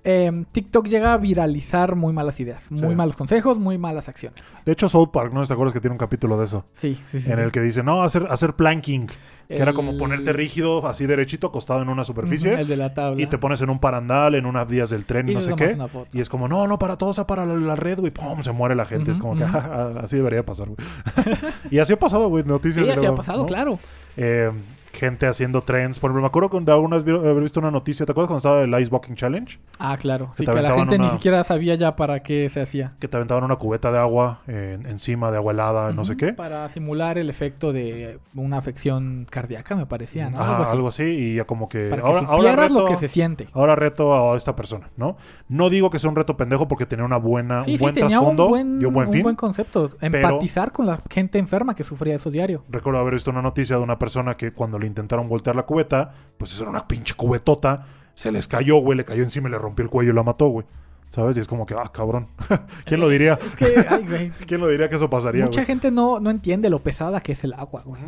Speaker 2: em, TikTok llega a viralizar muy malas ideas, muy
Speaker 1: Sí.
Speaker 2: malos consejos, muy malas acciones.
Speaker 1: De hecho, South Park, ¿no? ¿Te acuerdas que tiene un capítulo de eso?
Speaker 2: Sí, sí, sí.
Speaker 1: en
Speaker 2: sí.
Speaker 1: el que dice, no, hacer, hacer planking. Que era como ponerte rígido, así derechito, acostado en una superficie.
Speaker 2: El de la tabla.
Speaker 1: y te pones en un parandal, en unas vías del tren y, no sé qué. Y es como, no, no, para todo, o sea, para la, la red, güey. Pum, se muere la gente. es como que,
Speaker 2: ujú.
Speaker 1: "Ah, así debería pasar, güey. y así ha pasado, güey. Noticias.
Speaker 2: Sí, así ha pasado,
Speaker 1: ¿no?
Speaker 2: claro.
Speaker 1: Eh, gente haciendo trends. Por ejemplo, me acuerdo cuando alguna vez vi- haber visto una noticia. ¿Te acuerdas cuando estaba el Ice Walking Challenge?
Speaker 2: Ah, claro.
Speaker 1: Que
Speaker 2: Sí, que la gente ni siquiera sabía ya para qué se hacía.
Speaker 1: Que te aventaban una cubeta de agua eh, encima de agua helada, no sé qué.
Speaker 2: Para simular el efecto de una afección cardíaca, me parecía, ¿no?
Speaker 1: Ajá,
Speaker 2: algo así.
Speaker 1: Y ya como que.
Speaker 2: Para que
Speaker 1: ahora, ahora
Speaker 2: supieras lo
Speaker 1: reto-
Speaker 2: que se siente.
Speaker 1: Ahora reto a esta persona, ¿no? No digo que sea un reto pendejo porque tenía una buena,
Speaker 2: Sí,
Speaker 1: un
Speaker 2: sí,
Speaker 1: buen
Speaker 2: tenía un
Speaker 1: trasfondo
Speaker 2: buen,
Speaker 1: y un buen fin.
Speaker 2: concepto. Empatizar con la gente enferma que sufría eso diario.
Speaker 1: Recuerdo haber visto una noticia de una persona que cuando le intentaron voltear la cubeta, pues eso era una pinche cubetota, se les cayó, güey, le cayó encima y le rompió el cuello y la mató, güey. ¿Sabes? Y es como que, ah, cabrón. ¿Quién lo diría?
Speaker 2: Es que, ay, güey.
Speaker 1: ¿Quién lo diría que eso pasaría,
Speaker 2: Mucha
Speaker 1: güey?
Speaker 2: gente no, no entiende lo pesada que es el agua, güey.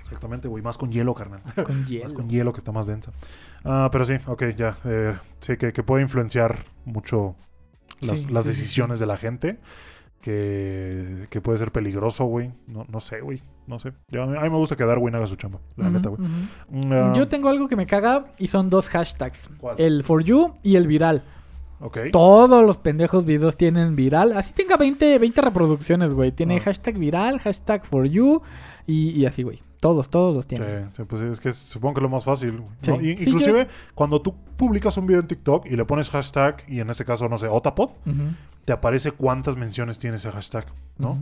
Speaker 1: Exactamente, güey. Más con hielo, carnal.
Speaker 2: Con hielo.
Speaker 1: Más con hielo que está más densa. Ah, pero sí, ok, ya. eh, sí, que, que puede influenciar mucho las,
Speaker 2: Sí,
Speaker 1: las
Speaker 2: sí, sí,
Speaker 1: decisiones de la gente. Que, que puede ser peligroso, güey. No, no sé, güey. No sé. Yo, a, mí, a mí me gusta que Darwin haga su chamba. La
Speaker 2: Ujú,
Speaker 1: neta, güey.
Speaker 2: ujú.
Speaker 1: Ah,
Speaker 2: Yo tengo algo que me caga y son dos hashtags.
Speaker 1: ¿Cuál?
Speaker 2: El for you y el viral. Todos los pendejos videos tienen viral. Así tenga 20, 20 reproducciones, güey. Tiene
Speaker 1: Ah.
Speaker 2: hashtag viral, hashtag for you y, y así, güey. Todos, todos los
Speaker 1: Sí,
Speaker 2: tienen.
Speaker 1: sí, pues es que supongo que es lo más fácil.
Speaker 2: Sí.
Speaker 1: ¿no? Y-
Speaker 2: Sí,
Speaker 1: inclusive, cuando tú publicas un video en TikTok y le pones hashtag, y en este caso, no sé, Otapod, te aparece cuántas menciones tiene ese hashtag, ¿no?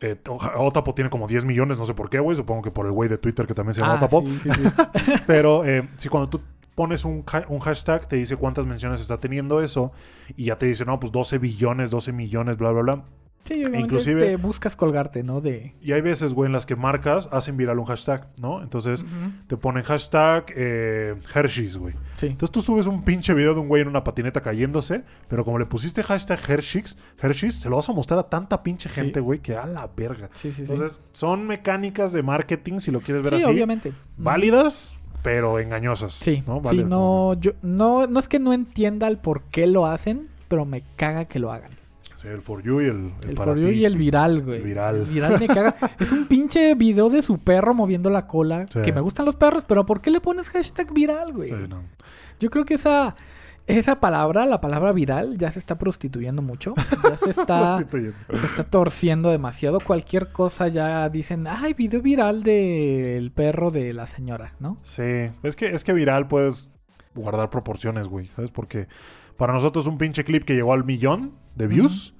Speaker 1: Eh, Oja- Otapod tiene como 10 millones, no sé por qué, güey. Supongo que por el güey de Twitter que también se llama
Speaker 2: Ah,
Speaker 1: Otapod.
Speaker 2: sí, sí, sí.
Speaker 1: Pero eh, si cuando tú pones un, ha- un hashtag, te dice cuántas menciones está teniendo eso. Y ya te dice, no, pues 12 billones, 12 millones, bla, bla, bla.
Speaker 2: Sí,
Speaker 1: Inclusive-
Speaker 2: te buscas colgarte, ¿no? De...
Speaker 1: Y hay veces, güey, en las que marcas hacen viral un hashtag, ¿no? Entonces te ponen hashtag eh, Hershey's, güey.
Speaker 2: Sí.
Speaker 1: Entonces tú subes un pinche video de un güey en una patineta cayéndose, pero como le pusiste hashtag Hershey's, Hershey's, se lo vas a mostrar a tanta pinche
Speaker 2: Sí.
Speaker 1: gente, güey, que a la verga.
Speaker 2: Sí, sí, sí.
Speaker 1: Entonces, son mecánicas de marketing, si lo quieres ver
Speaker 2: sí,
Speaker 1: así,
Speaker 2: obviamente.
Speaker 1: válidas, pero engañosas.
Speaker 2: Sí,
Speaker 1: ¿no?
Speaker 2: sí, no, yo, no, no es que no entienda el por qué lo hacen, pero me caga que lo hagan.
Speaker 1: El for you y el, el
Speaker 2: El
Speaker 1: para
Speaker 2: for you
Speaker 1: ti.
Speaker 2: y el viral, güey.
Speaker 1: El viral.
Speaker 2: El viral me caga. es un pinche video de su perro moviendo la cola.
Speaker 1: Sí.
Speaker 2: Que me gustan los perros, pero ¿por qué le pones hashtag viral, güey?
Speaker 1: Sí, no.
Speaker 2: Yo creo que esa, esa palabra, la palabra viral, ya se está prostituyendo mucho. Ya se está, se está torciendo demasiado. Cualquier cosa ya dicen, ay, video viral del perro de la señora, ¿no?
Speaker 1: Sí, es que, es que viral puedes guardar proporciones, güey, ¿sabes? Porque para nosotros un pinche clip que llegó al millón de views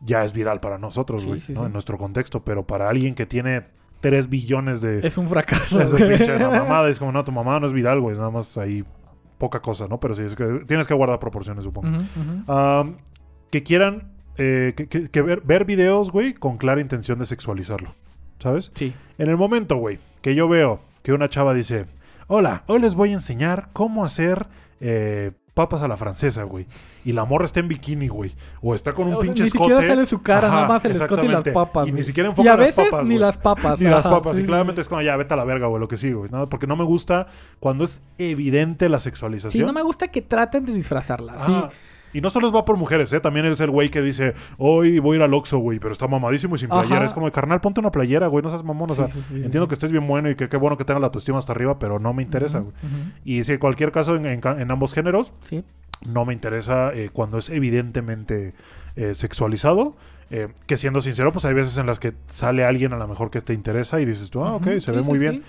Speaker 1: ya es viral para nosotros, güey,
Speaker 2: sí,
Speaker 1: ¿no?
Speaker 2: sí.
Speaker 1: En nuestro contexto, pero para alguien que tiene 3 billones de...
Speaker 2: Es un fracaso. güey.
Speaker 1: pinche la mamada, es como, no, tu mamá no es viral, güey, es nada más ahí poca cosa, ¿no? Pero sí, es que tienes que guardar proporciones, supongo. Que quieran eh, que, que- que ver, ver videos, güey, con clara intención de sexualizarlo, ¿sabes?
Speaker 2: Sí.
Speaker 1: En el momento, güey, que yo veo que una chava dice, hola, hoy les voy a enseñar cómo hacer eh, papas a la francesa, güey. Y la morra está en bikini, güey. O está con un
Speaker 2: O sea,
Speaker 1: pinche
Speaker 2: ni
Speaker 1: escote.
Speaker 2: siquiera sale su cara, nada más el escote y las papas.
Speaker 1: Y ni siquiera
Speaker 2: Y
Speaker 1: enfocan
Speaker 2: a
Speaker 1: las
Speaker 2: veces
Speaker 1: papas,
Speaker 2: ni
Speaker 1: güey.
Speaker 2: las papas.
Speaker 1: Ni las papas.
Speaker 2: sí,
Speaker 1: y claramente
Speaker 2: sí.
Speaker 1: es como, ya, vete a la verga, güey, lo que sí, güey. ¿no? Porque no me gusta cuando es evidente la sexualización.
Speaker 2: Sí, no me gusta que traten de disfrazarla. Sí.
Speaker 1: Y no solo es va por mujeres, ¿eh? También eres el güey que dice, hoy voy a ir al Oxxo, güey, pero está mamadísimo y sin
Speaker 2: Ajá.
Speaker 1: playera. Es como, carnal, ponte una playera, güey, no seas mamón. O sea,
Speaker 2: sí, sí, sí,
Speaker 1: entiendo que estés bien bueno y que qué bueno que tengas la autoestima hasta arriba, pero no me interesa, güey. Y si en cualquier caso, en, en ca- en ambos géneros, no me interesa eh, cuando es evidentemente eh, sexualizado. eh, que siendo sincero, pues hay veces en las que sale alguien a lo mejor que te interesa y dices tú, ah, ok, se ve muy bien.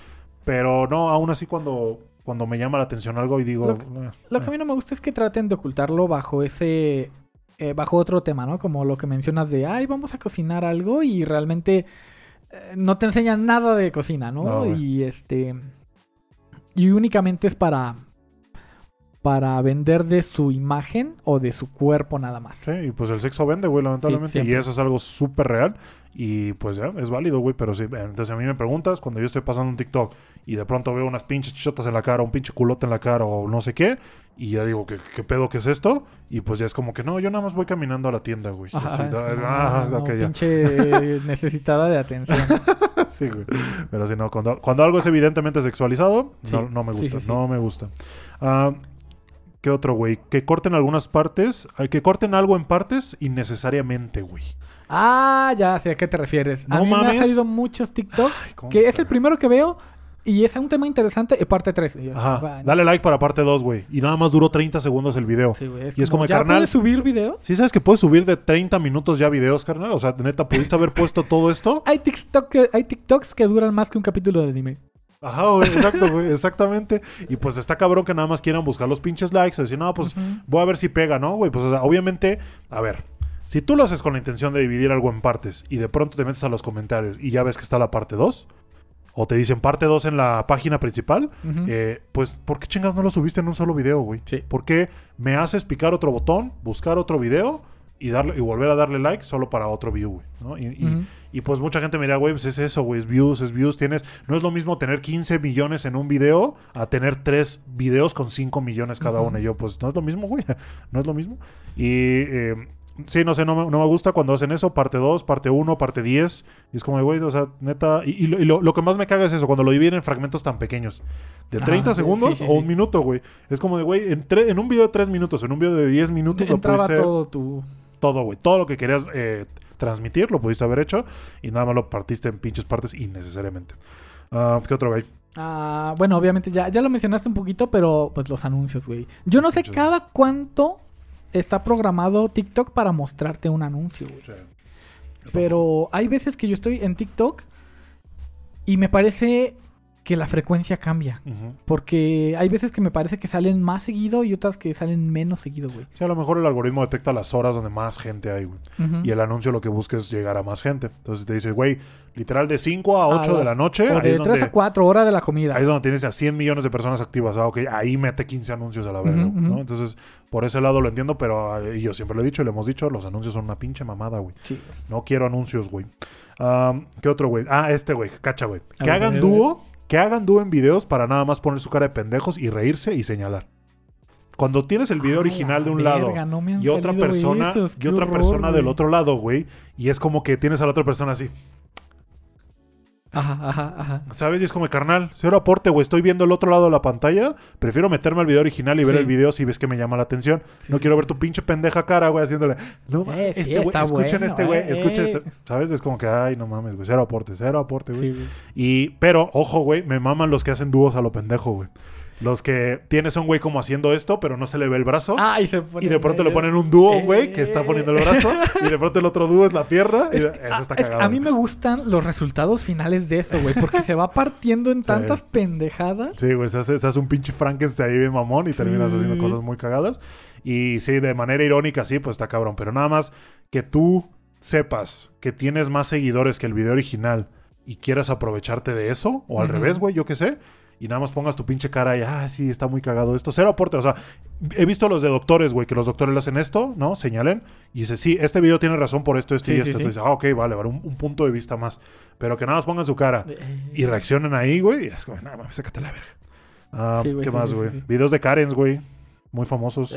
Speaker 1: Pero no, aún así cuando, cuando me llama la atención algo y digo...
Speaker 2: Lo
Speaker 1: "Eh,
Speaker 2: Lo que
Speaker 1: eh".
Speaker 2: a mí no me gusta es que traten de ocultarlo bajo ese. eh, bajo otro tema, ¿no? Como lo que mencionas de, ay, vamos a cocinar algo y realmente eh, no te enseñan nada de cocina, ¿no? Y este. Y únicamente es para. Para vender de su imagen o de su cuerpo nada más.
Speaker 1: Sí, y pues el sexo vende, güey, lamentablemente. y eso es algo súper real. Y pues ya, es válido, güey. Pero sí, entonces a mí me preguntas, cuando yo estoy pasando un TikTok y de pronto veo unas pinches chichotas en la cara, un pinche culote en la cara o no sé qué, y ya digo, ¿qué, qué pedo que es esto? Y pues ya es como que no, yo nada más voy caminando a la tienda, güey.
Speaker 2: Ajá,
Speaker 1: Así,
Speaker 2: es
Speaker 1: ah, ah,
Speaker 2: no,
Speaker 1: ya.
Speaker 2: pinche necesitada de atención.
Speaker 1: sí, güey. Pero sí, no, cuando, cuando algo es evidentemente sexualizado,
Speaker 2: Sí,
Speaker 1: no, no me gusta,
Speaker 2: sí, sí.
Speaker 1: no me gusta. ¿Qué otro, güey? Que corten algunas partes, que corten algo en partes innecesariamente, güey.
Speaker 2: Ah, ya sé a qué te refieres. a
Speaker 1: No
Speaker 2: me
Speaker 1: mames.
Speaker 2: han salido muchos TikToks
Speaker 1: ¿cómo
Speaker 2: que
Speaker 1: me
Speaker 2: es el primero que veo y es un tema interesante y parte 3.
Speaker 1: Ajá. Dale like para parte 2, güey. Y nada más duró 30 segundos el video.
Speaker 2: Sí, güey, es
Speaker 1: Y es como,
Speaker 2: ¿ya
Speaker 1: carnal-
Speaker 2: puedes subir videos?
Speaker 1: ¿Sí sabes que puedes subir de 30 minutos ya videos, carnal? O sea, neta, ¿pudiste haber puesto todo esto?
Speaker 2: Hay, TikTok que- hay TikToks que duran más que un capítulo de anime.
Speaker 1: Ajá, güey, exacto, güey, exactamente. Y pues está cabrón que nada más quieran buscar los pinches likes. Decir, no, pues voy a ver si pega, ¿no, güey? Pues, o sea, obviamente, a ver, si tú lo haces con la intención de dividir algo en partes y de pronto te metes a los comentarios y ya ves que está la parte 2, o te dicen parte 2 en la página principal, eh, pues, ¿por qué chingas no lo subiste en un solo video, güey?
Speaker 2: Sí.
Speaker 1: ¿Por qué me haces picar otro botón, buscar otro video y, darle, y volver a darle like solo para otro view, güey, ¿no? Y, pues mucha gente me dirá, güey, pues es eso, güey, es views, es views, tienes... No es lo mismo tener 15 millones en un video a tener tres videos con 5 millones cada uno. Y yo, pues no es lo mismo, güey, no es lo mismo. Y... eh, Sí, no sé, no me, no me gusta cuando hacen eso, parte 2, parte 1, parte 10. Y es como, de, güey, o sea, neta. Y, y lo, y lo- lo que más me caga es eso, cuando lo dividen en fragmentos tan pequeños. De
Speaker 2: Ah,
Speaker 1: 30
Speaker 2: sí,
Speaker 1: segundos
Speaker 2: sí,
Speaker 1: o
Speaker 2: sí.
Speaker 1: un minuto, güey. Es como de, güey, en, en un video de 3 minutos, en un video de 10 minutos lo
Speaker 2: Entraba
Speaker 1: pudiste.
Speaker 2: todo tu...
Speaker 1: Todo, güey. Todo lo que querías eh, transmitir lo pudiste haber hecho. Y nada más lo partiste en pinches partes innecesariamente. Ah, ¿Qué otro, güey?
Speaker 2: Ah, bueno, obviamente ya, ya lo mencionaste un poquito, pero pues los anuncios, güey. Yo no sé cada cuánto está programado TikTok para mostrarte un anuncio, güey. Pero hay veces que yo estoy en TikTok y me parece que la frecuencia cambia. Porque hay veces que me parece que salen más seguido y otras que salen menos seguido, güey.
Speaker 1: Sí, a lo mejor el algoritmo detecta las horas donde más gente hay, güey. Y el anuncio lo que busca es llegar a más gente. Entonces te dice, güey, literal de 5 a
Speaker 2: A
Speaker 1: 8 de la noche.
Speaker 2: O de
Speaker 1: es
Speaker 2: 3
Speaker 1: donde-
Speaker 2: a 4 horas de la comida.
Speaker 1: Ahí es donde tienes a 100 millones de personas activas. Ah, ok, ahí mete 15 anuncios a la verga,
Speaker 2: Ujú,
Speaker 1: ¿no? Entonces, por ese lado lo entiendo, pero ah, y yo siempre lo he dicho y le hemos dicho, los anuncios son una pinche mamada, güey.
Speaker 2: Sí.
Speaker 1: No quiero anuncios, güey. ¿Qué otro, güey? Ah, este, güey. Cacha, güey. Que hagan dúo, que hagan dúo en videos para nada más poner su cara de pendejos y reírse y señalar. Cuando tienes el video original de un lado
Speaker 2: no
Speaker 1: y otra persona
Speaker 2: esos,
Speaker 1: y otra
Speaker 2: horror,
Speaker 1: persona del otro lado, güey, y es como que tienes a la otra persona así.
Speaker 2: Ajá, ajá, ajá.
Speaker 1: ¿Sabes? Y es como, carnal, cero aporte, güey. Estoy viendo el otro lado de la pantalla. Prefiero meterme al video original y ver
Speaker 2: Sí.
Speaker 1: el video si ves que me llama la atención.
Speaker 2: Sí,
Speaker 1: no
Speaker 2: sí,
Speaker 1: quiero ver tu pinche pendeja cara, güey, haciéndole. No, mames,
Speaker 2: Eh,
Speaker 1: este güey, escuchen
Speaker 2: bueno,
Speaker 1: este güey,
Speaker 2: eh,
Speaker 1: escuchen
Speaker 2: eh.
Speaker 1: este. ¿Sabes? Es como que, ay, no mames, güey. Cero aporte, cero aporte, güey. Y, pero, ojo, güey, me maman los que hacen dúos a lo pendejo, güey. Los que tienes a un güey como haciendo esto, pero no se le ve el brazo.
Speaker 2: Ah, y, se pone
Speaker 1: y de pronto le ponen un dúo,
Speaker 2: Eh.
Speaker 1: güey, que está poniendo el brazo. y de pronto el otro dúo es la pierna. Y
Speaker 2: Es-
Speaker 1: eso está
Speaker 2: es-
Speaker 1: cagado.
Speaker 2: a mí me gustan los resultados finales de eso, güey. Porque se va partiendo en
Speaker 1: Sí.
Speaker 2: tantas pendejadas.
Speaker 1: Sí, güey, se hace, se hace un pinche Frankenstein ahí bien mamón y
Speaker 2: Sí.
Speaker 1: terminas haciendo cosas muy cagadas. Y sí, de manera irónica, sí, pues está cabrón. Pero nada más que tú sepas que tienes más seguidores que el video original y quieras aprovecharte de eso, o al revés, güey, yo qué sé. Y nada más pongas tu pinche cara y, ah, sí, está muy cagado esto. Cero aporte. O sea, he visto los de doctores, güey, que los doctores le hacen esto, ¿no? Señalen. Y dice, sí, este video tiene razón por esto, esto
Speaker 2: Sí,
Speaker 1: y
Speaker 2: sí,
Speaker 1: esto.
Speaker 2: sí.
Speaker 1: Entonces, ah, ok, vale, vale, un, un punto de vista más. Pero que nada más pongan su cara
Speaker 2: Eh,
Speaker 1: y reaccionen ahí, güey. Y es como, nada más, sácate la verga. Ah,
Speaker 2: Sí, güey,
Speaker 1: ¿Qué más, güey? Videos de Karens, güey. Muy famosos.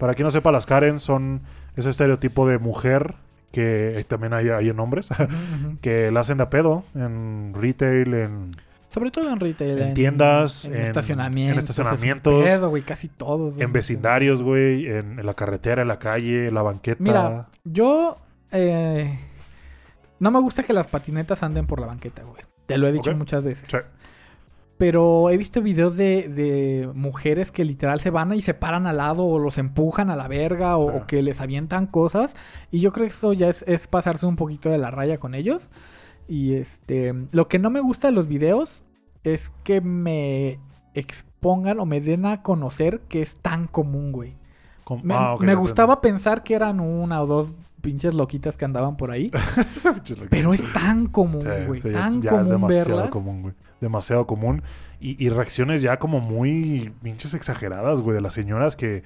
Speaker 1: Para quien no sepa, las Karens son ese estereotipo de mujer que eh, también hay, hay en hombres, que la hacen de a pedo en retail, en...
Speaker 2: Sobre todo en retail.
Speaker 1: En tiendas, en-
Speaker 2: en, estacionamientos.
Speaker 1: en estacionamientos,
Speaker 2: es un pedo, güey, casi todos. güey.
Speaker 1: en vecindarios, güey, en, la carretera, en la calle, en la banqueta.
Speaker 2: Mira, yo. eh, no me gusta que las patinetas anden por la banqueta, güey. Te lo he dicho muchas veces.
Speaker 1: Sí.
Speaker 2: Pero he visto videos de, de mujeres que literal se van y se paran al lado o los empujan a la verga o, o que les avientan cosas. Y yo creo que eso ya es, es pasarse un poquito de la raya con ellos. Y este, lo que no me gusta de los videos es que me expongan o me den a conocer que es tan común, güey. Me,
Speaker 1: ah,
Speaker 2: me gustaba pensar que eran una o dos pinches loquitas que andaban por ahí. pero es tan común,
Speaker 1: Sí,
Speaker 2: güey.
Speaker 1: sí,
Speaker 2: tan
Speaker 1: ya
Speaker 2: común
Speaker 1: es demasiado
Speaker 2: verlas.
Speaker 1: común, güey. Demasiado común. Y, y reacciones ya como muy pinches exageradas, güey, de las señoras que,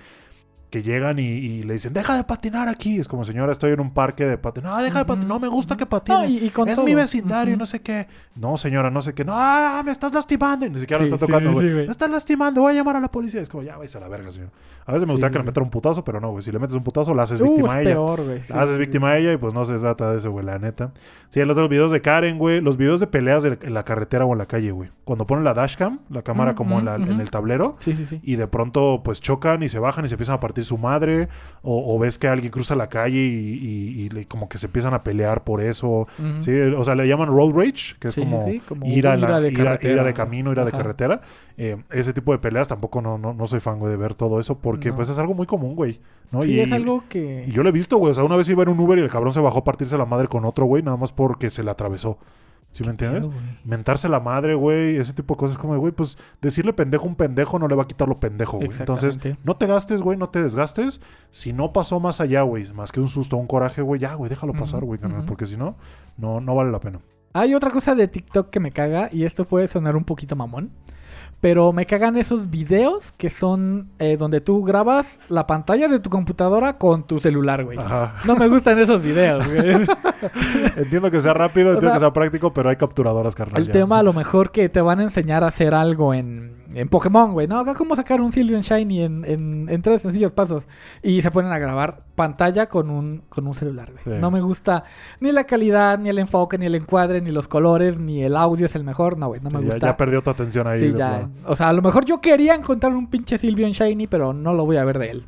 Speaker 1: que llegan y, y le dicen, deja de patinar aquí. Es como, señora, estoy en un parque de patinar. No, deja de patinar. No, me gusta que patine.
Speaker 2: No, y- y con
Speaker 1: es
Speaker 2: todo.
Speaker 1: mi vecindario,
Speaker 2: Ujú.
Speaker 1: no sé qué. No, señora, no sé qué. No, ah, me estás lastimando. Y ni siquiera
Speaker 2: Sí,
Speaker 1: lo está tocando,
Speaker 2: sí,
Speaker 1: güey. me estás lastimando, voy a llamar a la policía. Es como, ya, vais a la verga, señor. A veces me gustaría que le metiera un putazo, pero no, güey. Si le metes un putazo, la haces
Speaker 2: Uh,
Speaker 1: víctima
Speaker 2: es
Speaker 1: a ella.
Speaker 2: peor, güey. Sí,
Speaker 1: La haces víctima a ella y pues no se trata de eso, güey, la neta. Sí, el otro videos de Karen, güey. Los videos de peleas de- en la carretera o en la calle, güey. Cuando ponen la dashcam, la cámara como en, la- en el tablero.
Speaker 2: Sí, sí, sí.
Speaker 1: Y de pronto, pues chocan y se bajan y se empiezan a partir su madre. O, o ves que alguien cruza la calle y, y- y le- como que se empiezan a pelear por eso. Sí, o sea, le llaman road rage, que es
Speaker 2: Sí,
Speaker 1: como,
Speaker 2: sí, como
Speaker 1: ira,
Speaker 2: de
Speaker 1: ira-
Speaker 2: carretera.
Speaker 1: ira de camino, ira de
Speaker 2: Ajá.
Speaker 1: carretera. Eh, ese tipo de peleas tampoco no, no, no soy fan, güey, de ver todo eso. Porque
Speaker 2: No.
Speaker 1: pues es algo muy común, güey. ¿no?
Speaker 2: Sí,
Speaker 1: Y-
Speaker 2: es algo que...
Speaker 1: y yo lo he visto, güey. O sea, una vez iba en un Uber y el cabrón se bajó a partirse la madre con otro, güey, nada más porque se la atravesó. ¿Sí me entiendes?
Speaker 2: Pedo.
Speaker 1: Mentarse la madre, güey, ese tipo de cosas como, güey, pues decirle pendejo a un pendejo no le va a quitar lo pendejo, güey. Entonces, no te gastes, güey, no te desgastes. Si no pasó más allá, güey, más que un susto un coraje, güey, ya, güey, déjalo pasar, güey, porque si no, no, no vale la pena.
Speaker 2: Hay otra cosa de TikTok que me caga y esto puede sonar un poquito mamón. Pero me cagan esos videos que son eh, donde tú grabas la pantalla de tu computadora con tu celular, güey.
Speaker 1: Ajá.
Speaker 2: No me gustan esos videos, güey.
Speaker 1: Entiendo que sea rápido, entiendo
Speaker 2: sea,
Speaker 1: que sea práctico, pero hay capturadoras, carnal.
Speaker 2: El
Speaker 1: ya.
Speaker 2: tema a lo mejor que te van a enseñar a hacer algo en, en Pokémon, güey. No, acá cómo sacar un Silvian Shiny en, en, en tres sencillos pasos. Y se ponen a grabar pantalla con un, con un celular, güey.
Speaker 1: Sí.
Speaker 2: No me gusta ni la calidad, ni el enfoque, ni el encuadre, ni los colores, ni el audio es el mejor. No, güey, no me
Speaker 1: Sí,
Speaker 2: gusta.
Speaker 1: ya perdió tu atención ahí.
Speaker 2: Sí, ya. O sea, a lo mejor yo quería encontrar un pinche Silvian Shiny, pero no lo voy a ver de él.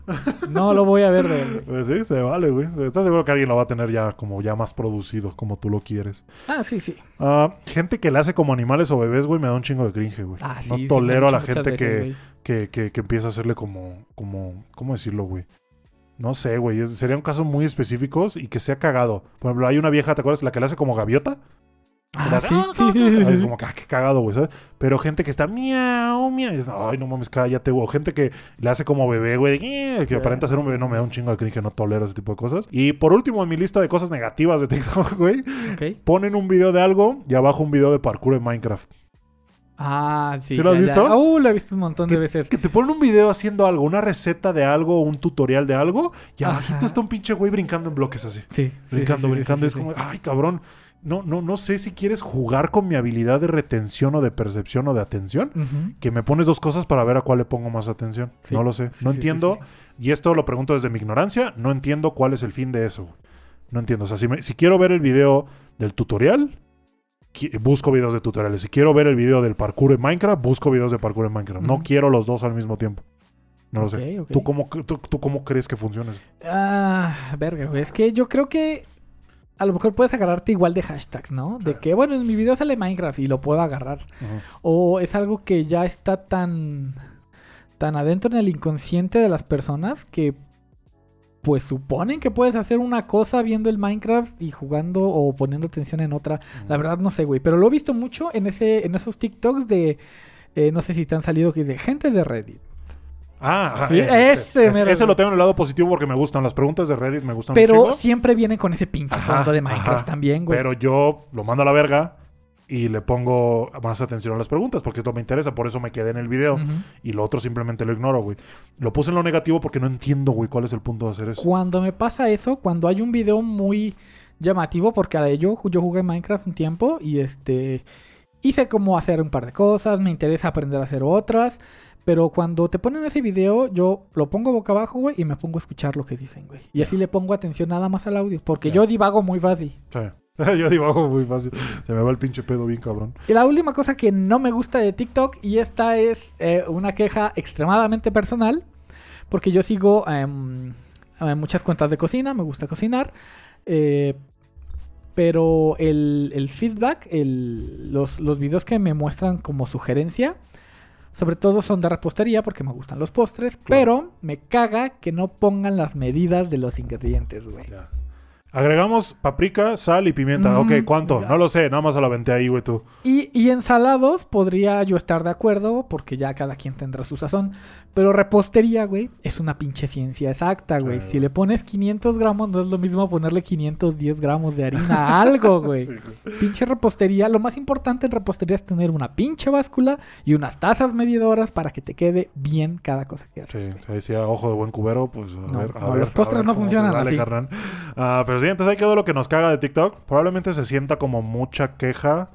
Speaker 2: No lo voy a ver de él.
Speaker 1: Pues sí, se vale, güey. ¿Estás seguro que alguien lo va a tener ya como ya más producido, como tú lo quieres?
Speaker 2: Ah, sí, sí.
Speaker 1: Ah, gente que le hace como animales o bebés, güey, me da un chingo de cringe, güey.
Speaker 2: Ah, sí,
Speaker 1: no tolero a la gente que, que, que, que empieza a hacerle como, como, ¿cómo decirlo, güey? No sé, güey. Serían casos muy específicos y que sea cagado. Por ejemplo, hay una vieja, ¿te acuerdas? La que le hace como gaviota.
Speaker 2: Ah, sí, sí, sí, sí,
Speaker 1: como que, ah, qué cagado, güey, ¿sabes? Pero gente que está miau, miau. Ay, no mames, cállate, güey. Gente que le hace como bebé, güey. Que aparenta ser un bebé. No me da un chingo de cringe, no tolero ese tipo de cosas. Y por último, en mi lista de cosas negativas de TikTok, güey, ponen un video de algo y abajo un video de parkour en Minecraft.
Speaker 2: Ah, sí.
Speaker 1: ¿Sí lo has
Speaker 2: ya, ya.
Speaker 1: visto?
Speaker 2: Uh, lo he visto un montón de veces.
Speaker 1: Que te ponen un video haciendo algo, una receta de algo, un tutorial de algo, y
Speaker 2: Ajá.
Speaker 1: abajito está un pinche güey brincando en bloques así.
Speaker 2: Sí.
Speaker 1: Brincando,
Speaker 2: sí, sí,
Speaker 1: brincando. es como, ay, cabrón. No, no, no sé si quieres jugar con mi habilidad de retención o de percepción o de atención. Que me pones dos cosas para ver a cuál le pongo más atención. No lo sé. No entiendo. Y esto lo pregunto desde mi ignorancia. No entiendo cuál es el fin de eso. No entiendo. O sea, si, me- si quiero ver el video del tutorial, busco videos de tutoriales. Si quiero ver el video del parkour en Minecraft, busco videos de parkour en Minecraft. No quiero los dos al mismo tiempo. No lo sé. ¿Tú cómo, tú, tú cómo crees que funciona eso?
Speaker 2: Ah, verga, güey. Es que yo creo que a lo mejor puedes agarrarte igual de hashtags, ¿no? De que, bueno, en mi video sale Minecraft y lo puedo agarrar. O es algo que ya está tan, tan adentro en el inconsciente de las personas que pues suponen que puedes hacer una cosa viendo el Minecraft y jugando o poniendo atención en otra. La verdad no sé, güey. Pero lo he visto mucho en ese, en esos TikToks de eh, no sé si te han salido que de gente de Reddit.
Speaker 1: Ah,
Speaker 2: Sí,
Speaker 1: ese,
Speaker 2: ese
Speaker 1: ese,
Speaker 2: mero,
Speaker 1: ese lo tengo en el lado positivo porque me gustan. Las preguntas de Reddit me gustan
Speaker 2: Pero siempre vienen con ese pinche fondo de Minecraft
Speaker 1: ajá.
Speaker 2: también, güey.
Speaker 1: Pero yo lo mando a la verga y le pongo más atención a las preguntas porque esto me interesa. Por eso me quedé en el video. Y lo otro simplemente lo ignoro, güey. Lo puse en lo negativo porque no entiendo, güey, cuál es el punto de hacer eso.
Speaker 2: Cuando me pasa eso, cuando hay un video muy llamativo, porque a yo, yo jugué Minecraft un tiempo y este hice cómo hacer un par de cosas, me interesa aprender a hacer otras, pero cuando te ponen ese video, yo lo pongo boca abajo, güey, y me pongo a escuchar lo que dicen, güey. Y así le pongo atención nada más al audio, porque yo divago muy fácil.
Speaker 1: Sí. Yo divago muy fácil. Se me va el pinche pedo bien cabrón.
Speaker 2: Y la última cosa que no me gusta de TikTok, y esta es eh, una queja extremadamente personal, porque yo sigo eh, muchas cuentas de cocina, me gusta cocinar, eh, pero el, el feedback, el- los, los videos que me muestran como sugerencia, sobre todo son de repostería, porque me gustan los postres, pero me caga que no pongan las medidas de los ingredientes, güey.
Speaker 1: Ya. Agregamos paprika, sal y pimienta.
Speaker 2: Mm,
Speaker 1: ok, ¿cuánto?
Speaker 2: ya.
Speaker 1: No lo sé, nada más lo aventé ahí, güey, tú.
Speaker 2: Y, y ensalados podría yo estar de acuerdo, porque ya cada quien tendrá su sazón. Pero repostería, güey, es una pinche ciencia exacta, güey. Si le pones 500 gramos, no es lo mismo ponerle 510 gramos de harina a algo, güey.
Speaker 1: Sí, güey.
Speaker 2: Pinche repostería. Lo más importante en repostería es tener una pinche báscula y unas tazas medidoras para que te quede bien cada cosa que haces.
Speaker 1: Sí, sí, decía ojo de buen cubero, pues a
Speaker 2: No,
Speaker 1: ver, a
Speaker 2: no,
Speaker 1: ver,
Speaker 2: los postres
Speaker 1: a ver
Speaker 2: no funcionan así.
Speaker 1: Ah, pero sí, entonces ahí quedó lo que nos caga de TikTok. Probablemente se sienta como mucha queja,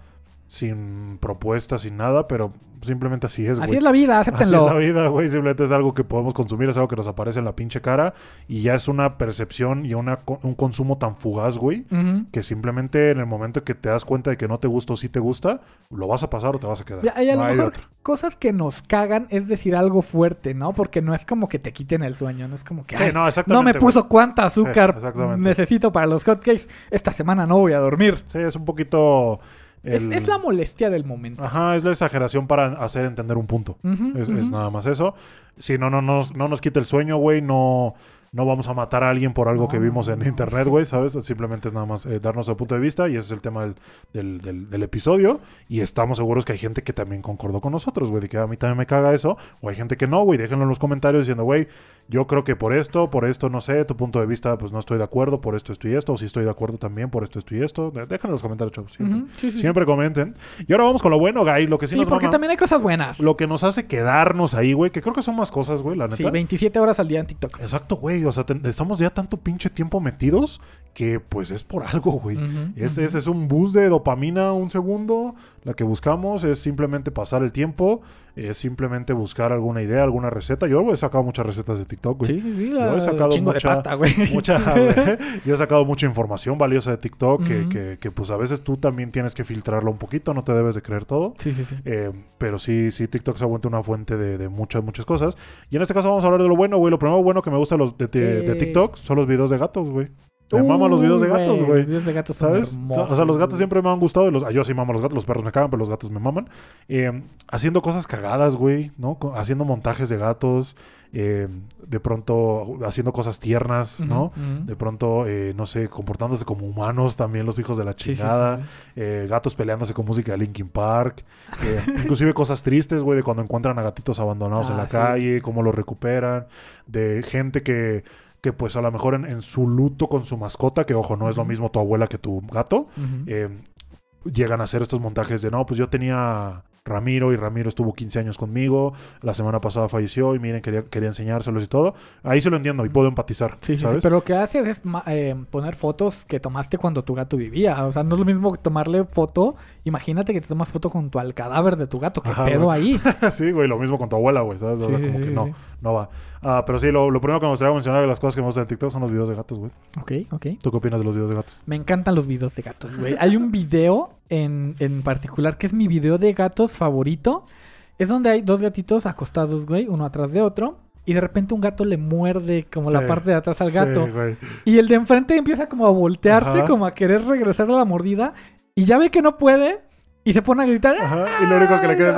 Speaker 1: sin propuesta, sin nada, pero simplemente así es, güey.
Speaker 2: Así es la vida,
Speaker 1: Así es
Speaker 2: acéptenlo.
Speaker 1: la vida, güey. Simplemente es algo que podemos consumir, es algo que nos aparece en la pinche cara. Y ya es una percepción y una, un consumo tan fugaz, güey. Que simplemente en el momento que te das cuenta de que no te gusta o sí te gusta, lo vas a pasar o te vas a quedar.
Speaker 2: Ya, y a
Speaker 1: No
Speaker 2: lo
Speaker 1: hay
Speaker 2: mejor cosas que nos cagan es decir algo fuerte, ¿no? Porque no es como que te quiten el sueño, no es como que
Speaker 1: Sí,
Speaker 2: "Ay,
Speaker 1: no,
Speaker 2: me
Speaker 1: güey.
Speaker 2: puso cuánta azúcar
Speaker 1: Sí,
Speaker 2: necesito para los hotcakes. Esta semana no voy a dormir.
Speaker 1: Sí, es un poquito.
Speaker 2: Es,
Speaker 1: el-
Speaker 2: es la molestia del momento.
Speaker 1: Ajá, es la exageración para hacer entender un punto. Es, es nada más eso. Si no, no, no, no nos quita el sueño, güey. No, no vamos a matar a alguien por algo que vimos en internet, güey, ¿sabes? Simplemente es nada más eh, darnos el punto de vista y ese es el tema del, del, del- del episodio. Y estamos seguros que hay gente que también concordó con nosotros, güey, de que a mí también me caga eso. O hay gente que no, güey. Déjenlo en los comentarios diciendo, güey, yo creo que por esto, por esto, no sé, tu punto de vista, pues no estoy de acuerdo, por esto, esto y esto, o si estoy de acuerdo también, por esto, esto y esto. Déjenlo en los comentarios, chavos. Siempre,
Speaker 2: Ujú, sí, sí, sí.
Speaker 1: Siempre comenten. Y ahora vamos con lo bueno, Guy, lo que sí,
Speaker 2: Sí,
Speaker 1: nos
Speaker 2: porque
Speaker 1: mama,
Speaker 2: también hay cosas buenas.
Speaker 1: lo que nos hace quedarnos ahí, güey, que creo que son más cosas, güey, la neta.
Speaker 2: Sí, 27 horas al día en TikTok.
Speaker 1: Exacto, güey. O sea, estamos ya tanto pinche tiempo metidos que pues es por algo, güey. Es,
Speaker 2: ujú.
Speaker 1: es, es un boost de dopamina un segundo. La que buscamos es simplemente pasar el tiempo. Es simplemente buscar alguna idea, alguna receta. Yo he sacado muchas recetas de TikTok, güey.
Speaker 2: Sí, sí, sí.
Speaker 1: Yo
Speaker 2: la-
Speaker 1: he sacado
Speaker 2: chingo
Speaker 1: mucha-
Speaker 2: de pasta, güey.
Speaker 1: Mucha, güey. Yo he sacado mucha información valiosa de TikTok que, que, que, pues a veces tú también tienes que filtrarlo un poquito. No te debes de creer todo.
Speaker 2: Sí, sí, sí.
Speaker 1: Eh, pero sí, sí, TikTok se ha vuelto una fuente de, de muchas, muchas cosas. Y en este caso vamos a hablar de lo bueno, güey. Lo primero bueno que me gusta de, los, de, de- de
Speaker 2: Sí.
Speaker 1: TikTok son los videos de gatos, güey. Me maman los videos de
Speaker 2: Uy,
Speaker 1: gatos,
Speaker 2: Los
Speaker 1: güey.
Speaker 2: videos de gatos son
Speaker 1: ¿Sabes?
Speaker 2: hermosos,
Speaker 1: o sea, los gatos siempre me han gustado. y Los, ah, yo sí mamo a los gatos. Los perros me cagan, pero los gatos me maman. Eh, haciendo cosas cagadas, güey, ¿no? Haciendo montajes de gatos. eh, de pronto haciendo cosas tiernas, ¿no? De pronto, eh, no sé, comportándose como humanos también los hijos de la
Speaker 2: Sí, sí, sí,
Speaker 1: chingada.
Speaker 2: sí.
Speaker 1: eh, gatos peleándose con música de Linkin Park. inclusive cosas tristes, güey, de cuando encuentran a gatitos abandonados en
Speaker 2: Ah,
Speaker 1: la
Speaker 2: sí.
Speaker 1: calle, cómo los recuperan. De gente que, que pues a lo mejor en, en su luto con su mascota, que ojo, no es lo mismo tu abuela que tu gato, eh, llegan a hacer estos montajes de, no, pues yo tenía Ramiro y Ramiro estuvo 15 años conmigo, la semana pasada falleció y miren, quería, quería enseñárselos y todo. Ahí se lo entiendo y puedo empatizar,
Speaker 2: Sí, sí, sí,
Speaker 1: ¿sabes?
Speaker 2: pero lo que haces es eh, poner fotos que tomaste cuando tu gato vivía. O sea, no es lo mismo tomarle foto. Imagínate que te tomas foto junto al cadáver de tu gato. ¿Qué
Speaker 1: Ajá,
Speaker 2: pedo
Speaker 1: güey.
Speaker 2: ahí?
Speaker 1: sí, güey, lo mismo con tu abuela, güey, ¿sabes? O sea,
Speaker 2: Sí,
Speaker 1: como
Speaker 2: sí,
Speaker 1: que no. No va. Ah, pero sí, lo, lo primero que me gustaría mencionar de las cosas que me gustan de TikTok son los videos de gatos, güey.
Speaker 2: Ok, ok.
Speaker 1: ¿Tú qué opinas de los videos de gatos?
Speaker 2: Me encantan los videos de gatos, güey. Hay un video en, en particular que es mi video de gatos favorito. Es donde hay dos gatitos acostados, güey, uno atrás de otro. Y de repente un gato le muerde como la parte de atrás al gato.
Speaker 1: Sí, güey.
Speaker 2: Y el de enfrente empieza como a voltearse,
Speaker 1: Ajá.
Speaker 2: como a querer regresar a la mordida. Y ya ve que no puede. Y se pone a gritar.
Speaker 1: Ajá, y lo único que le queda es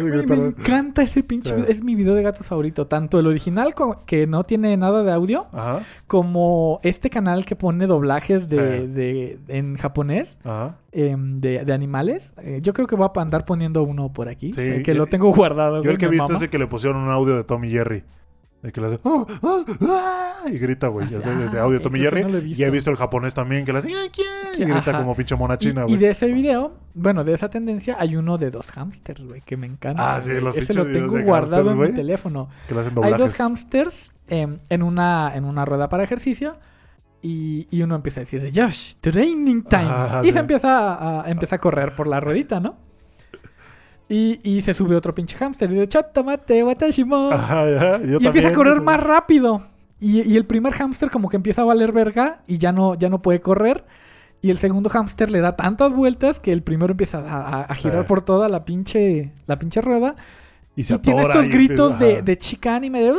Speaker 2: Güey, me encanta ese pinche video. Es mi video de gatos favorito. Tanto el original, que no tiene nada de audio,
Speaker 1: Ajá,
Speaker 2: como este canal que pone doblajes de, de- en japonés
Speaker 1: ajá.
Speaker 2: em, de, de animales. Eh, yo creo que voy a andar poniendo uno por aquí.
Speaker 1: Sí,
Speaker 2: eh, que lo tengo guardado.
Speaker 1: Yo
Speaker 2: güey,
Speaker 1: el que he visto es el que le pusieron un audio de Tommy Jerry. De que le hace... "Ah, ah, ah", y grita, güey.
Speaker 2: Ah,
Speaker 1: de
Speaker 2: Ah,
Speaker 1: audio de
Speaker 2: ok,
Speaker 1: Tommy Jerry.
Speaker 2: no
Speaker 1: y he
Speaker 2: visto.
Speaker 1: el japonés también que le hace... Y grita
Speaker 2: Ajá.
Speaker 1: como pinche mona china,
Speaker 2: Y, y
Speaker 1: güey.
Speaker 2: de ese video, bueno, de esa tendencia, hay uno de dos hamsters, güey, que me encanta.
Speaker 1: Ah, sí,
Speaker 2: güey.
Speaker 1: los
Speaker 2: Ese lo tengo guardado
Speaker 1: hamsters,
Speaker 2: en
Speaker 1: güey.
Speaker 2: mi teléfono.
Speaker 1: Que le hacen
Speaker 2: Hay
Speaker 1: doblajes.
Speaker 2: dos hamsters em, en, una, en una rueda para ejercicio. Y, y uno empieza a decir, Josh, training time.
Speaker 1: Ajá,
Speaker 2: y
Speaker 1: sí.
Speaker 2: se empieza a, a- empieza a correr por la ruedita, ¿no? Y, y se sube otro pinche hamster y dice, Chotomate, watashimo.
Speaker 1: Ajá, ya, yo
Speaker 2: y empieza a correr más rápido. Y, y el primer hámster como que empieza a valer verga y ya no, ya no puede correr. Y el segundo hámster le da tantas vueltas que el primero empieza a, a- a girar
Speaker 1: Sí.
Speaker 2: por toda la pinche, la pinche rueda.
Speaker 1: Y se
Speaker 2: Y tiene estos
Speaker 1: y
Speaker 2: gritos
Speaker 1: empieza-
Speaker 2: de, de chica anime de...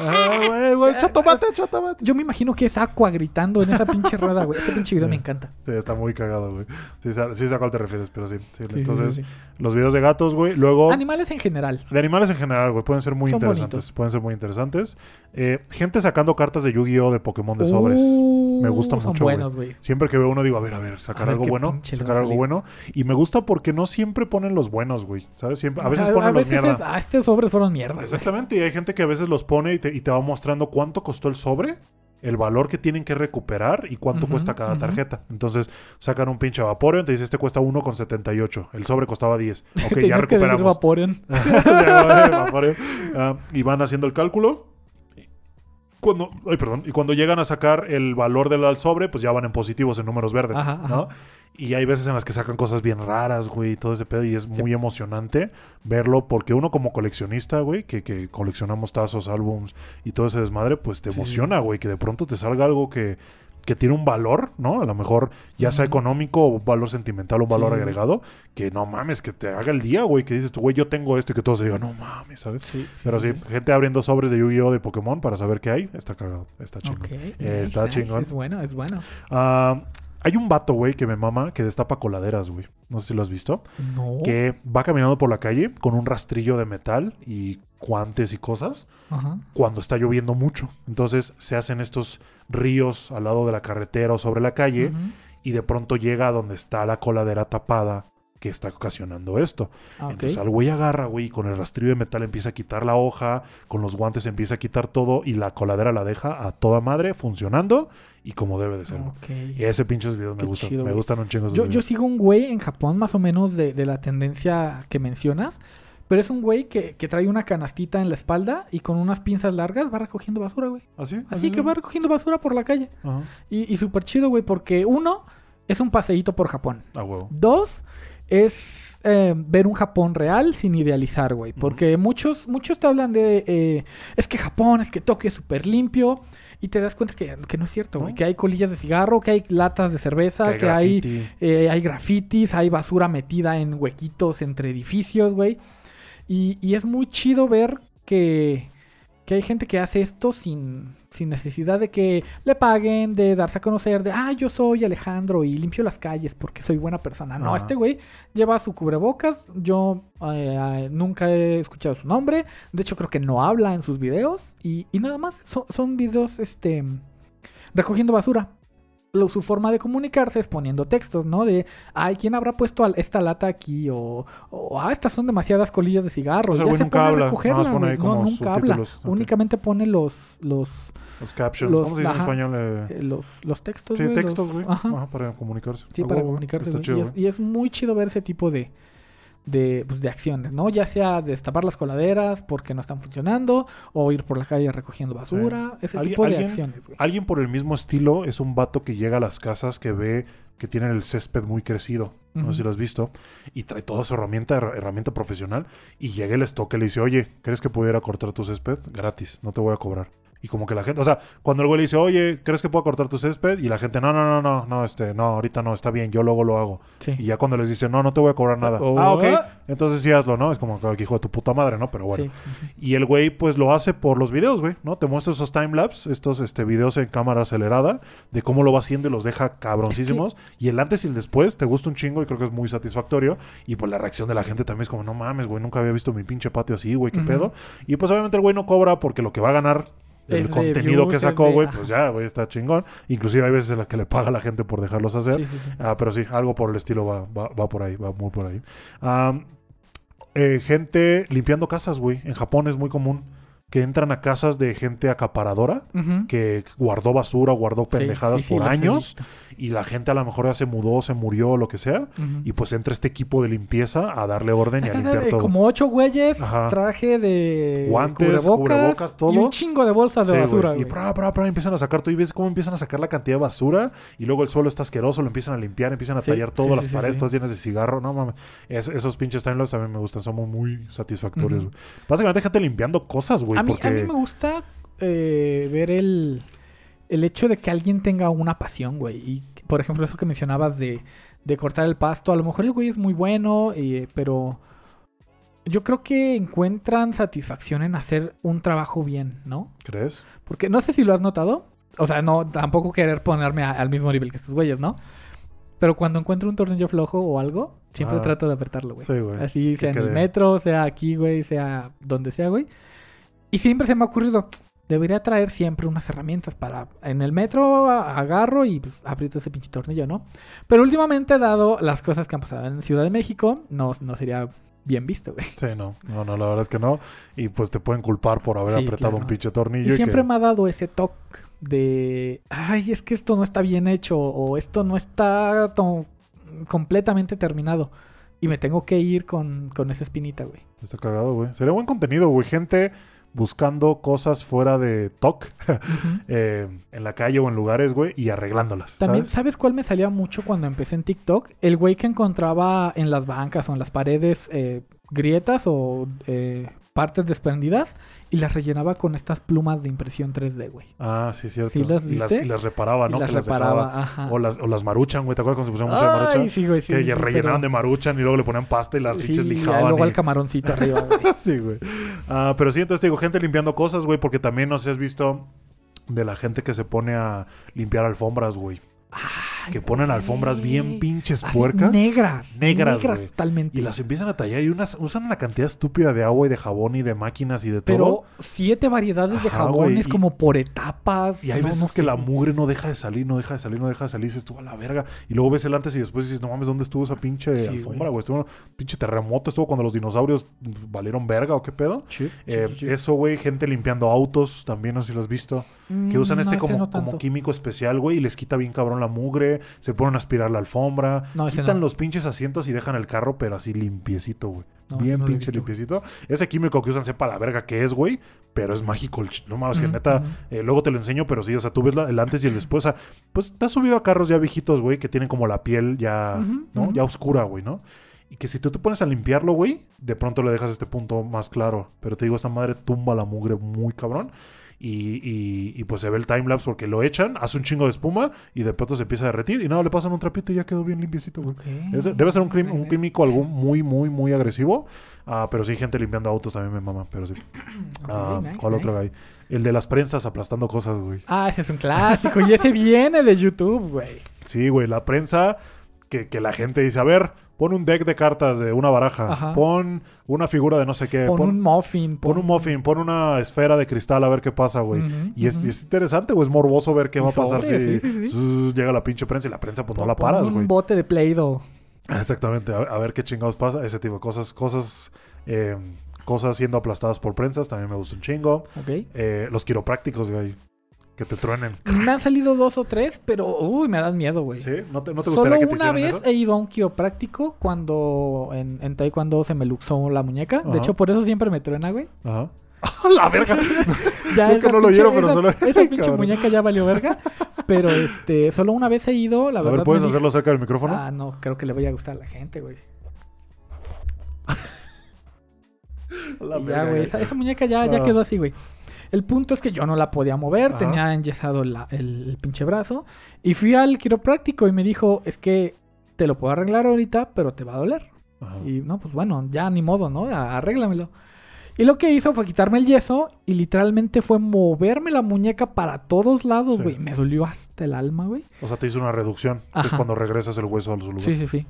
Speaker 2: "Ah".
Speaker 1: Güey, güey, chotomate, chotomate.
Speaker 2: Yo me imagino que es Aqua gritando en esa pinche rueda, güey. Ese pinche video me encanta.
Speaker 1: Sí, está muy cagado, güey. Sí, sí sé a cuál te refieres, pero sí. Entonces, los videos de gatos, güey. Luego.
Speaker 2: Animales en general.
Speaker 1: de animales en general, güey, pueden ser muy
Speaker 2: Son
Speaker 1: interesantes.
Speaker 2: bonitos.
Speaker 1: Pueden ser muy interesantes. Eh, gente sacando cartas de Yu-Gi-Oh! de Pokémon de sobres.
Speaker 2: Uh,
Speaker 1: Me gusta
Speaker 2: son
Speaker 1: mucho, güey.
Speaker 2: buenos, güey.
Speaker 1: Siempre que veo uno digo, a ver, a ver, sacar
Speaker 2: A ver
Speaker 1: algo bueno, sacar algo bueno. Y me gusta porque no siempre ponen los buenos, güey. ¿Sabes? Siempre, a veces
Speaker 2: a,
Speaker 1: ponen los
Speaker 2: veces
Speaker 1: mierda.
Speaker 2: es, ah, estos sobres fueron mierda. güey".
Speaker 1: Exactamente, y hay gente que a veces los pone y te, y te va mostrando cuánto costó el sobre, el valor que tienen que recuperar y cuánto cuesta cada tarjeta. Entonces sacan un pinche Vaporeon, te dice este cuesta 1,78, el sobre costaba 10. Ok, ya
Speaker 2: que
Speaker 1: recuperamos.
Speaker 2: Vaporeon.
Speaker 1: Vaporeon. Ah, y van haciendo el cálculo. Cuando, ay, perdón, y cuando llegan a sacar el valor del sobre, pues ya van en positivos, en números verdes,
Speaker 2: Ajá,
Speaker 1: ¿no?
Speaker 2: ajá.
Speaker 1: Y hay veces en las que sacan cosas bien raras, güey, y todo ese pedo, y es
Speaker 2: Sí.
Speaker 1: muy emocionante verlo, porque uno como coleccionista, güey, que, que coleccionamos tazos, álbums y todo ese desmadre, pues te
Speaker 2: Sí.
Speaker 1: emociona, güey, que de pronto te salga algo que, que tiene un valor, ¿no? A lo mejor ya sea económico o valor sentimental o un valor
Speaker 2: Sí.
Speaker 1: agregado, que no mames, que te haga el día, güey, que dices tú, güey, yo tengo esto y que todos se digan, no mames, ¿sabes?
Speaker 2: Sí,
Speaker 1: Pero sí, gente abriendo sobres de Yu-Gi-Oh! de Pokémon para saber qué hay, está cagado, está chingón. Eh, está
Speaker 2: nice,
Speaker 1: chingón.
Speaker 2: Es bueno, es bueno.
Speaker 1: Ah, hay un vato, güey, que me mama, que destapa coladeras, güey. No sé si lo has visto.
Speaker 2: No.
Speaker 1: Que va caminando por la calle con un rastrillo de metal y guantes y cosas
Speaker 2: Ajá.
Speaker 1: cuando está lloviendo mucho. Entonces se hacen estos ríos al lado de la carretera o sobre la calle y de pronto llega a donde está la coladera tapada que está ocasionando esto.
Speaker 2: Ah.
Speaker 1: Entonces al güey agarra, güey, con el rastrillo de metal empieza a quitar la hoja, con los guantes empieza a quitar todo y la coladera la deja a toda madre funcionando y como debe de ser. Y ese pinches videos me gustan,
Speaker 2: chido,
Speaker 1: me gustan un chingo
Speaker 2: Yo, yo
Speaker 1: videos.
Speaker 2: sigo un güey en Japón más o menos de, de la tendencia que mencionas. Pero es un güey que, que trae una canastita en la espalda y con unas pinzas largas va recogiendo basura, güey.
Speaker 1: ¿Así?
Speaker 2: Así que va recogiendo basura por la calle.
Speaker 1: Ajá.
Speaker 2: Y, y súper chido, güey, porque uno, es un paseíto por Japón.
Speaker 1: A huevo.
Speaker 2: Dos, es eh, ver un Japón real sin idealizar, güey. Porque muchos, muchos te hablan de, eh, es que Japón, es que Tokio es súper limpio. Y te das cuenta que, que no es cierto, güey.
Speaker 1: ¿No?
Speaker 2: Que hay colillas de cigarro, que hay latas de cerveza,
Speaker 1: Que
Speaker 2: que hay, eh, hay grafitis, hay basura metida en huequitos entre edificios, güey. Y, y es muy chido ver que, que hay gente que hace esto sin, sin necesidad de que le paguen, de darse a conocer, de, ah, yo soy Alejandro y limpio las calles porque soy buena persona. No,
Speaker 1: Ajá.
Speaker 2: este güey lleva su cubrebocas, yo eh, eh, nunca he escuchado su nombre, de hecho creo que no habla en sus videos y, y nada más, son, son videos, este, recogiendo basura. Lo- su forma de comunicarse es poniendo textos, ¿no? De, ay, ¿quién habrá puesto esta lata aquí? O, o, ah, estas son demasiadas colillas de cigarro.
Speaker 1: O sea,
Speaker 2: ya se
Speaker 1: nunca
Speaker 2: pone a
Speaker 1: habla,
Speaker 2: recogerla,
Speaker 1: pone
Speaker 2: güey.
Speaker 1: ahí
Speaker 2: No, nunca habla. Únicamente pone los, los,
Speaker 1: Los captions.
Speaker 2: los-
Speaker 1: ¿Cómo se dice
Speaker 2: ajá.
Speaker 1: en español? Eh,
Speaker 2: eh, los, los textos,
Speaker 1: sí, textos, güey.
Speaker 2: Ajá.
Speaker 1: Ajá, para comunicarse.
Speaker 2: Sí,
Speaker 1: A
Speaker 2: para comunicarse,
Speaker 1: Está
Speaker 2: güey.
Speaker 1: chido,
Speaker 2: y, es, y es muy chido ver ese tipo de, de, pues, de acciones, ¿no? Ya sea destapar las coladeras porque no están funcionando, o ir por la calle recogiendo basura, ese
Speaker 1: ¿Alguien-
Speaker 2: tipo de acciones, güey.
Speaker 1: Alguien por el mismo estilo es un vato que llega a las casas que ve que tienen el césped muy crecido. No sé si lo has visto. Y trae toda su herramienta, her- herramienta profesional. Y llega y les toca y le dice, oye, ¿crees que pudiera cortar tu césped? Gratis, no te voy a cobrar. Y como que la gente, o sea, cuando el güey le dice, oye, ¿crees que puedo cortar tu césped? Y la gente, no, no, no, no, no, este, no, ahorita no, está bien, yo luego lo hago.
Speaker 2: Sí.
Speaker 1: Y ya cuando les dice, no, no te voy a cobrar nada.
Speaker 2: Oh.
Speaker 1: Ah, ok, entonces sí hazlo, ¿no? Es como que hijo de tu puta madre, ¿no? Pero bueno.
Speaker 2: Sí.
Speaker 1: Y el güey, pues lo hace por los videos, güey, ¿no? Te muestra esos timelapse, estos este, videos en cámara acelerada, de cómo lo va haciendo y los deja cabroncísimos. Y el antes y el después te gusta un chingo y creo que es muy satisfactorio. Y pues la reacción de la gente también es como, no mames, güey, nunca había visto mi pinche patio así, güey, qué pedo. Y pues obviamente el güey no cobra porque lo que va a ganar. El contenido
Speaker 2: views,
Speaker 1: que sacó, güey, pues ya, güey, está chingón. Inclusive hay veces en las que le paga a la gente por dejarlos hacer.
Speaker 2: Sí, sí, sí.
Speaker 1: Ah, pero sí, algo por el estilo va, va, va por ahí, va muy por ahí. Eh, gente limpiando casas, güey. En Japón es muy común que entran a casas de gente acaparadora que guardó basura, guardó pendejadas
Speaker 2: sí, sí,
Speaker 1: por años y la gente a lo mejor ya se mudó, se murió, lo que sea. Y pues entra este equipo de limpieza a darle orden y a limpiar
Speaker 2: de
Speaker 1: todo.
Speaker 2: Como ocho güeyes,
Speaker 1: Ajá.
Speaker 2: traje de
Speaker 1: Guantes, cubrebocas, todo.
Speaker 2: y un chingo de bolsas de basura,
Speaker 1: güey. Y pra, pra, pra, empiezan a sacar todo y ves cómo empiezan a sacar la cantidad de basura y luego el suelo está asqueroso, lo empiezan a limpiar, empiezan a tallar todo, las paredes todas llenas de cigarro. No mames, Es- esos pinches timelapse también me gustan, son muy, satisfactorios.
Speaker 2: Ujú.
Speaker 1: güey. Básicamente gente limpiando cosas, güey,
Speaker 2: a, mí,
Speaker 1: porque
Speaker 2: a mí me gusta eh, ver el, el hecho de que alguien tenga una pasión, güey. Y, por ejemplo, eso que mencionabas de, de cortar el pasto. A lo mejor el güey es muy bueno, eh, pero yo creo que encuentran satisfacción en hacer un trabajo bien, ¿no?
Speaker 1: ¿crees?
Speaker 2: Porque no sé si lo has notado. O sea, no, tampoco querer ponerme a- al mismo nivel que estos güeyes, ¿no? Pero cuando encuentro un tornillo flojo o algo, siempre
Speaker 1: Ah.
Speaker 2: trato de apretarlo, güey.
Speaker 1: Sí, güey.
Speaker 2: Así, sea en el metro, sea aquí, güey, sea donde sea, güey. Y siempre se me ha ocurrido, debería traer siempre unas herramientas para... En el metro agarro y pues aprieto ese pinche tornillo, ¿no? Pero últimamente, dado las cosas que han pasado en Ciudad de México, no, no sería bien visto, güey.
Speaker 1: Sí, no, no, no, la verdad es que no. Y pues te pueden culpar por haber
Speaker 2: Sí,
Speaker 1: apretado
Speaker 2: claro.
Speaker 1: un pinche tornillo. Y
Speaker 2: siempre
Speaker 1: que...
Speaker 2: me ha dado ese toque de, ay, es que esto no está bien hecho o esto no está completamente terminado. Y me tengo que ir con, con esa espinita, güey.
Speaker 1: Está cagado, güey. Sería buen contenido, güey. Gente buscando cosas fuera de TOC eh, en la calle o en lugares, güey, y arreglándolas.
Speaker 2: También,
Speaker 1: ¿sabes?
Speaker 2: ¿sabes cuál me salía mucho cuando empecé en TikTok? El güey que encontraba en las bancas o en las paredes eh, grietas o eh, partes desprendidas y las rellenaba con estas plumas de impresión 3D, güey.
Speaker 1: Ah, sí, cierto.
Speaker 2: ¿Sí las
Speaker 1: y, las, y las reparaba,
Speaker 2: Y
Speaker 1: ¿no?
Speaker 2: las
Speaker 1: que las
Speaker 2: reparaba,
Speaker 1: dejaba.
Speaker 2: ajá.
Speaker 1: O las, o las maruchan, güey. ¿Te acuerdas cuando se pusieron mucha de maruchan?
Speaker 2: sí, güey, sí,
Speaker 1: que
Speaker 2: sí,
Speaker 1: ya rellenaban
Speaker 2: pero-
Speaker 1: de maruchan y luego le ponían pasta y las
Speaker 2: Sí,
Speaker 1: pinches
Speaker 2: y
Speaker 1: lijaban.
Speaker 2: luego
Speaker 1: y-
Speaker 2: el camaroncito arriba, güey.
Speaker 1: sí, güey. Ah, pero sí, entonces te digo, gente limpiando cosas, güey, porque también no sé has visto de la gente que se pone a limpiar alfombras, güey.
Speaker 2: Ay,
Speaker 1: que ponen alfombras bien pinches
Speaker 2: Así,
Speaker 1: puercas.
Speaker 2: Negras.
Speaker 1: Negras,
Speaker 2: totalmente.
Speaker 1: Y las empiezan a tallar y unas, usan una cantidad estúpida de agua y de jabón y de máquinas y de
Speaker 2: Pero
Speaker 1: todo.
Speaker 2: siete variedades de jabones
Speaker 1: y-
Speaker 2: como por etapas.
Speaker 1: Y hay
Speaker 2: no,
Speaker 1: veces
Speaker 2: no
Speaker 1: que la mugre no deja de salir, no deja de salir, no deja de salir. Dices tú a la verga. Y luego ves el antes y después dices, no mames, ¿dónde estuvo esa pinche
Speaker 2: Sí,
Speaker 1: alfombra, güey? Estuvo un pinche terremoto. Estuvo cuando los dinosaurios valieron verga o qué pedo.
Speaker 2: Sí,
Speaker 1: Eh,
Speaker 2: sí.
Speaker 1: Eso, güey, gente limpiando autos, también no sé si lo has visto. Que
Speaker 2: Mm,
Speaker 1: usan este como, químico especial, güey, y les quita bien cabrón la mugre, se ponen a aspirar la alfombra,
Speaker 2: No,
Speaker 1: quitan
Speaker 2: no.
Speaker 1: los pinches asientos y dejan el carro, pero así limpiecito, güey.
Speaker 2: No,
Speaker 1: bien pinche
Speaker 2: visto.
Speaker 1: limpiecito. Ese químico que usan, sepa la verga que es, güey, pero es mágico. el No mames, que neta, eh, luego te lo enseño, pero sí, o sea, tú ves la- el antes y el después. O sea, pues te has subido a carros ya viejitos, güey, que tienen como la piel ya, ¿no? Ya oscura, güey, ¿no? Y que si tú te pones a limpiarlo, güey, de pronto le dejas este punto más claro. Pero te digo, esta madre tumba la mugre muy cabrón. Y, y- y, pues se ve el timelapse porque lo echan, hace un chingo de espuma y de pronto se empieza a derretir. Y nada, le pasan un trapito y ya quedó bien limpiecito, güey.
Speaker 2: Ok.
Speaker 1: Es- debe ser un, un químico algún muy, muy, muy agresivo. Ah, pero sí, gente limpiando autos también me mama. Pero sí. Ah,
Speaker 2: nice,
Speaker 1: ¿Cuál otro hay? El de las prensas aplastando cosas, güey.
Speaker 2: Ah, ese es un clásico. y ese viene de YouTube, güey.
Speaker 1: Sí, güey, la prensa que, que la gente dice, a ver, pon un deck de cartas de una baraja,
Speaker 2: Ajá.
Speaker 1: pon una figura de no sé qué,
Speaker 2: Pon,
Speaker 1: pon,
Speaker 2: un muffin.
Speaker 1: pon un muffin, pon una esfera de cristal a ver qué pasa, güey. Y es, interesante, güey, es morboso ver qué va a pasar
Speaker 2: sobre,
Speaker 1: si
Speaker 2: sí, sí, sí.
Speaker 1: zzz, llega la pinche prensa y la prensa pues no la paras,
Speaker 2: un
Speaker 1: güey.
Speaker 2: bote de Play-Doh.
Speaker 1: Exactamente, a, a ver qué chingados pasa, ese tipo de cosas, cosas, eh, cosas siendo aplastadas por prensas, también me gusta un chingo.
Speaker 2: Ok.
Speaker 1: Eh, los quiroprácticos, güey, que te truenen.
Speaker 2: Me han salido dos o tres, pero uy, me das miedo, güey.
Speaker 1: ¿Sí? ¿No te, no te
Speaker 2: Solo
Speaker 1: gustaría que te
Speaker 2: una vez
Speaker 1: eso?
Speaker 2: he ido a un quiropráctico cuando en, en Taekwondo se me luxó la muñeca.
Speaker 1: Ajá.
Speaker 2: De hecho, por eso siempre me truena, güey.
Speaker 1: Ajá. la verga!
Speaker 2: Ya
Speaker 1: Creo que no lo oyeron, pero
Speaker 2: esa-
Speaker 1: solo-
Speaker 2: Esa pinche
Speaker 1: Cabrón.
Speaker 2: muñeca ya valió verga. Pero este, solo una vez he ido, la
Speaker 1: a
Speaker 2: verdad.
Speaker 1: ver, ¿puedes
Speaker 2: me dije-
Speaker 1: hacerlo cerca del micrófono?
Speaker 2: Ah, no, creo que le voy a gustar a la gente, güey.
Speaker 1: La verga,
Speaker 2: ya, güey, esa muñeca ya, ya
Speaker 1: Ah.
Speaker 2: quedó así, güey. El punto es que yo no la podía mover,
Speaker 1: Ajá.
Speaker 2: tenía enyesado la- el, el pinche brazo. Y fui al quiropráctico y me dijo, es que te lo puedo arreglar ahorita, pero te va a doler.
Speaker 1: Ajá.
Speaker 2: Y no, pues bueno, ya ni modo, ¿no? Arréglamelo. Y lo que hizo fue quitarme el yeso y literalmente fue moverme la muñeca para todos lados,
Speaker 1: Sí.
Speaker 2: güey. Me dolió hasta el alma, güey.
Speaker 1: O sea, te hizo una reducción. Es cuando regresas el hueso a su lugar.
Speaker 2: Sí, sí, sí.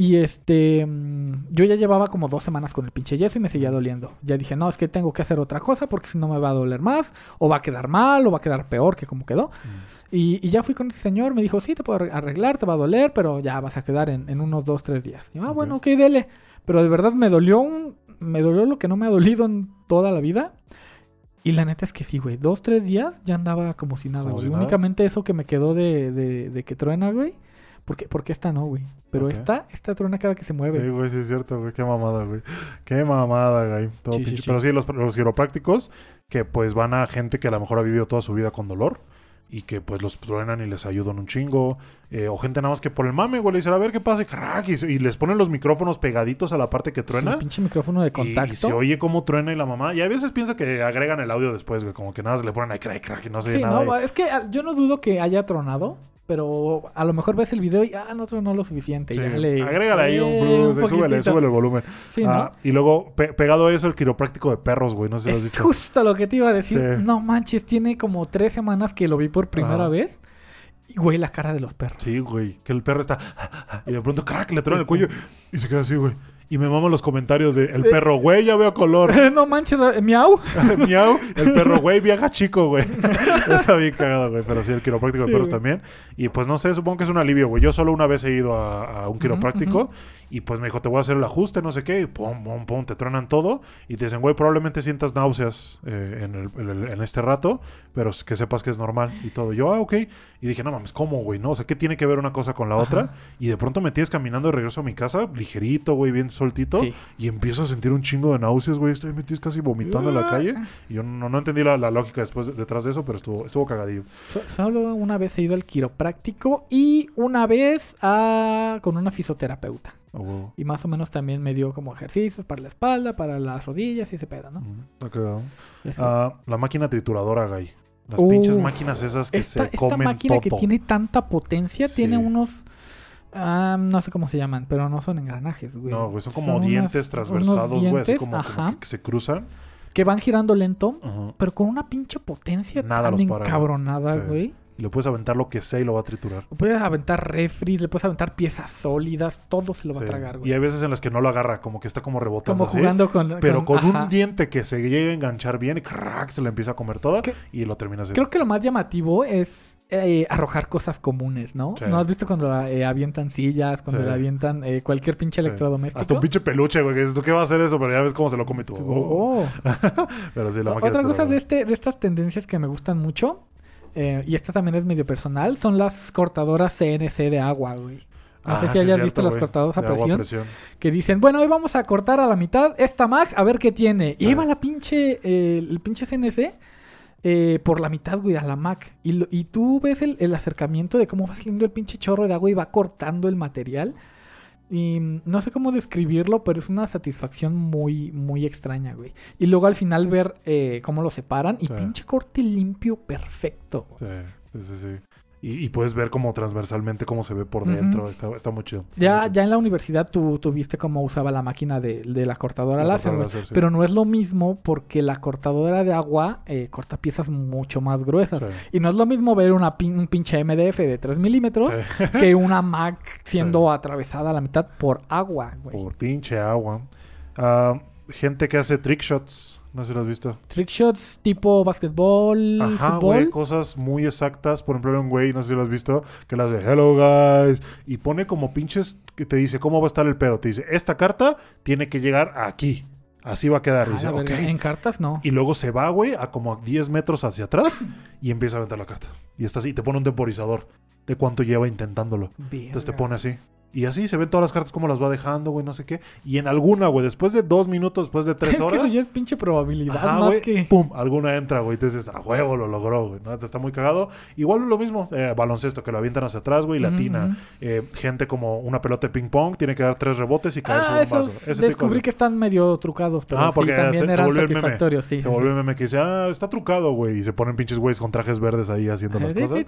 Speaker 2: Y este, mm, yo ya llevaba como dos semanas con el pinche yeso y me seguía doliendo. Ya dije, no, es que tengo que hacer otra cosa porque si no me va a doler más, o va a quedar mal, o va a quedar peor que como quedó.
Speaker 1: Mm.
Speaker 2: Y, y ya fui con ese señor, me dijo, sí, te puedo arre- arreglar, te va a doler, pero ya vas a quedar en, en unos dos, tres días. Y yo, ah, bueno, ok, dele. Pero de verdad me dolió un, me dolió lo que no me ha dolido en toda la vida. Y la neta es que sí, güey. Dos, tres días ya andaba como si nada, güey. Únicamente eso que me quedó de, de, de que truena, güey. Porque, porque esta no, güey. Pero esta, esta truena cada que se mueve.
Speaker 1: Sí, güey, sí es cierto, güey. Qué mamada, güey. Qué mamada, güey. Todo
Speaker 2: Sí, sí,
Speaker 1: pinche.
Speaker 2: sí.
Speaker 1: Pero sí, los, los quiroprácticos que pues van a gente que a lo mejor ha vivido toda su vida con dolor y que pues los truenan y les ayudan un chingo. Eh, o gente nada más que por el mame, güey, le dicen, a ver qué pasa, y, crack, y, les ponen los micrófonos pegaditos a la parte que
Speaker 2: Sí,
Speaker 1: truena.
Speaker 2: pinche micrófono de contacto.
Speaker 1: y se oye cómo truena y la mamá. Y a veces piensa que agregan el audio después, güey. Como que nada, se le ponen ahí crack, crack y no se
Speaker 2: Sí,
Speaker 1: nada.
Speaker 2: no, es que ah, yo no dudo que haya tronado, pero a lo mejor ves el video y ah, no tronó lo suficiente.
Speaker 1: Sí,
Speaker 2: Ya le,
Speaker 1: Agrégale ahí un
Speaker 2: Eh,
Speaker 1: plus,
Speaker 2: un
Speaker 1: y súbele, súbele el volumen.
Speaker 2: Sí, ¿no?
Speaker 1: Ah, y luego, pe- pegado a eso, el quiropráctico de perros, güey. No sé si lo has
Speaker 2: Es
Speaker 1: visto.
Speaker 2: justo lo que te iba a decir.
Speaker 1: Sí.
Speaker 2: No manches, tiene como tres semanas que lo vi por primera vez. Y güey, la cara de los perros.
Speaker 1: Sí, güey. Que el perro está. Y de pronto, crack, le truena el cuello. Y se queda así, güey. Y me maman los comentarios de el perro, güey, ya veo color.
Speaker 2: no manches, eh, miau.
Speaker 1: Miau. El perro, güey, viaja chico, güey. Está bien cagado, güey. Pero sí, el quiropráctico de perros también. Y pues no sé, supongo que es un alivio, güey. Yo solo una vez he ido a, a un quiropráctico. Y pues me dijo, te voy a hacer el ajuste, no sé qué. Y pum, pum, pum, te truenan todo. Y te dicen, güey, probablemente sientas náuseas eh, en, el- en el- en este rato. Pero que sepas que es normal y todo. Yo, ah, ok. Y dije, no mames, ¿cómo, güey? ¿No? O sea, ¿qué tiene que ver una cosa con la
Speaker 2: Ajá.
Speaker 1: otra? Y de pronto me tienes caminando de regreso a mi casa, ligerito, güey, bien soltito.
Speaker 2: Sí.
Speaker 1: Y empiezo a sentir un chingo de náuseas, güey. Estoy metido casi vomitando en la calle. Y yo no, no entendí la, la lógica después detrás de eso, pero estuvo, estuvo cagadillo.
Speaker 2: So- solo una vez he ido al quiropráctico y una vez a, con una fisioterapeuta. Y más o menos también me dio como ejercicios para la espalda, para las rodillas y ese pedo, ¿no?
Speaker 1: Ah, la máquina trituradora, Gay. Las pinches máquinas esas que
Speaker 2: esta,
Speaker 1: se
Speaker 2: esta
Speaker 1: comen
Speaker 2: máquina
Speaker 1: todo.
Speaker 2: que tiene tanta potencia
Speaker 1: Sí.
Speaker 2: tiene unos... no sé cómo se llaman, pero no son engranajes, güey.
Speaker 1: No, güey, son como dientes
Speaker 2: unos
Speaker 1: transversados, güey, como, como que, que se cruzan.
Speaker 2: que van girando lento, pero con una pinche potencia
Speaker 1: Nada
Speaker 2: tan
Speaker 1: güey.
Speaker 2: encabronada,
Speaker 1: Sí. Y le puedes aventar lo que sea y lo va a triturar.
Speaker 2: Le puedes aventar refris, le puedes aventar piezas sólidas, todo se lo va
Speaker 1: Sí.
Speaker 2: a tragar,
Speaker 1: Y
Speaker 2: güey.
Speaker 1: hay veces en las que no lo agarra, como que está como rebotando
Speaker 2: Como
Speaker 1: así.
Speaker 2: jugando con...
Speaker 1: Pero con un diente que se llega a enganchar bien y crack, se le empieza a comer toda
Speaker 2: ¿Qué?
Speaker 1: y lo termina así.
Speaker 2: Creo que lo más llamativo es eh, arrojar cosas comunes, ¿no?
Speaker 1: Sí.
Speaker 2: ¿No has visto cuando eh, avientan sillas, cuando
Speaker 1: Sí.
Speaker 2: le avientan eh, cualquier pinche electrodoméstico?
Speaker 1: Hasta un pinche peluche, güey. ¿tú qué va a hacer eso? Pero ya ves cómo se lo come tú.
Speaker 2: Oh.
Speaker 1: Pero sí, la máquina
Speaker 2: Otra cosa de, este, de estas tendencias que me gustan mucho, eh, y esta también es medio personal, son las cortadoras CNC de agua, güey. No sé
Speaker 1: Ah,
Speaker 2: si
Speaker 1: sí,
Speaker 2: hayas
Speaker 1: cierto,
Speaker 2: visto las cortadoras a presión, que dicen, bueno, hoy vamos a cortar a la mitad esta Mac a ver qué tiene. Y ahí va la pinche, eh, el pinche CNC eh, por la mitad, güey, a la Mac. Y, lo- y tú ves el, el acercamiento de cómo va saliendo el pinche chorro de agua y va cortando el material. Y mm, no sé cómo describirlo, pero es una satisfacción muy, muy extraña, güey. Y luego al final ver eh, cómo lo separan y
Speaker 1: Sí.
Speaker 2: pinche corte limpio perfecto.
Speaker 1: Sí, sí. sí. Y, y puedes ver como transversalmente cómo se ve por dentro. Está, está muy chido. Está
Speaker 2: Ya,
Speaker 1: muy chido.
Speaker 2: ya en la universidad tú, tú viste cómo usaba la máquina de, de la cortadora
Speaker 1: La
Speaker 2: láser,
Speaker 1: láser, sí.
Speaker 2: Pero no es lo mismo porque la cortadora de agua eh, corta piezas mucho más gruesas.
Speaker 1: Sí.
Speaker 2: Y no es lo mismo ver una pin- un pinche MDF de 3 milímetros
Speaker 1: Sí.
Speaker 2: que una Mac siendo atravesada a la mitad por agua, güey.
Speaker 1: Por pinche agua. Ah, gente que hace trick shots. No sé si lo has visto.
Speaker 2: Trick shots tipo básquetbol,
Speaker 1: Ajá, güey. Cosas muy exactas. Por ejemplo, hay un güey, no sé si lo has visto, que las de Hello guys. Y pone como pinches que te dice cómo va a estar el pedo. Te dice, esta carta tiene que llegar aquí. Así va a quedar. Y
Speaker 2: Ah,
Speaker 1: dice,
Speaker 2: la
Speaker 1: ok.
Speaker 2: verga. En cartas no.
Speaker 1: Y luego se va, güey, a como a 10 metros hacia atrás y empieza a aventar la carta. Y está así, te pone un temporizador de cuánto lleva intentándolo. Entonces te pone así. Y así se ven todas las cartas como las va dejando, güey, no sé qué. Y en alguna, güey, después de dos minutos, después de tres
Speaker 2: Es que
Speaker 1: horas.
Speaker 2: eso ya es pinche probabilidad
Speaker 1: Ajá,
Speaker 2: más
Speaker 1: güey,
Speaker 2: que...
Speaker 1: pum, alguna entra, güey. Entonces, a huevo lo logró, güey. ¿no? Te está muy cagado. Igual lo mismo, eh, baloncesto, que lo avientan hacia atrás, güey,
Speaker 2: Ujú,
Speaker 1: latina.
Speaker 2: ujú.
Speaker 1: Eh, gente como una pelota de ping pong, tiene que dar tres rebotes y caer
Speaker 2: Ah,
Speaker 1: sobre un
Speaker 2: esos
Speaker 1: vaso. Ese tipo de
Speaker 2: descubrí que están medio trucados, pero
Speaker 1: Ah,
Speaker 2: sí,
Speaker 1: porque
Speaker 2: también
Speaker 1: se- se
Speaker 2: eran
Speaker 1: el
Speaker 2: satisfactorios, sí.
Speaker 1: Se
Speaker 2: sí,
Speaker 1: volvió un meme que dice, ah, está trucado, güey. Y se ponen pinches güeyes con trajes verdes ahí haciendo las cosas.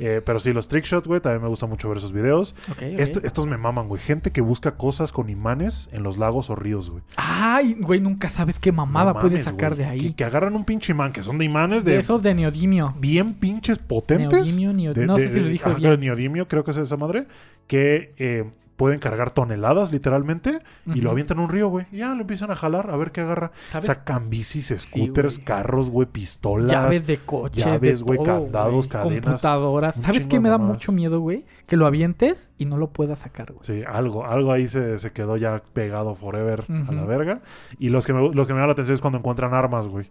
Speaker 1: Eh, pero sí, los trick shots, güey, también me gusta mucho ver esos videos.
Speaker 2: Ok, ok.
Speaker 1: Este- estos me maman, güey. Gente que busca cosas con imanes en los lagos o ríos, güey.
Speaker 2: Ay, güey, nunca sabes qué mamada
Speaker 1: No
Speaker 2: puedes sacar
Speaker 1: güey.
Speaker 2: de ahí.
Speaker 1: Que, que agarran un pinche imán, que son de imanes
Speaker 2: de,
Speaker 1: de,
Speaker 2: esos de neodimio.
Speaker 1: bien pinches potentes.
Speaker 2: Neodimio, neo-
Speaker 1: De-
Speaker 2: no
Speaker 1: de-
Speaker 2: sé si lo dijo
Speaker 1: ajá,
Speaker 2: bien.
Speaker 1: de neodimio, creo que es esa madre. Que eh, pueden cargar toneladas, literalmente. Y lo avientan a un río, güey. Ya lo empiezan a jalar, a ver qué agarra.
Speaker 2: ¿Sabes?
Speaker 1: Sacan bicis, scooters, carros, güey, pistolas.
Speaker 2: Llaves de coches,
Speaker 1: llaves, güey, candados, cadenas,
Speaker 2: computadoras. ¿Sabes qué me da mucho miedo, güey? Que lo avientes y no lo puedas sacar, güey.
Speaker 1: Sí, algo, algo ahí se, se quedó ya pegado forever a la verga. Y los que me, lo que me da la atención es cuando encuentran armas, güey.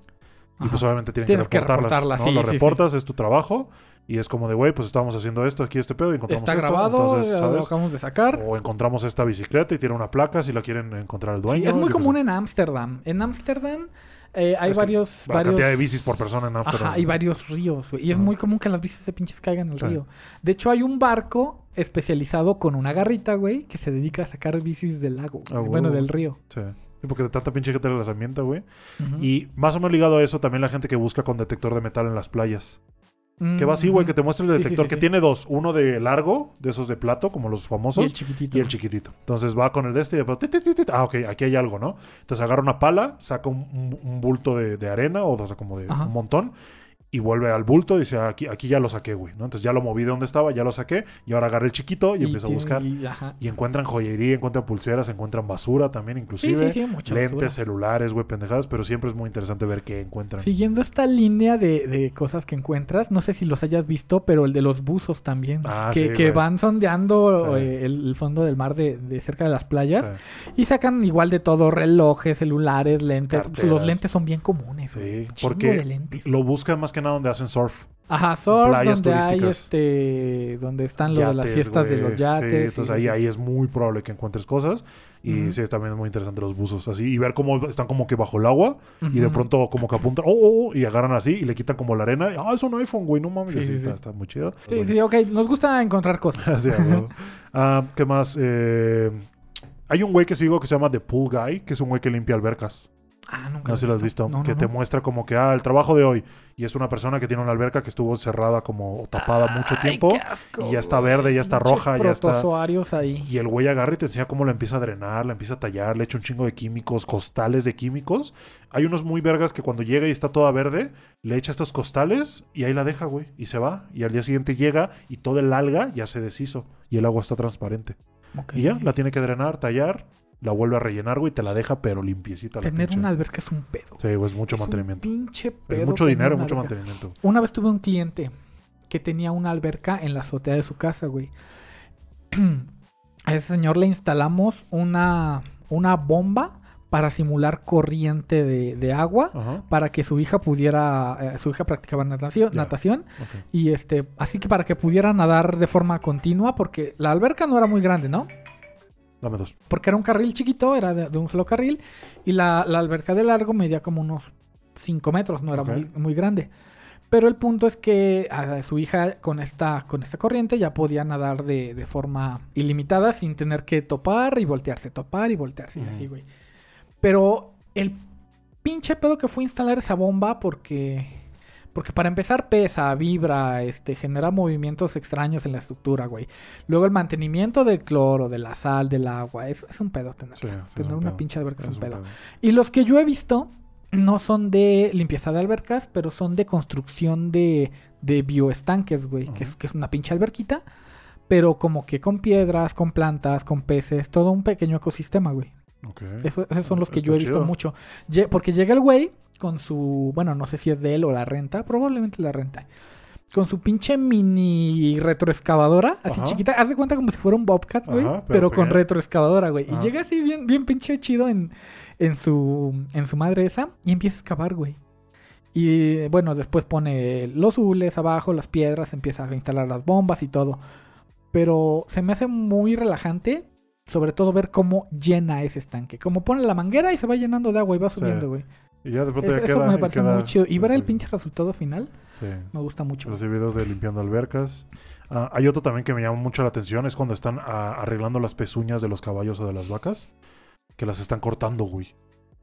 Speaker 1: Y pues obviamente tienen
Speaker 2: Tienes
Speaker 1: que
Speaker 2: que
Speaker 1: reportarlas.
Speaker 2: reportarlas,
Speaker 1: ¿no?
Speaker 2: sí,
Speaker 1: Lo
Speaker 2: sí, sí.
Speaker 1: reportas, es tu trabajo. Y es como de, güey, pues estábamos haciendo esto, aquí este pedo, y encontramos
Speaker 2: Está
Speaker 1: esto.
Speaker 2: grabado,
Speaker 1: entonces,
Speaker 2: lo acabamos de sacar.
Speaker 1: O encontramos esta bicicleta y tiene una placa si la quieren encontrar el dueño.
Speaker 2: es muy
Speaker 1: qué
Speaker 2: común en Ámsterdam. En Ámsterdam eh, hay
Speaker 1: Es
Speaker 2: varios...
Speaker 1: La
Speaker 2: varios...
Speaker 1: cantidad de bicis por persona en Amsterdam.
Speaker 2: Ajá, hay varios ríos, güey. Y es muy común que las bicis se pinches caigan en el
Speaker 1: Sí.
Speaker 2: río. De hecho, hay un barco especializado con una garrita, güey, que se dedica a sacar bicis del lago.
Speaker 1: Ah,
Speaker 2: bueno,
Speaker 1: huevo.
Speaker 2: del río.
Speaker 1: Sí. Porque de tanta pinche gente las ambienta, güey. Y más o menos ligado a eso, también la gente que busca con detector de metal en las playas. Que va así, güey,
Speaker 2: Ujú.
Speaker 1: que te muestra el
Speaker 2: Sí, sí,
Speaker 1: detector
Speaker 2: sí,
Speaker 1: que tiene dos. Uno de largo, de esos de plato, como los
Speaker 2: Y
Speaker 1: famosos.
Speaker 2: el chiquitito.
Speaker 1: Y el chiquitito. Entonces va con el de este y de tit, Ah, ok, aquí hay algo, ¿no? Entonces agarra una pala, saca un, un- un bulto de, de arena, o, o sea, como de
Speaker 2: Ajá.
Speaker 1: un montón, y vuelve al bulto y dice, aquí, aquí ya lo saqué, güey, ¿no? Entonces ya lo moví de donde estaba, ya lo saqué, y ahora agarra el chiquito y, empieza a
Speaker 2: tiene-
Speaker 1: buscar.
Speaker 2: y-.
Speaker 1: Y encuentran joyería, encuentran pulseras, encuentran basura también,
Speaker 2: Sí,
Speaker 1: inclusive.
Speaker 2: sí, sí, mucha
Speaker 1: lentes,
Speaker 2: basura.
Speaker 1: celulares, güey, pendejadas, pero siempre es muy interesante ver qué encuentran.
Speaker 2: Siguiendo esta línea de, de cosas que encuentras, no sé si los hayas visto, pero el de los buzos también.
Speaker 1: Ah,
Speaker 2: que,
Speaker 1: sí,
Speaker 2: que van sondeando
Speaker 1: Sí.
Speaker 2: eh, el, el fondo del mar de, de cerca de las playas
Speaker 1: Sí.
Speaker 2: y sacan igual de todo, relojes, celulares, lentes. Pues, Los lentes son bien comunes. güey.
Speaker 1: Sí, porque
Speaker 2: de lentes.
Speaker 1: Lo buscan más que nada donde hacen surf.
Speaker 2: Ajá, surf,
Speaker 1: playas
Speaker 2: donde hay este, donde están lo de las fiestas de los yates.
Speaker 1: Sí, entonces ahí, ahí es muy probable que encuentres cosas. Y
Speaker 2: Ujú.
Speaker 1: sí, es también muy interesante los buzos así. Y ver cómo están como que bajo el agua. Y de pronto como que apuntan. Oh, oh, oh", y agarran así y le quitan como la arena. Ah, es un iPhone, güey. No mames.
Speaker 2: Sí,
Speaker 1: así
Speaker 2: sí,
Speaker 1: está,
Speaker 2: sí.
Speaker 1: está muy chido.
Speaker 2: Sí, sí, ok. Nos gusta encontrar cosas.
Speaker 1: Huevo. Ah, ¿Qué más? Eh, hay un güey que sigo que se llama The Pool Guy, que es un güey que limpia albercas.
Speaker 2: Ah, nunca
Speaker 1: No sé si lo has visto.
Speaker 2: No,
Speaker 1: que
Speaker 2: no,
Speaker 1: te
Speaker 2: no.
Speaker 1: muestra como que, ah, el trabajo de hoy. Y es una persona que tiene una alberca que estuvo cerrada como o tapada mucho tiempo.
Speaker 2: qué asco,
Speaker 1: y ya está verde, ya está roja, ya está-
Speaker 2: ahí.
Speaker 1: Y el güey agarra y te enseña cómo la empieza a drenar, la empieza a tallar, le echa un chingo de químicos, costales de químicos. Hay unos muy vergas que cuando llega y está toda verde, le echa estos costales y ahí la deja, güey. Y se va. Y al día siguiente llega y todo el alga ya se deshizo. Y el agua está transparente. Y ya, la tiene que drenar, tallar, la vuelve a rellenar, güey, y te la deja, pero limpiecita. la
Speaker 2: Tener
Speaker 1: pinche.
Speaker 2: una alberca es un pedo.
Speaker 1: Sí, güey, es mucho
Speaker 2: Es un
Speaker 1: mantenimiento.
Speaker 2: pinche
Speaker 1: Es
Speaker 2: pedo.
Speaker 1: mucho
Speaker 2: tener
Speaker 1: dinero, mucho
Speaker 2: alberca.
Speaker 1: mantenimiento.
Speaker 2: Una vez tuve un cliente que tenía una alberca en la azotea de su casa, güey. A ese señor le instalamos una, una bomba para simular corriente de, de agua
Speaker 1: Ajá.
Speaker 2: para que su hija pudiera, eh, su hija practicaba natación, natación y este, así que para que pudiera nadar de forma continua porque la alberca no era muy grande, ¿no?
Speaker 1: Dame dos.
Speaker 2: Porque era un carril chiquito, era de, de un solo carril y la, la alberca de largo medía como unos 5 metros, no era muy, muy grande. Pero el punto es que a su hija con esta, con esta corriente ya podía nadar de, de forma ilimitada sin tener que topar y voltearse, topar y voltearse y así, güey. Pero el pinche pedo que fue instalar esa bomba porque... Porque para empezar pesa, vibra, este, genera movimientos extraños en la estructura, güey. Luego el mantenimiento del cloro, de la sal, del agua. Es, es un pedo tener,
Speaker 1: Sí,
Speaker 2: tener
Speaker 1: un
Speaker 2: una
Speaker 1: pedo.
Speaker 2: pinche alberca. Es,
Speaker 1: Es
Speaker 2: un pedo.
Speaker 1: pedo.
Speaker 2: Y los que yo he visto no son de limpieza de albercas, pero son de construcción de, de bioestanques, güey. que, es, que es una pinche alberquita. Pero como que con piedras, con plantas, con peces, todo un pequeño ecosistema, güey.
Speaker 1: Ok.
Speaker 2: Eso- esos son los que
Speaker 1: Está
Speaker 2: yo he visto
Speaker 1: chido.
Speaker 2: mucho. Porque llega el güey con su. Bueno, no sé si es de él o la renta. Probablemente la renta. Con su pinche mini retroexcavadora, así
Speaker 1: Ajá.
Speaker 2: chiquita. Haz de cuenta como si fuera un Bobcat, güey.
Speaker 1: Ajá,
Speaker 2: pero
Speaker 1: pero
Speaker 2: con retroexcavadora, güey. Y
Speaker 1: Ajá.
Speaker 2: llega así bien, bien pinche chido en, en, su, en su madre esa. Y empieza a excavar, güey. Y bueno, después pone los hules abajo, las piedras, empieza a instalar las bombas y todo. Pero se me hace muy relajante, sobre todo ver cómo llena ese estanque. Como pone la manguera y se va llenando de agua y va subiendo, güey.
Speaker 1: Y ya de pronto
Speaker 2: Eso,
Speaker 1: ya
Speaker 2: eso
Speaker 1: queda.
Speaker 2: me parece
Speaker 1: queda-
Speaker 2: muy chido. Y ver el pinche resultado final
Speaker 1: sí.
Speaker 2: me gusta mucho.
Speaker 1: Los videos de limpiando albercas. Ah, hay otro también que me llama mucho la atención. Es cuando están ah, arreglando las pezuñas de los caballos o de las vacas. Que las están cortando, güey.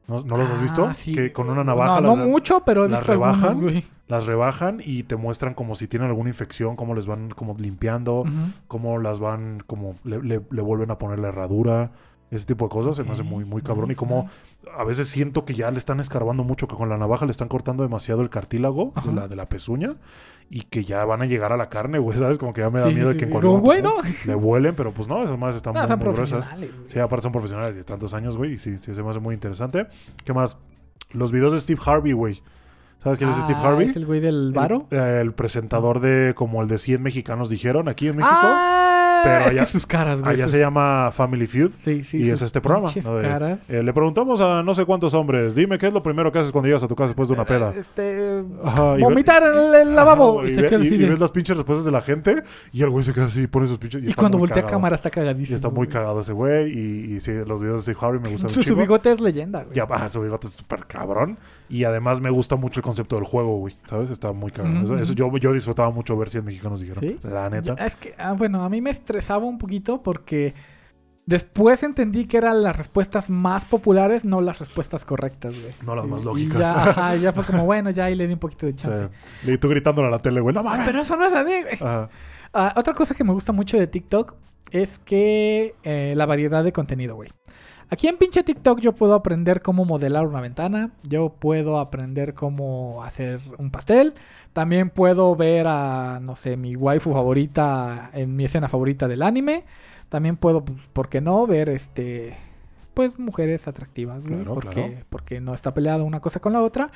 Speaker 1: ¿No, ¿no los has visto?
Speaker 2: Ah, sí.
Speaker 1: Que con una navaja
Speaker 2: No,
Speaker 1: las,
Speaker 2: no mucho, pero he
Speaker 1: las
Speaker 2: visto algunos,
Speaker 1: rebajan.
Speaker 2: güey.
Speaker 1: las rebajan y te muestran como si tienen alguna infección, cómo les van como limpiando, cómo las van, como le, le- le vuelven a poner la herradura. Ese tipo de cosas se me hace muy, muy cabrón. Y como a veces siento que ya le están escarbando mucho, que con la navaja le están cortando demasiado el cartílago
Speaker 2: Ajá.
Speaker 1: de la, de la pezuña y que ya van a llegar a la carne, güey, ¿sabes? Como que ya me da
Speaker 2: Sí, sí,
Speaker 1: miedo de
Speaker 2: sí,
Speaker 1: que en
Speaker 2: sí.
Speaker 1: cualquier
Speaker 2: Como,
Speaker 1: momento
Speaker 2: güey,
Speaker 1: le vuelen, pero pues no, esas más están
Speaker 2: No,
Speaker 1: muy, muy gruesas.
Speaker 2: güey.
Speaker 1: Sí, aparte son profesionales de tantos años, güey, y sí, sí, se me hace muy interesante. ¿Qué más? Los videos de Steve Harvey, güey. ¿Sabes quién es Steve
Speaker 2: Ah,
Speaker 1: Harvey?
Speaker 2: ¿Es el güey del varo?
Speaker 1: El, el presentador de como el de 100 mexicanos dijeron aquí en México.
Speaker 2: Ah,
Speaker 1: pero
Speaker 2: es
Speaker 1: allá-
Speaker 2: que sus caras, güey.
Speaker 1: Allá
Speaker 2: sus-
Speaker 1: se llama Family Feud.
Speaker 2: Sí, sí.
Speaker 1: y es este programa,
Speaker 2: pinches
Speaker 1: ¿no? De-
Speaker 2: caras.
Speaker 1: Eh, le preguntamos a no sé cuántos hombres, dime qué es lo primero que haces cuando llegas a tu casa después de una peda.
Speaker 2: Este.
Speaker 1: Ajá,
Speaker 2: Vomitar en el, el lavabo.
Speaker 1: Ajá,
Speaker 2: y
Speaker 1: y,
Speaker 2: se
Speaker 1: ve-
Speaker 2: queda
Speaker 1: y-
Speaker 2: así
Speaker 1: y
Speaker 2: de-
Speaker 1: ves las pinches respuestas de la gente y el güey se queda así, pone sus pinches.
Speaker 2: Y,
Speaker 1: está
Speaker 2: cuando voltea a cámara está cagadísimo.
Speaker 1: Y está muy cagado ese güey. Y, sí, los videos de Steve Harvey me gustan
Speaker 2: Su,
Speaker 1: un
Speaker 2: su bigote es leyenda, güey.
Speaker 1: Ya baja, su bigote es súper cabrón. Y además me gusta mucho el concepto del juego, güey. ¿Sabes? Está muy.
Speaker 2: Ujú,
Speaker 1: Eso, yo, yo disfrutaba mucho ver si en mexicanos dijeron.
Speaker 2: ¿Sí?
Speaker 1: La neta.
Speaker 2: Es que, ah, bueno, a mí me estresaba un poquito porque después entendí que eran las respuestas más populares, no las respuestas correctas, güey.
Speaker 1: No las más lógicas.
Speaker 2: ya, ajá, ya fue como, bueno, ya ahí le di un poquito de chance.
Speaker 1: sea, y tú gritándole a la tele, güey. ¡No
Speaker 2: Ah,
Speaker 1: mames!
Speaker 2: pero eso no es así, güey.
Speaker 1: Ajá.
Speaker 2: Ah, otra cosa que me gusta mucho de TikTok es que eh, la variedad de contenido, güey. Aquí en pinche TikTok yo puedo aprender cómo modelar una ventana, yo puedo aprender cómo hacer un pastel, también puedo ver a, no sé, mi waifu favorita en mi escena favorita del anime, también puedo, pues, ¿por qué no? Ver, este, pues, mujeres atractivas,
Speaker 1: Claro,
Speaker 2: porque,
Speaker 1: claro.
Speaker 2: porque no está peleada una cosa con la otra.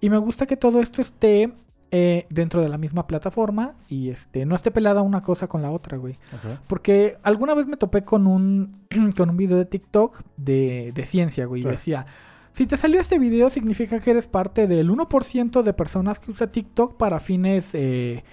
Speaker 2: Y me gusta que todo esto esté eh, dentro de la misma plataforma y este no esté pelada una cosa con la otra, güey.
Speaker 1: Ok.
Speaker 2: Porque alguna vez me topé con un, con un video de TikTok de, de ciencia, güey. Y decía, si te salió este video significa que eres parte del 1% de personas que usa TikTok para fines... eh,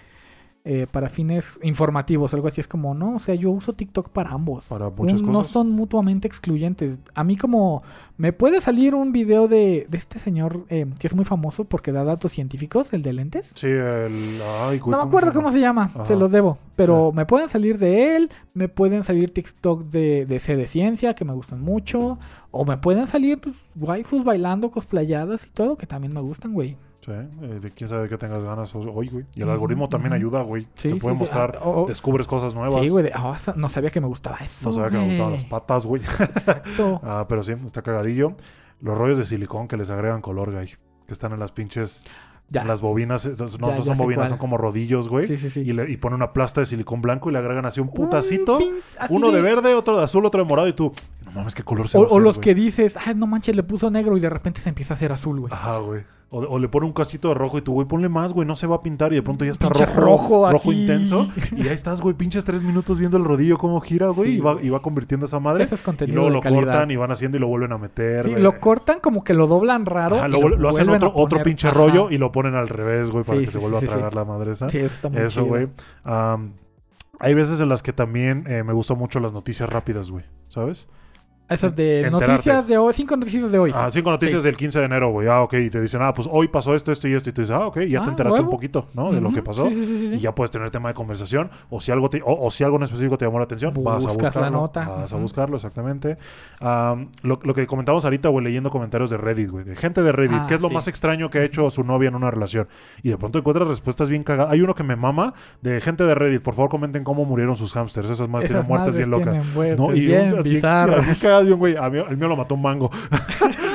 Speaker 2: eh, para fines informativos algo así. Es como, no, o sea, yo uso TikTok para ambos.
Speaker 1: Para muchas
Speaker 2: Un- No
Speaker 1: cosas.
Speaker 2: son mutuamente excluyentes. A mí como me puede salir un video de, de este señor eh, que es muy famoso porque da datos científicos, el de lentes.
Speaker 1: Sí, el. Ay, güey,
Speaker 2: No me acuerdo cómo se llama,
Speaker 1: Ajá.
Speaker 2: se los debo. Pero me pueden salir de él, me pueden salir TikTok de, de C de Ciencia, que me gustan mucho. O me pueden salir, pues, waifus bailando, cosplayadas y todo, que también me gustan, güey.
Speaker 1: Sí, eh, de quién sabe de qué tengas ganas ho- hoy, güey. Y el algoritmo también ayuda, güey.
Speaker 2: Sí,
Speaker 1: Te puede
Speaker 2: sí.
Speaker 1: mostrar,
Speaker 2: Ah, o- o-
Speaker 1: descubres cosas nuevas.
Speaker 2: Sí, güey. ah, no sabía que me gustaba eso.
Speaker 1: No sabía que me gustaban las patas, güey.
Speaker 2: Exacto.
Speaker 1: ah, pero sí, está cagadillo. Los rollos de silicón que les agregan color, güey. Que están en las pinches.
Speaker 2: Ya.
Speaker 1: las bobinas. eh, No,
Speaker 2: Ya,
Speaker 1: son bobinas,
Speaker 2: cuál.
Speaker 1: son como rodillos, güey.
Speaker 2: Sí, sí, sí.
Speaker 1: Y, le, y pone una plasta de silicón blanco y le agregan así un
Speaker 2: Un
Speaker 1: putacito.
Speaker 2: pin- así
Speaker 1: Uno de verde, otro de azul, otro de morado. Y tú, mames, qué color se
Speaker 2: O,
Speaker 1: va a
Speaker 2: o
Speaker 1: hacer,
Speaker 2: los
Speaker 1: güey?
Speaker 2: que dices, ay, no manches, le puso negro y de repente se empieza a hacer azul, güey.
Speaker 1: Ajá, güey. O, o le pone un casito de rojo y tú, güey, ponle más, güey, no se va a pintar y de pronto ya está
Speaker 2: Pinche
Speaker 1: rojo,
Speaker 2: rojo, así.
Speaker 1: intenso. Y ahí estás, güey, pinches tres minutos viendo el rodillo cómo gira, güey,
Speaker 2: Sí,
Speaker 1: y, va, y va convirtiendo esa madre.
Speaker 2: Eso es
Speaker 1: Y
Speaker 2: contenido
Speaker 1: luego
Speaker 2: de
Speaker 1: lo
Speaker 2: calidad.
Speaker 1: cortan y van haciendo y lo vuelven a meter.
Speaker 2: Sí,
Speaker 1: güey.
Speaker 2: lo cortan como que lo doblan raro.
Speaker 1: Ajá,
Speaker 2: y
Speaker 1: lo, hacen
Speaker 2: vuelven a
Speaker 1: otro, otro
Speaker 2: poner.
Speaker 1: pinche
Speaker 2: Ajá.
Speaker 1: rollo y lo ponen al revés, güey, para
Speaker 2: Sí,
Speaker 1: que
Speaker 2: sí,
Speaker 1: se vuelva
Speaker 2: sí,
Speaker 1: a
Speaker 2: sí,
Speaker 1: tragar la madre esa.
Speaker 2: Sí, eso está muy
Speaker 1: Eso,
Speaker 2: chido.
Speaker 1: güey. Am, hay veces en las que también eh, me gustan mucho las noticias rápidas, güey, ¿sabes?
Speaker 2: Esas de
Speaker 1: Enterarte.
Speaker 2: noticias de hoy, cinco noticias de hoy.
Speaker 1: Ah, cinco noticias
Speaker 2: Sí.
Speaker 1: del 15 de enero, güey. Ah, ok. Y te dicen, ah, pues hoy pasó esto, esto y esto. Y tú dices, ah, ok. Ya
Speaker 2: Ah,
Speaker 1: te enteraste un poquito, ¿no? De lo que pasó.
Speaker 2: Sí, sí, sí.
Speaker 1: Y ya puedes tener tema de conversación. O si algo, te- o, o si algo en específico te llamó la atención, vas a
Speaker 2: Buscas la
Speaker 1: buscarlo.
Speaker 2: nota.
Speaker 1: Vas a buscarlo, exactamente. Am, lo, lo que comentamos ahorita, güey, leyendo comentarios de Reddit, güey. De gente de Reddit.
Speaker 2: Ah,
Speaker 1: ¿Qué es lo más extraño que ha hecho su novia en una relación? Y de pronto encuentras respuestas bien cagadas. Hay uno que me mama de gente de Reddit. Por favor, comenten cómo murieron sus hamsters. Esas más tienen muertes bien locas.
Speaker 2: muertes
Speaker 1: No, y
Speaker 2: bien
Speaker 1: un- bien cagado de un güey. A mí, el mío lo mató un mango.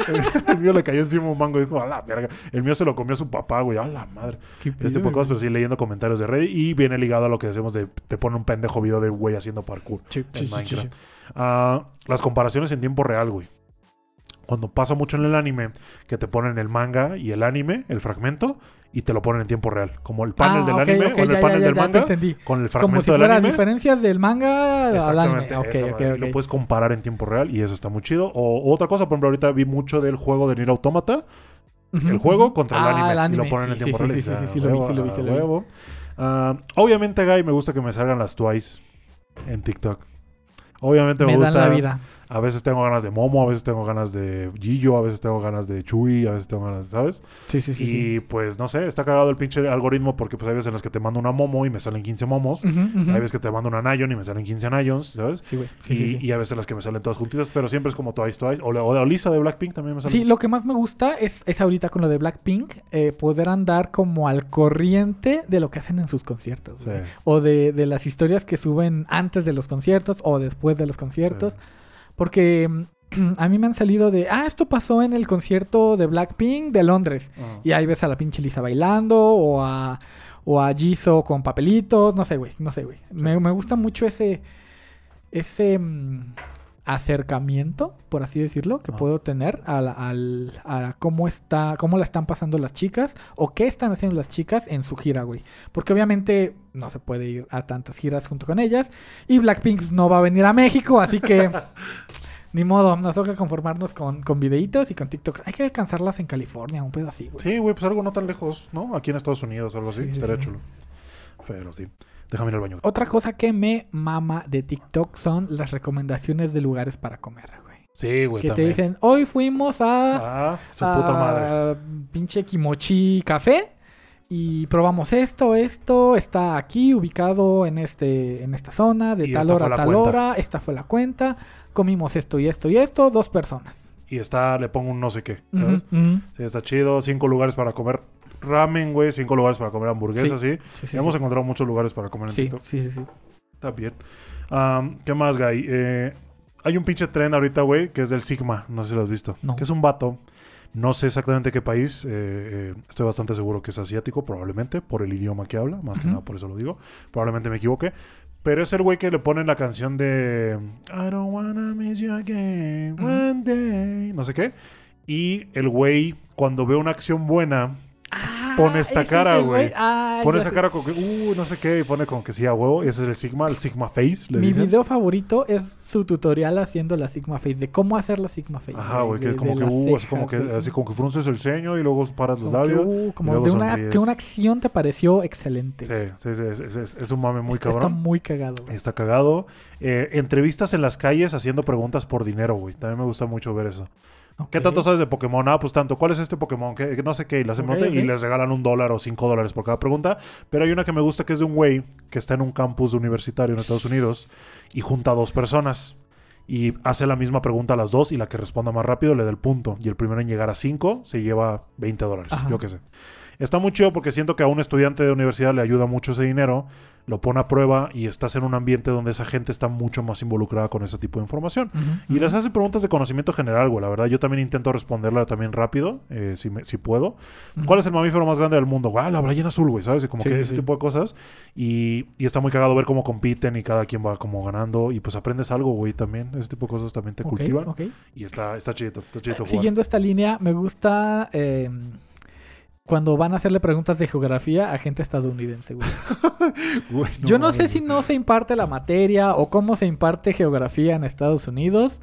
Speaker 1: el, el mío le cayó encima un mango y dijo, a la verga. El mío se lo comió su papá, güey. A la madre.
Speaker 2: Qué
Speaker 1: Este cosas, pero sí leyendo comentarios de Reddit. Y viene ligado a lo que decimos de te pone un pendejo video de güey haciendo parkour
Speaker 2: Sí,
Speaker 1: en
Speaker 2: sí,
Speaker 1: Minecraft.
Speaker 2: sí.
Speaker 1: Ah, las comparaciones en tiempo real, güey. Cuando pasa mucho en el anime, que te ponen el manga y el anime, el fragmento, y te lo ponen en tiempo real. Como el panel
Speaker 2: Ah,
Speaker 1: del anime
Speaker 2: ok,
Speaker 1: o el
Speaker 2: ya,
Speaker 1: panel
Speaker 2: ya,
Speaker 1: del
Speaker 2: ya
Speaker 1: manga
Speaker 2: entendí.
Speaker 1: con el
Speaker 2: Como
Speaker 1: fragmento
Speaker 2: si
Speaker 1: del
Speaker 2: fuera
Speaker 1: anime.
Speaker 2: diferencias del manga al anime.
Speaker 1: Lo puedes comparar en tiempo real y eso está muy chido. O otra cosa, por ejemplo, ahorita vi mucho del juego de Nier Automata, el juego contra el
Speaker 2: Ah,
Speaker 1: anime, y lo ponen en tiempo
Speaker 2: sí,
Speaker 1: real.
Speaker 2: Sí, sí, sí, sí,
Speaker 1: "Ah,
Speaker 2: lo vi,
Speaker 1: huevo,
Speaker 2: sí, lo vi,
Speaker 1: ah,
Speaker 2: sí, lo vi.
Speaker 1: huevo". Obviamente, Guy, me gusta que me salgan las Twice en TikTok. Obviamente me,
Speaker 2: Me
Speaker 1: gusta.
Speaker 2: la vida.
Speaker 1: A veces tengo ganas de Momo, a veces tengo ganas de Gillo, a veces tengo ganas de Chuy, a veces tengo ganas, ¿sabes?
Speaker 2: Sí, sí, sí.
Speaker 1: y
Speaker 2: sí.
Speaker 1: pues no sé, está cagado el pinche algoritmo porque pues hay veces en las que te mando una Momo y me salen 15 Momos. Hay veces que te mando una Nayon y me salen 15 Nayons, ¿sabes?
Speaker 2: Sí, güey. Sí,
Speaker 1: y,
Speaker 2: sí,
Speaker 1: y a veces las que me salen todas juntitas, pero siempre es como Twice Twice. O, la- o de Lisa de Blackpink también me salen.
Speaker 2: Sí, lo que más me gusta es, es ahorita con lo de Blackpink, eh, poder andar como al corriente de lo que hacen en sus conciertos. O de, de las historias que suben antes de los conciertos o después de los conciertos. Porque mm, a mí me han salido de, ah, esto pasó en el concierto de Blackpink de Londres.
Speaker 1: Ah.
Speaker 2: Y ahí ves a la pinche Lisa bailando o a, o a Jisoo con papelitos. No sé, güey. No sé, güey. Me, me gusta mucho ese, ese mm, acercamiento, por así decirlo, que
Speaker 1: Ah.
Speaker 2: puedo tener a, la- al- a cómo está, cómo la están pasando las chicas o qué están haciendo las chicas en su gira, güey. Porque obviamente no se puede ir a tantas giras junto con ellas y Blackpink no va a venir a México, así que ni modo, nos toca conformarnos con, con videitos y con TikToks. Hay que alcanzarlas en California, un pedo así, güey.
Speaker 1: Sí, güey, pues algo no tan lejos, ¿no? Aquí en Estados Unidos o algo así.
Speaker 2: Sí, sí,
Speaker 1: Estaría
Speaker 2: sí.
Speaker 1: chulo. Pero sí. Déjame ir al baño.
Speaker 2: Otra cosa que me mama de TikTok son las recomendaciones de lugares para comer, güey.
Speaker 1: Sí, güey,
Speaker 2: Que te
Speaker 1: también.
Speaker 2: dicen, hoy fuimos a...
Speaker 1: Ah, su puta
Speaker 2: a
Speaker 1: madre.
Speaker 2: Pinche Kimochi Café. Y probamos esto, esto, está aquí ubicado en este, en esta zona, de
Speaker 1: Y
Speaker 2: tal hora a tal
Speaker 1: cuenta.
Speaker 2: hora, esta fue la cuenta, comimos esto y esto y esto, dos personas.
Speaker 1: Y está, le pongo un no sé qué. Sí, está chido. Cinco lugares para comer ramen, güey. Cinco lugares para comer hamburguesas, sí.
Speaker 2: Sí, sí,
Speaker 1: Hemos encontrado muchos lugares para comer en
Speaker 2: Sí,
Speaker 1: TikTok.
Speaker 2: sí, sí, sí.
Speaker 1: Está bien. ¿Qué más, Guy? Eh, hay un pinche tren ahorita, güey, que es del Sigma. No sé si lo has visto.
Speaker 2: No.
Speaker 1: Que es un vato. No sé exactamente qué país. eh, eh, estoy bastante seguro que es asiático, probablemente, por el idioma que habla. Más que nada por eso lo digo. Probablemente me equivoque. Pero es el güey que le ponen la canción de I don't wanna miss you again one day. No sé qué. Y el güey, cuando ve una acción buena,
Speaker 2: Ah,
Speaker 1: pone esta cara, güey.
Speaker 2: Ah,
Speaker 1: Pone esa cara como que, uh, no sé qué, y pone como que sí a huevo. Y ese es el Sigma, el Sigma Face, le
Speaker 2: Mi
Speaker 1: dicen.
Speaker 2: video favorito es su tutorial haciendo la Sigma Face, de cómo hacer la Sigma Face.
Speaker 1: Ajá, güey, que es como que, uh, así como
Speaker 2: cejas,
Speaker 1: que, así como que frunces el ceño y luego paras los
Speaker 2: Como que,
Speaker 1: labios.
Speaker 2: uh, como
Speaker 1: y luego
Speaker 2: de una, que una acción te pareció excelente.
Speaker 1: Sí, sí, sí, es, es- es- es un mame muy
Speaker 2: Está-
Speaker 1: cabrón.
Speaker 2: Está muy cagado. güey.
Speaker 1: Está cagado. Eh, entrevistas en las calles haciendo preguntas por dinero, güey. También me gusta mucho ver eso. ¿Qué tanto sabes de Pokémon? Ah, pues tanto. ¿Cuál es este Pokémon? ¿Qué, qué no sé qué. Y, le hacen
Speaker 2: Ok,
Speaker 1: pregunta y les regalan un dólar o cinco dólares por cada pregunta. Pero hay una que me gusta que es de un güey que está en un campus universitario en Estados Unidos y junta a dos personas. Y hace la misma pregunta a las dos y la que responda más rápido le da el punto. Y el primero en llegar a cinco se lleva 20 dólares. Yo qué sé. Está muy chido porque siento que a un estudiante de universidad le ayuda mucho ese dinero, lo pone a prueba y estás en un ambiente donde esa gente está mucho más involucrada con ese tipo de información. Y les hace preguntas de conocimiento general, güey. La verdad, yo también intento responderla también rápido, eh, si, me- si puedo. ¿Cuál es el mamífero más grande del mundo? Ah, la ballena azul, güey, ¿sabes? Y como
Speaker 2: Sí,
Speaker 1: que
Speaker 2: sí,
Speaker 1: ese
Speaker 2: sí.
Speaker 1: tipo de cosas. Y, y está muy cagado ver cómo compiten y cada quien va como ganando. Y pues aprendes algo, güey, también. Ese tipo de cosas también te cultivan. Y está, está chido, está chido jugar.
Speaker 2: Siguiendo esta línea, me gusta eh, cuando van a hacerle preguntas de geografía a gente estadounidense, güey. Yo no sé si no se imparte la materia o cómo se imparte geografía en Estados Unidos,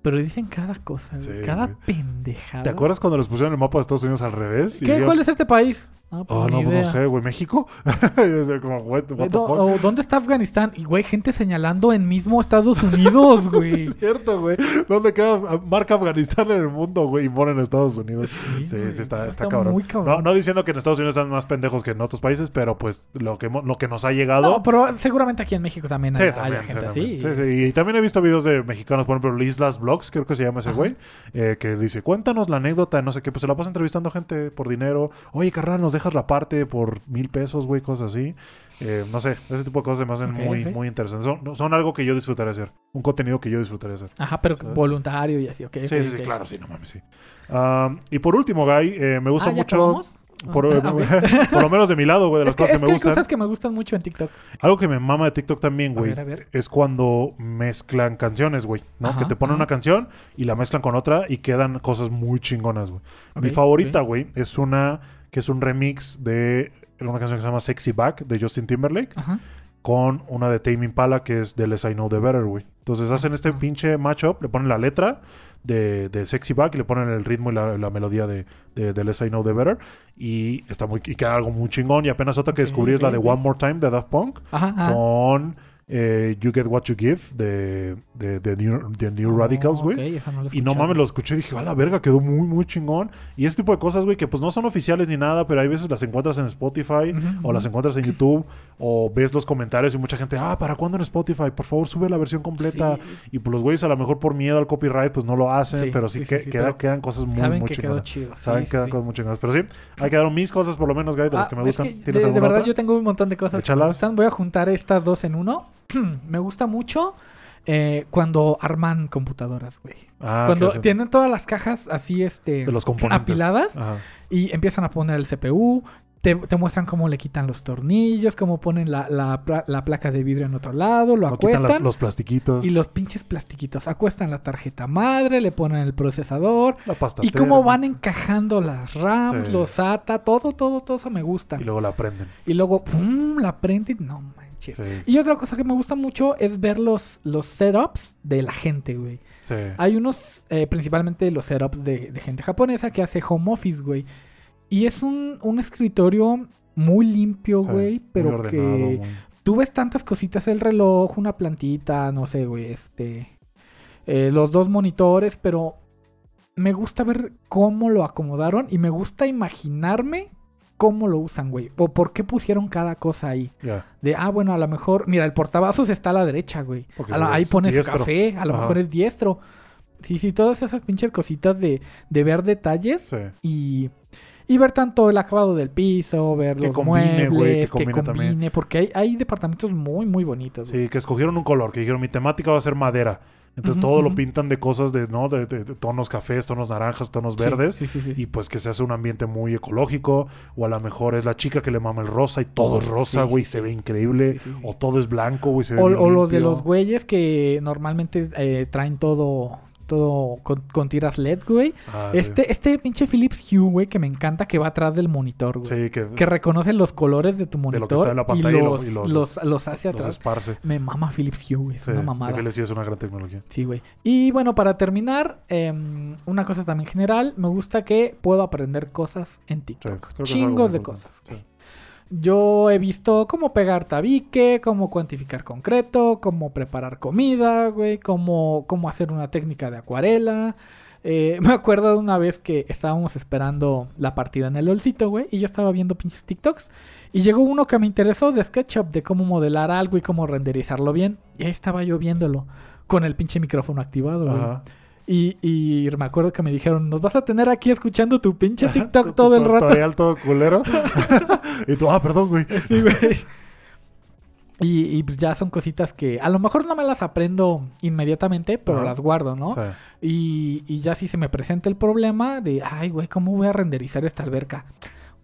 Speaker 2: pero dicen cada cosa,
Speaker 1: Sí,
Speaker 2: cada
Speaker 1: güey.
Speaker 2: pendejada.
Speaker 1: ¿Te acuerdas cuando les pusieron el mapa de Estados Unidos al revés? Y
Speaker 2: ¿Qué?
Speaker 1: dijeron,
Speaker 2: ¿Cuál es este país? Ah, pues
Speaker 1: Oh, no, no
Speaker 2: idea.
Speaker 1: sé, güey. ¿México? como, what, what the fuck?
Speaker 2: ¿Dónde está Afganistán? Y, güey, gente señalando en mismo Estados Unidos, güey.
Speaker 1: Es cierto, güey. ¿Dónde queda? Marca Afganistán en el mundo, güey, y ponen Estados Unidos.
Speaker 2: Sí,
Speaker 1: Sí,
Speaker 2: güey,
Speaker 1: sí, está, está
Speaker 2: está
Speaker 1: cabrón.
Speaker 2: muy cabrón.
Speaker 1: No, no diciendo que en Estados Unidos están más pendejos que en otros países, pero pues lo que, lo que nos ha llegado.
Speaker 2: No, pero seguramente aquí en México también
Speaker 1: Sí,
Speaker 2: hay,
Speaker 1: también,
Speaker 2: hay
Speaker 1: sí,
Speaker 2: gente
Speaker 1: también.
Speaker 2: así.
Speaker 1: Sí, sí, Y también he visto videos de mexicanos, por ejemplo, Islas Vlogs, creo que se llama ese
Speaker 2: Ajá.
Speaker 1: güey, eh, que dice, cuéntanos la anécdota, no sé qué, pues se la pasa entrevistando gente por dinero. Oye, carnal, nos dejas la parte por mil pesos, güey, cosas así. Eh, no sé, ese tipo de cosas me hacen muy,
Speaker 2: ok.
Speaker 1: muy interesantes. Son, son algo que yo disfrutaría hacer. Un contenido que yo disfrutaría hacer.
Speaker 2: Ajá, pero
Speaker 1: ¿Sabes?
Speaker 2: voluntario y así, ok.
Speaker 1: Sí, sí, sí, claro, sí, no mames, sí. Y por último, Guy, eh, me gusta
Speaker 2: Ah, ¿ya
Speaker 1: mucho,
Speaker 2: acabamos?
Speaker 1: por,
Speaker 2: Ah, ok.
Speaker 1: por lo menos de mi lado, güey, de las
Speaker 2: es que,
Speaker 1: cosas
Speaker 2: es
Speaker 1: que
Speaker 2: que
Speaker 1: me
Speaker 2: hay
Speaker 1: gustan.
Speaker 2: cosas que me gustan mucho en TikTok.
Speaker 1: Algo que me mama de TikTok también, güey, es cuando mezclan canciones, güey, ¿no?
Speaker 2: Ajá,
Speaker 1: que te ponen
Speaker 2: ajá.
Speaker 1: una canción y la mezclan con otra y quedan cosas muy chingonas, güey. Mi favorita, güey, es una que es un remix de una canción que se llama Sexy Back de Justin Timberlake
Speaker 2: Ajá.
Speaker 1: con una de Tame Impala que es de Less I Know The Better, güey. Entonces hacen este pinche matchup, le ponen la letra de, de Sexy Back y le ponen el ritmo y la, la melodía de, de, de Less I Know The Better y está muy y queda algo muy chingón y apenas otra que descubrí es la de. One More Time de Daft Punk
Speaker 2: Ajá, ajá.
Speaker 1: con eh, You Get What You Give de, de, de New, de New
Speaker 2: Oh,
Speaker 1: Radicals, güey.
Speaker 2: no
Speaker 1: Y no mames, lo escuché y dije, a la verga, quedó muy, muy chingón. Y ese tipo de cosas, güey, que pues no son oficiales ni nada, pero hay veces las encuentras en Spotify o las encuentras en YouTube o ves los comentarios y mucha gente, ah, ¿para cuándo en Spotify? Por favor, sube la versión completa.
Speaker 2: Sí,
Speaker 1: Y pues los güeyes a lo mejor por miedo al copyright pues no lo hacen,
Speaker 2: Sí,
Speaker 1: pero sí,
Speaker 2: sí,
Speaker 1: que queda-
Speaker 2: pero
Speaker 1: quedan cosas muy,
Speaker 2: Saben
Speaker 1: muy
Speaker 2: que quedó
Speaker 1: chingonas.
Speaker 2: chido. sí,
Speaker 1: Saben que quedan cosas muy chingonas. Pero sí, ahí quedaron mis cosas por lo menos, güey, de las
Speaker 2: Ah,
Speaker 1: que me gustan.
Speaker 2: que de,
Speaker 1: ¿Tienes
Speaker 2: de
Speaker 1: alguna
Speaker 2: verdad
Speaker 1: otra?
Speaker 2: yo tengo un montón de cosas que me gustan. Voy a juntar estas dos en uno. me gusta mucho eh, cuando arman computadoras, güey.
Speaker 1: Ah,
Speaker 2: cuando tienen todas las cajas así, este...
Speaker 1: de los componentes.
Speaker 2: apiladas.
Speaker 1: Ajá.
Speaker 2: Y empiezan a poner el CPU. Te, te muestran cómo le quitan los tornillos, cómo ponen la, la pla- la placa de vidrio en otro lado, lo
Speaker 1: No quitan
Speaker 2: acuestan.
Speaker 1: las- los plastiquitos.
Speaker 2: Y los pinches plastiquitos. Acuestan la tarjeta madre, le ponen el procesador.
Speaker 1: la pasta
Speaker 2: Y cómo van encajando las RAMs,
Speaker 1: Sí.
Speaker 2: los SATA, todo, todo, todo eso me gusta.
Speaker 1: Y luego la prenden.
Speaker 2: Y luego, ¡pum! la prenden. No
Speaker 1: Sí,
Speaker 2: Y otra cosa que me gusta mucho es ver los, los setups de la gente, güey.
Speaker 1: sí.
Speaker 2: Hay unos, eh, principalmente los setups de, de gente japonesa que hace home office, güey. Y es un, un escritorio muy limpio,
Speaker 1: Sí,
Speaker 2: güey,
Speaker 1: muy
Speaker 2: pero
Speaker 1: ordenado,
Speaker 2: que
Speaker 1: muy-
Speaker 2: tú ves tantas cositas, el reloj, una plantita, no sé, güey, este... eh, los dos monitores, pero me gusta ver cómo lo acomodaron y me gusta imaginarme cómo lo usan, güey. O por qué pusieron cada cosa ahí. De, ah, bueno, a lo mejor, mira, el portavasos está a la derecha, güey. La- ahí pone su
Speaker 1: diestro.
Speaker 2: café, a lo
Speaker 1: Ajá.
Speaker 2: mejor es diestro. Sí, sí, todas esas pinches cositas de, de ver detalles
Speaker 1: Sí.
Speaker 2: y, y ver tanto el acabado del piso, ver
Speaker 1: Que
Speaker 2: los
Speaker 1: combine,
Speaker 2: muebles,
Speaker 1: que
Speaker 2: que
Speaker 1: combine
Speaker 2: porque hay, hay departamentos muy, muy bonitos.
Speaker 1: Sí, que escogieron un color, que dijeron mi temática va a ser madera. Entonces todo lo pintan de cosas de, ¿no? De, de- de tonos cafés, tonos naranjas, tonos
Speaker 2: Sí,
Speaker 1: verdes.
Speaker 2: Sí, sí, sí.
Speaker 1: Y pues que se hace un ambiente muy ecológico. O a lo mejor es la chica que le mama el rosa y todo es rosa, güey. se ve increíble. O todo es blanco, güey. Se ve
Speaker 2: O, o los de los güeyes que normalmente eh, traen todo, todo con, con tiras LED, güey.
Speaker 1: Ah, sí.
Speaker 2: Este, este pinche Philips Hue, güey, que me encanta que va atrás del monitor, güey.
Speaker 1: Sí, que,
Speaker 2: Que reconoce los colores de tu
Speaker 1: De
Speaker 2: monitor
Speaker 1: lo que está en la pantalla
Speaker 2: y
Speaker 1: y lo-
Speaker 2: los,
Speaker 1: y los-
Speaker 2: los, los hace
Speaker 1: los
Speaker 2: atrás.
Speaker 1: esparce.
Speaker 2: Me mama Philips Hue, güey. Es
Speaker 1: Sí,
Speaker 2: una mamada.
Speaker 1: Philips sí es una gran tecnología.
Speaker 2: Sí, güey. Y bueno, para terminar, em, una cosa también general, me gusta que puedo aprender cosas en TikTok. Chingos de cosas.
Speaker 1: Sí.
Speaker 2: Yo he visto cómo pegar tabique, cómo cuantificar concreto, cómo preparar comida, güey, cómo, cómo hacer una técnica de acuarela. Eh, me acuerdo de una vez que estábamos esperando la partida en el LOLcito, güey, y yo estaba viendo pinches TikToks. Y llegó uno que me interesó de SketchUp, de cómo modelar algo y cómo renderizarlo bien. Y ahí estaba yo viéndolo, con el pinche micrófono activado, güey. Y, y me acuerdo que me dijeron, nos vas a tener aquí escuchando tu pinche TikTok todo el rato.
Speaker 1: Todo culero. y tú, ah, perdón, güey.
Speaker 2: Sí, güey. Y, y pues ya son cositas que a lo mejor no me las aprendo inmediatamente, pero las guardo, ¿no? Y, y ya si se me presenta el problema de, ay, güey, ¿cómo voy a renderizar esta alberca?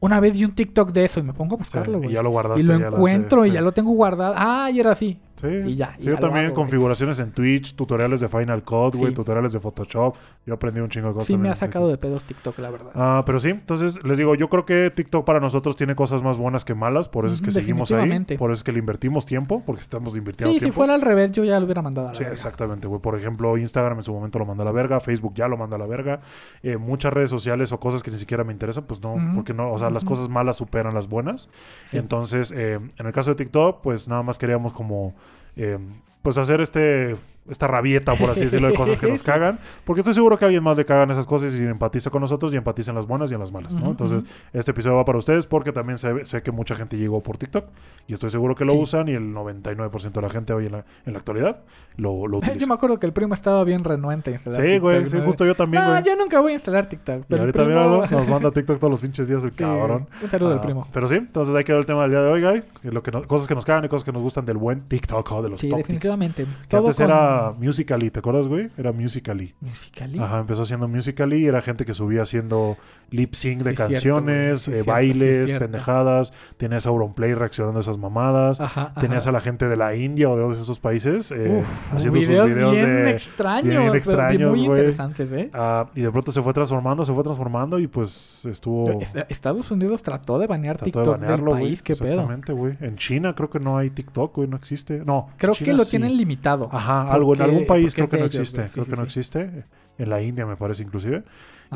Speaker 2: Una vez vi un TikTok de eso y me pongo a buscarlo,
Speaker 1: y
Speaker 2: güey.
Speaker 1: ya lo guardaste.
Speaker 2: Y lo encuentro
Speaker 1: sé,
Speaker 2: y
Speaker 1: sí.
Speaker 2: ya lo tengo guardado. Ah, y era así.
Speaker 1: Sí.
Speaker 2: Y ya,
Speaker 1: Sí, yo también
Speaker 2: hago, güey.
Speaker 1: configuraciones en Twitch, tutoriales de Final Cut, güey,
Speaker 2: Sí.
Speaker 1: tutoriales de Photoshop. Yo aprendí un chingo de cosas.
Speaker 2: Sí me ha sacado de pedos TikTok, la verdad.
Speaker 1: Ah, pero sí, entonces les digo, yo creo que TikTok para nosotros tiene cosas más buenas que malas, por eso es que seguimos ahí, por eso es que le invertimos tiempo, porque estamos invirtiendo
Speaker 2: Sí,
Speaker 1: tiempo.
Speaker 2: si fuera al revés, yo ya lo hubiera mandado a la
Speaker 1: Sí,
Speaker 2: verga.
Speaker 1: exactamente, güey. Por ejemplo, Instagram en su momento lo manda a la verga, Facebook ya lo manda a la verga. Eh, muchas redes sociales o cosas que ni siquiera me interesan, pues no, porque no, o sea, las cosas malas superan las buenas. Entonces, eh, en el caso de TikTok, pues nada más queríamos como, eh, pues hacer este, esta rabieta, por así decirlo, de cosas que nos cagan. Porque estoy seguro que a alguien más le cagan esas cosas y empatiza con nosotros y empatiza en las buenas y en las malas, ¿no? Entonces, este episodio va para ustedes porque también sé, sé que mucha gente llegó por TikTok y estoy seguro que lo
Speaker 2: Sí.
Speaker 1: usan y el 99% de la gente hoy en la, en la actualidad lo, lo utiliza.
Speaker 2: Yo me acuerdo que el primo estaba bien renuente a instalar
Speaker 1: Sí, güey,
Speaker 2: TikTok,
Speaker 1: sí,
Speaker 2: ¿no?
Speaker 1: justo yo también,
Speaker 2: No,
Speaker 1: güey.
Speaker 2: yo nunca voy a instalar TikTok.
Speaker 1: Y
Speaker 2: Pero el
Speaker 1: ahorita
Speaker 2: primo...
Speaker 1: míralo, nos manda TikTok todos los pinches días el
Speaker 2: Sí,
Speaker 1: cabrón.
Speaker 2: Un saludo al
Speaker 1: Ah,
Speaker 2: primo.
Speaker 1: Pero sí, entonces ahí quedó el tema del día de hoy, Lo que no- cosas que nos cagan y cosas que nos gustan del buen TikTok o de los
Speaker 2: Sí, definitivamente.
Speaker 1: Que antes
Speaker 2: con-
Speaker 1: era Musical.ly, ¿te acuerdas, güey? Era Musical.ly.
Speaker 2: Musical.ly.
Speaker 1: Ajá, empezó siendo Musical.ly y era gente que subía haciendo lip sync de
Speaker 2: Sí,
Speaker 1: canciones,
Speaker 2: güey.
Speaker 1: Eh,
Speaker 2: cierto,
Speaker 1: bailes,
Speaker 2: sí,
Speaker 1: pendejadas. Tenías a Auronplay reaccionando a esas mamadas.
Speaker 2: Ajá, ajá.
Speaker 1: Tenías a la gente de la India o de todos esos países eh,
Speaker 2: Uf,
Speaker 1: haciendo sus
Speaker 2: videos bien
Speaker 1: de...
Speaker 2: extraños,
Speaker 1: bien extraños,
Speaker 2: muy
Speaker 1: güey.
Speaker 2: interesantes, ¿eh?
Speaker 1: ah, y de pronto se fue transformando, se fue transformando y pues estuvo...
Speaker 2: Est- Estados Unidos trató de banear
Speaker 1: Trató
Speaker 2: TikTok
Speaker 1: de
Speaker 2: del
Speaker 1: banearlo, güey.
Speaker 2: país, qué pedo.
Speaker 1: Exactamente, güey. En China creo que no hay TikTok, güey, no existe. No.
Speaker 2: Creo que lo
Speaker 1: sí.
Speaker 2: tienen limitado.
Speaker 1: Ajá, algo en
Speaker 2: Porque-
Speaker 1: algún país creo que no existe. creo que no existe. En la India me parece inclusive.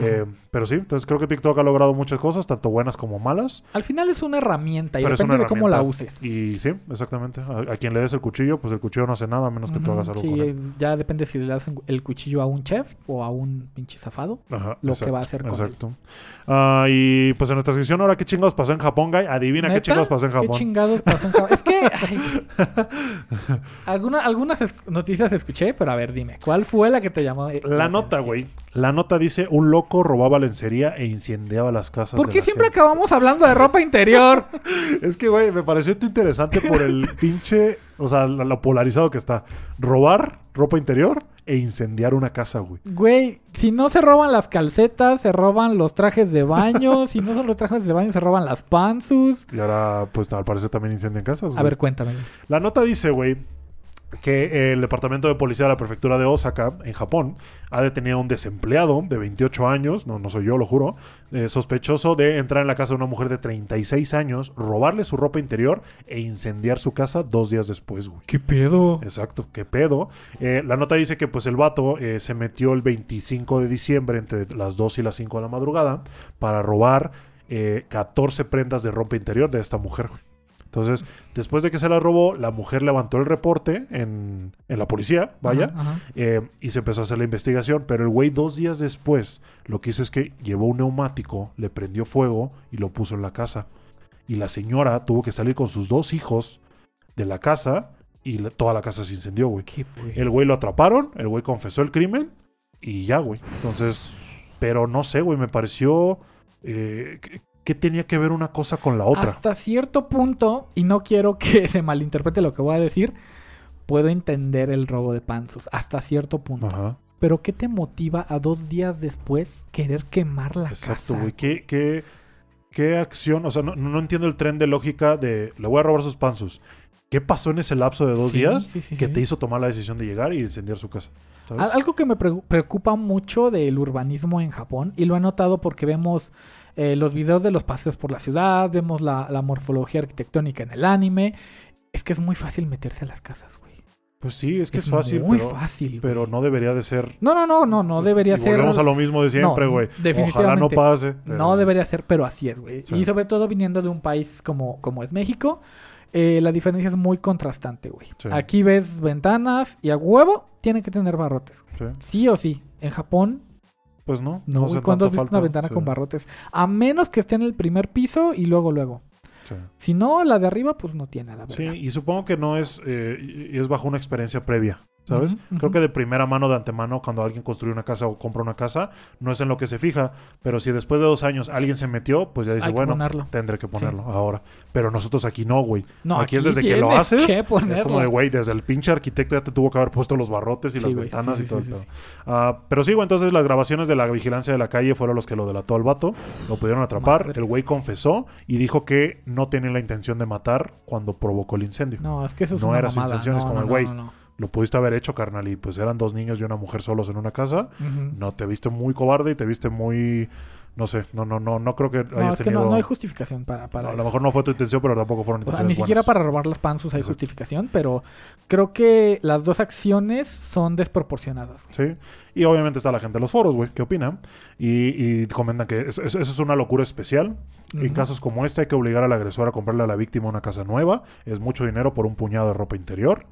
Speaker 1: Eh, pero sí, entonces creo que TikTok ha logrado muchas cosas, tanto buenas como malas.
Speaker 2: Al final es una herramienta y
Speaker 1: pero
Speaker 2: depende de cómo la uses.
Speaker 1: Y sí, exactamente. A, a quien le des el cuchillo, pues el cuchillo no hace nada a menos que tú
Speaker 2: Ujú,
Speaker 1: hagas algo
Speaker 2: sí,
Speaker 1: con él.
Speaker 2: ya depende si le das el cuchillo a un chef o a un pinche zafado.
Speaker 1: Ajá,
Speaker 2: lo que va a hacer con él.
Speaker 1: Exacto. Ah, y pues en nuestra sección ahora, ¿qué chingados pasó en Japón, guy? Adivina qué
Speaker 2: ¿Neta?
Speaker 1: chingados pasó en
Speaker 2: ¿Qué
Speaker 1: Japón.
Speaker 2: chingados pasó en Japón? Es que... ay, alguna- algunas noticias escuché, pero a ver, dime. ¿Cuál fue la que te llamó? eh,
Speaker 1: La nota, güey. La nota dice, un loco robaba lencería e incendiaba las casas.
Speaker 2: ¿Por
Speaker 1: de
Speaker 2: qué
Speaker 1: la
Speaker 2: siempre
Speaker 1: gente".
Speaker 2: acabamos hablando de ropa interior?
Speaker 1: Es que, güey, me pareció esto interesante por el pinche, o sea, lo, lo polarizado que está. Robar ropa interior e incendiar una casa, güey.
Speaker 2: Güey, si no se roban las calcetas, se roban los trajes de baño. si no son los trajes de baño, se roban las panzus.
Speaker 1: Y ahora, pues al parecer también incendian casas,
Speaker 2: A ver, cuéntame.
Speaker 1: La nota dice, güey, que el departamento de policía de la prefectura de Osaka, en Japón, ha detenido a un desempleado de 28 años, no, no soy yo, lo juro, eh, sospechoso de entrar en la casa de una mujer de 36 años, robarle su ropa interior e incendiar su casa dos días después, güey.
Speaker 2: ¿Qué pedo?
Speaker 1: Exacto, qué pedo. Eh, la nota dice que pues el vato eh, se metió el 25 de diciembre entre las 2 y las 5 de la madrugada para robar eh, 14 prendas de ropa interior de esta mujer. güey. Entonces, después de que se la robó, la mujer levantó el reporte en, en la policía, vaya,
Speaker 2: Ajá, ajá.
Speaker 1: eh, y se empezó a hacer la investigación. Pero el güey dos días después lo que hizo es que llevó un neumático, le prendió fuego y lo puso en la casa. Y la señora tuvo que salir con sus dos hijos de la casa y la- toda la casa se incendió, güey.
Speaker 2: ¿Qué, güey?
Speaker 1: El güey lo atraparon, el güey confesó el crimen y ya, güey. Entonces, pero no sé, güey, me pareció... eh, ¿qué- ¿Qué tenía que ver una cosa con la otra?
Speaker 2: Hasta cierto punto, y no quiero que se malinterprete lo que voy a decir, puedo entender el robo de panzos. Hasta cierto punto.
Speaker 1: Ajá,
Speaker 2: Pero ¿qué te motiva a dos días después querer quemar la
Speaker 1: exacto,
Speaker 2: casa?
Speaker 1: güey. ¿Qué, qué, qué acción? O sea, no, no entiendo el tren de lógica de le voy a robar sus panzos. ¿Qué pasó en ese lapso de dos
Speaker 2: Sí,
Speaker 1: días
Speaker 2: sí, sí,
Speaker 1: que te hizo tomar la decisión de llegar y incendiar su casa?
Speaker 2: Algo que me pre- preocupa mucho del urbanismo en Japón, y lo he notado porque vemos eh, los videos de los paseos por la ciudad, vemos la, la morfología arquitectónica en el anime, es que es muy fácil meterse a las casas, güey.
Speaker 1: Pues sí, es que es, fácil,
Speaker 2: muy
Speaker 1: pero,
Speaker 2: fácil. güey.
Speaker 1: pero no debería de ser.
Speaker 2: No, no, no, no, no debería
Speaker 1: Y
Speaker 2: ser.
Speaker 1: Volvemos a lo mismo de siempre,
Speaker 2: No,
Speaker 1: güey. Ojalá no pase. pero-
Speaker 2: No debería ser, pero así es, güey.
Speaker 1: Sí.
Speaker 2: Y sobre todo viniendo de un país como, como es México, eh, la diferencia es muy contrastante, güey.
Speaker 1: Sí.
Speaker 2: Aquí ves ventanas y a huevo tienen que tener barrotes.
Speaker 1: Sí.
Speaker 2: Sí o sí. En Japón,
Speaker 1: Pues no.
Speaker 2: no. ¿Cuándo has visto una ventana
Speaker 1: Sí,
Speaker 2: con barrotes? A menos que esté en el primer piso y luego, luego.
Speaker 1: sí.
Speaker 2: Si no, la de arriba, pues no tiene, la verdad.
Speaker 1: Sí, y supongo que no es, eh, es bajo una experiencia previa, ¿sabes? Creo que de primera mano, de antemano, cuando alguien construye una casa o compra una casa, no es en lo que se fija, pero si después de dos años alguien se metió, pues ya dice, bueno,
Speaker 2: ponerlo.
Speaker 1: tendré que ponerlo ahora. Pero nosotros aquí no, güey.
Speaker 2: No,
Speaker 1: aquí, es desde que lo haces,
Speaker 2: que
Speaker 1: es como de, güey, desde el pinche arquitecto ya te tuvo que haber puesto los barrotes y
Speaker 2: Sí,
Speaker 1: las
Speaker 2: güey,
Speaker 1: ventanas
Speaker 2: sí,
Speaker 1: y todo el pedo. Ah, pero sí, güey, entonces las grabaciones de la vigilancia de la calle fueron los que lo delató al vato. Lo pudieron atrapar. El güey confesó y dijo que no tenía la intención de matar cuando provocó el incendio.
Speaker 2: No, es que eso es
Speaker 1: No
Speaker 2: una
Speaker 1: era su intención, es como,
Speaker 2: no,
Speaker 1: güey,
Speaker 2: no, no.
Speaker 1: Lo pudiste haber hecho, carnal, y pues eran dos niños y una mujer solos en una casa. No, te viste muy cobarde y te viste muy... No sé, no, no, no, no creo que
Speaker 2: No,
Speaker 1: hayas
Speaker 2: es que
Speaker 1: tenido...
Speaker 2: no, no hay justificación para, para
Speaker 1: No, a lo mejor no fue tu intención, pero tampoco fueron
Speaker 2: O sea,
Speaker 1: intenciones
Speaker 2: ni siquiera
Speaker 1: buenas.
Speaker 2: para robar las panzas hay
Speaker 1: Exacto.
Speaker 2: justificación, pero creo que las dos acciones son desproporcionadas.
Speaker 1: Sí, y obviamente está la gente de los foros, güey, ¿qué opina? Y, y comentan que eso, es una locura especial. En casos como este hay que obligar al agresor a comprarle a la víctima una casa nueva. Es mucho dinero por un puñado de ropa interior.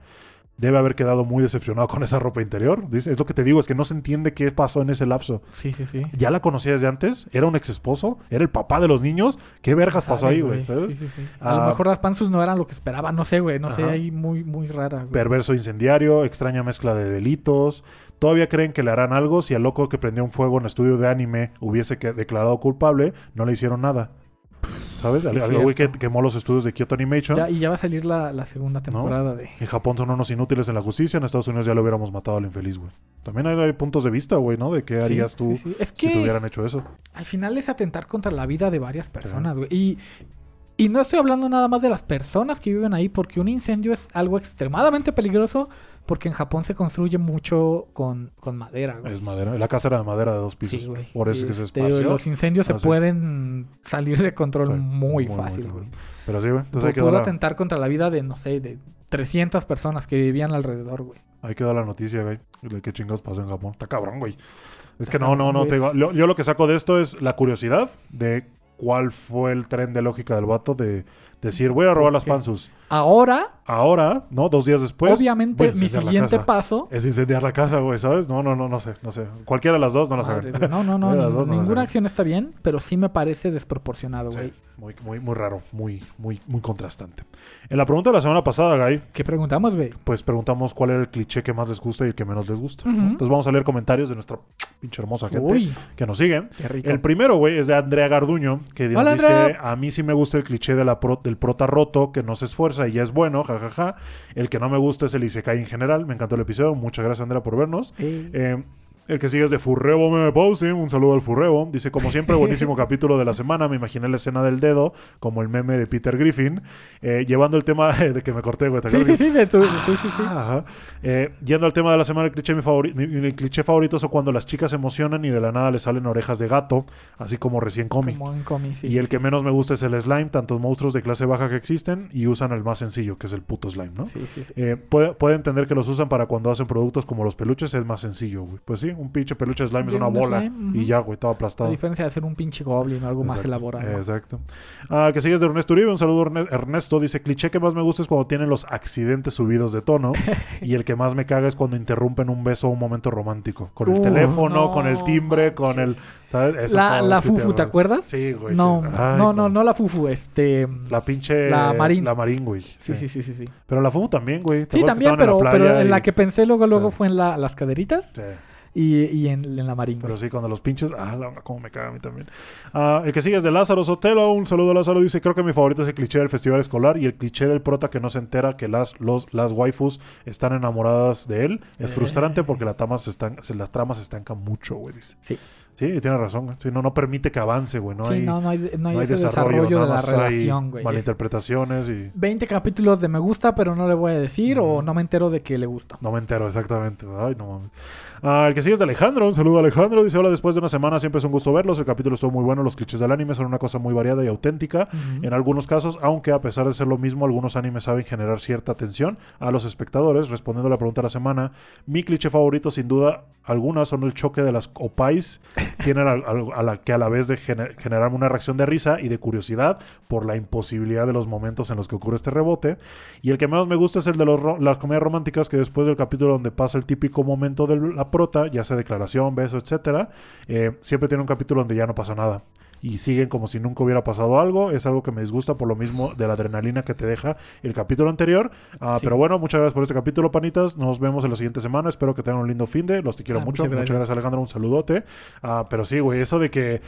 Speaker 1: Debe haber quedado muy decepcionado con esa ropa interior. Es lo que te digo, es que no se entiende qué pasó en ese lapso.
Speaker 2: Sí, sí, sí.
Speaker 1: Ya la conocía desde antes, era un ex esposo, era el papá de los niños. ¿Qué vergas pasó ahí, güey? ¿Sabes?
Speaker 2: Sí, sí, sí. A lo
Speaker 1: Ah,
Speaker 2: mejor las panzus no eran lo que esperaba, no sé, güey, no sé, ahí muy, muy rara. güey.
Speaker 1: Perverso incendiario, extraña mezcla de delitos. Todavía creen que le harán algo si al loco que prendió un fuego en estudio de anime hubiese declarado culpable, no le hicieron nada. ¿Sabes?
Speaker 2: Sí,
Speaker 1: Al- al güey que quemó los estudios de Kyoto Animation.
Speaker 2: Ya, y ya va a salir la, la segunda temporada de...
Speaker 1: En Japón son unos inútiles en la justicia, en Estados Unidos ya lo hubiéramos matado al infeliz, güey. También hay, hay puntos de vista, güey, ¿no? De qué harías
Speaker 2: Sí,
Speaker 1: tú
Speaker 2: sí, sí. Es
Speaker 1: si te hubieran hecho eso.
Speaker 2: al final es atentar contra la vida de varias personas, güey. Y, y no estoy hablando nada más de las personas que viven ahí, porque un incendio es algo extremadamente peligroso, porque en Japón se construye mucho con, con madera, güey.
Speaker 1: Es madera. La casa era de madera de dos pisos.
Speaker 2: Sí, güey.
Speaker 1: Por eso es que se
Speaker 2: Este,
Speaker 1: esparció.
Speaker 2: Los incendios
Speaker 1: Ah,
Speaker 2: se
Speaker 1: sí.
Speaker 2: pueden salir de control
Speaker 1: Sí,
Speaker 2: muy,
Speaker 1: muy,
Speaker 2: fácil,
Speaker 1: muy
Speaker 2: güey.
Speaker 1: Pero sí, güey. Entonces hay que,
Speaker 2: Pudo
Speaker 1: la,
Speaker 2: atentar contra la vida de, no sé, de 300 personas que vivían alrededor, güey.
Speaker 1: hay que dar la noticia, güey. Qué chingados pasó en Japón. Está cabrón, güey. Es
Speaker 2: Está
Speaker 1: que no, no, no. Te digo, yo, yo lo que saco de esto es la curiosidad de cuál fue el tren de lógica del vato de decir, voy a robar las
Speaker 2: qué? Ahora,
Speaker 1: Ahora, ¿no? Dos días después.
Speaker 2: obviamente, mi
Speaker 1: la
Speaker 2: siguiente paso...
Speaker 1: Es incendiar la casa, güey, ¿sabes? No, no, no, no sé, no sé. Cualquiera de las dos no.
Speaker 2: Madres, güey. No, no, no.
Speaker 1: No
Speaker 2: ninguna acción está bien, pero sí me parece desproporcionado, güey.
Speaker 1: Muy, muy, muy raro, muy, muy, muy contrastante. En la pregunta de la semana pasada, Guy,
Speaker 2: ¿Qué preguntamos, güey?
Speaker 1: pues preguntamos cuál era el cliché que más les gusta y el que menos les gusta. Entonces vamos a leer comentarios de nuestra pinche hermosa gente que nos sigue.
Speaker 2: qué rico.
Speaker 1: El primero, güey, es de Andrea Garduño, que dice, a mí sí me gusta el cliché de la del prota roto, que no se esfuerza y ya es bueno, jajaja. El que no me gusta es el Isekai en general. Me encantó el episodio. Muchas gracias, Andrea, por vernos.
Speaker 2: Eh,
Speaker 1: Eh, el que sigue es de Furrebo Meme Posting. Un saludo al Furrebo. Dice, como siempre, buenísimo capítulo de la semana. Me imaginé la escena del dedo, como el meme de Peter Griffin. Eh, llevando el tema de que me corté, güey. ¿te
Speaker 2: sí, sí, sí, de tu- sí, sí, sí.
Speaker 1: Ajá. Eh, yendo al tema de la semana, el cliché, mi favori- mi- mi cliché favorito es cuando las chicas se emocionan y de la nada les salen orejas de gato, así como recién comi.
Speaker 2: Como en comi, sí.
Speaker 1: y el que menos me gusta es el slime, tantos monstruos de clase baja que existen y usan el más sencillo, que es el puto slime, ¿no?
Speaker 2: Sí, sí, sí.
Speaker 1: Eh, puede, puede entender que los usan para cuando hacen productos como los peluches, es más sencillo, güy. Pues sí, un pinche peluche de slime es una
Speaker 2: un
Speaker 1: bola
Speaker 2: slime,
Speaker 1: y ya, güey, estaba
Speaker 2: A
Speaker 1: aplastado.
Speaker 2: diferencia de hacer un pinche goblin o algo más elaborado.
Speaker 1: Exacto. Ah, que sigue es de Ernesto Uribe. Un saludo, Erne- Ernesto. Dice: cliché que más me gusta es cuando tienen los accidentes subidos de tono. y el que más me caga es cuando interrumpen un beso o un momento romántico. Con el
Speaker 2: Uh,
Speaker 1: teléfono,
Speaker 2: no
Speaker 1: con el timbre, con el. ¿Sabes? Eso
Speaker 2: La, la fufu, ¿te acuerdas?
Speaker 1: Sí, güey.
Speaker 2: no,
Speaker 1: Ay,
Speaker 2: no, no, no la fufu, este...
Speaker 1: La pinche.
Speaker 2: La marín.
Speaker 1: La marín, güey.
Speaker 2: Sí, sí, sí, sí, sí.
Speaker 1: Pero la fufu también, güey. ¿Te
Speaker 2: Sí, también, pero,
Speaker 1: en la
Speaker 2: pero en la que pensé luego, luego
Speaker 1: Sí.
Speaker 2: fue en la, las caderitas
Speaker 1: Sí.
Speaker 2: Y, y en, en la marín.
Speaker 1: Pero sí, cuando los pinches. Ah, la, cómo me caga a mí también. Ah, el que sigue es de Lázaro Sotelo. Un saludo a Lázaro. Dice: Creo que mi favorito es el cliché del festival escolar y el cliché del prota que no se entera que las, los, las waifus están enamoradas de él. Es
Speaker 2: Eh.
Speaker 1: frustrante porque la trama se están, se, las tramas se estancan mucho, güey. Dice.
Speaker 2: Sí.
Speaker 1: Sí, tiene razón. Sí, no, no permite que avance, güey. No
Speaker 2: sí,
Speaker 1: hay,
Speaker 2: no, no hay, no hay
Speaker 1: no hay
Speaker 2: ese
Speaker 1: desarrollo,
Speaker 2: de la relación, güey. Es
Speaker 1: malinterpretaciones y
Speaker 2: 20 capítulos de me gusta, pero no le voy a decir, o no me entero de que le gusta.
Speaker 1: no me entero exactamente. Ay, no mames. Ah, el que sigue es de Alejandro. Un saludo a Alejandro. Dice: Hola, después de una semana siempre es un gusto verlos. El capítulo estuvo muy bueno. Los clichés del anime son una cosa muy variada y auténtica. En algunos casos, aunque a pesar de ser lo mismo, algunos animes saben generar cierta atención a los espectadores. Respondiendo a la pregunta de la semana, mi cliché favorito, sin duda alguna, son el choque de las opais, tienen a, a- la que a la vez de gener- generar una reacción de risa y de curiosidad por la imposibilidad de los momentos en los que ocurre este rebote. Y el que menos me gusta es el de los las comedias románticas, que después del capítulo donde pasa el típico momento de la prota, ya sea declaración, beso, etcétera, eh, siempre tiene un capítulo donde ya no pasa nada y siguen como si nunca hubiera pasado algo. Es algo que me disgusta por lo mismo de la adrenalina que te deja el capítulo anterior. Ah,
Speaker 2: Sí.
Speaker 1: Pero bueno, muchas gracias por este capítulo, panitas. Nos vemos en la siguiente semana. Espero que tengan un lindo fin de. Los te quiero
Speaker 2: Ah,
Speaker 1: mucho.
Speaker 2: muchas
Speaker 1: Muchas
Speaker 2: gracias.
Speaker 1: Alejandro. Un saludote. Ah, pero sí, güey, eso de que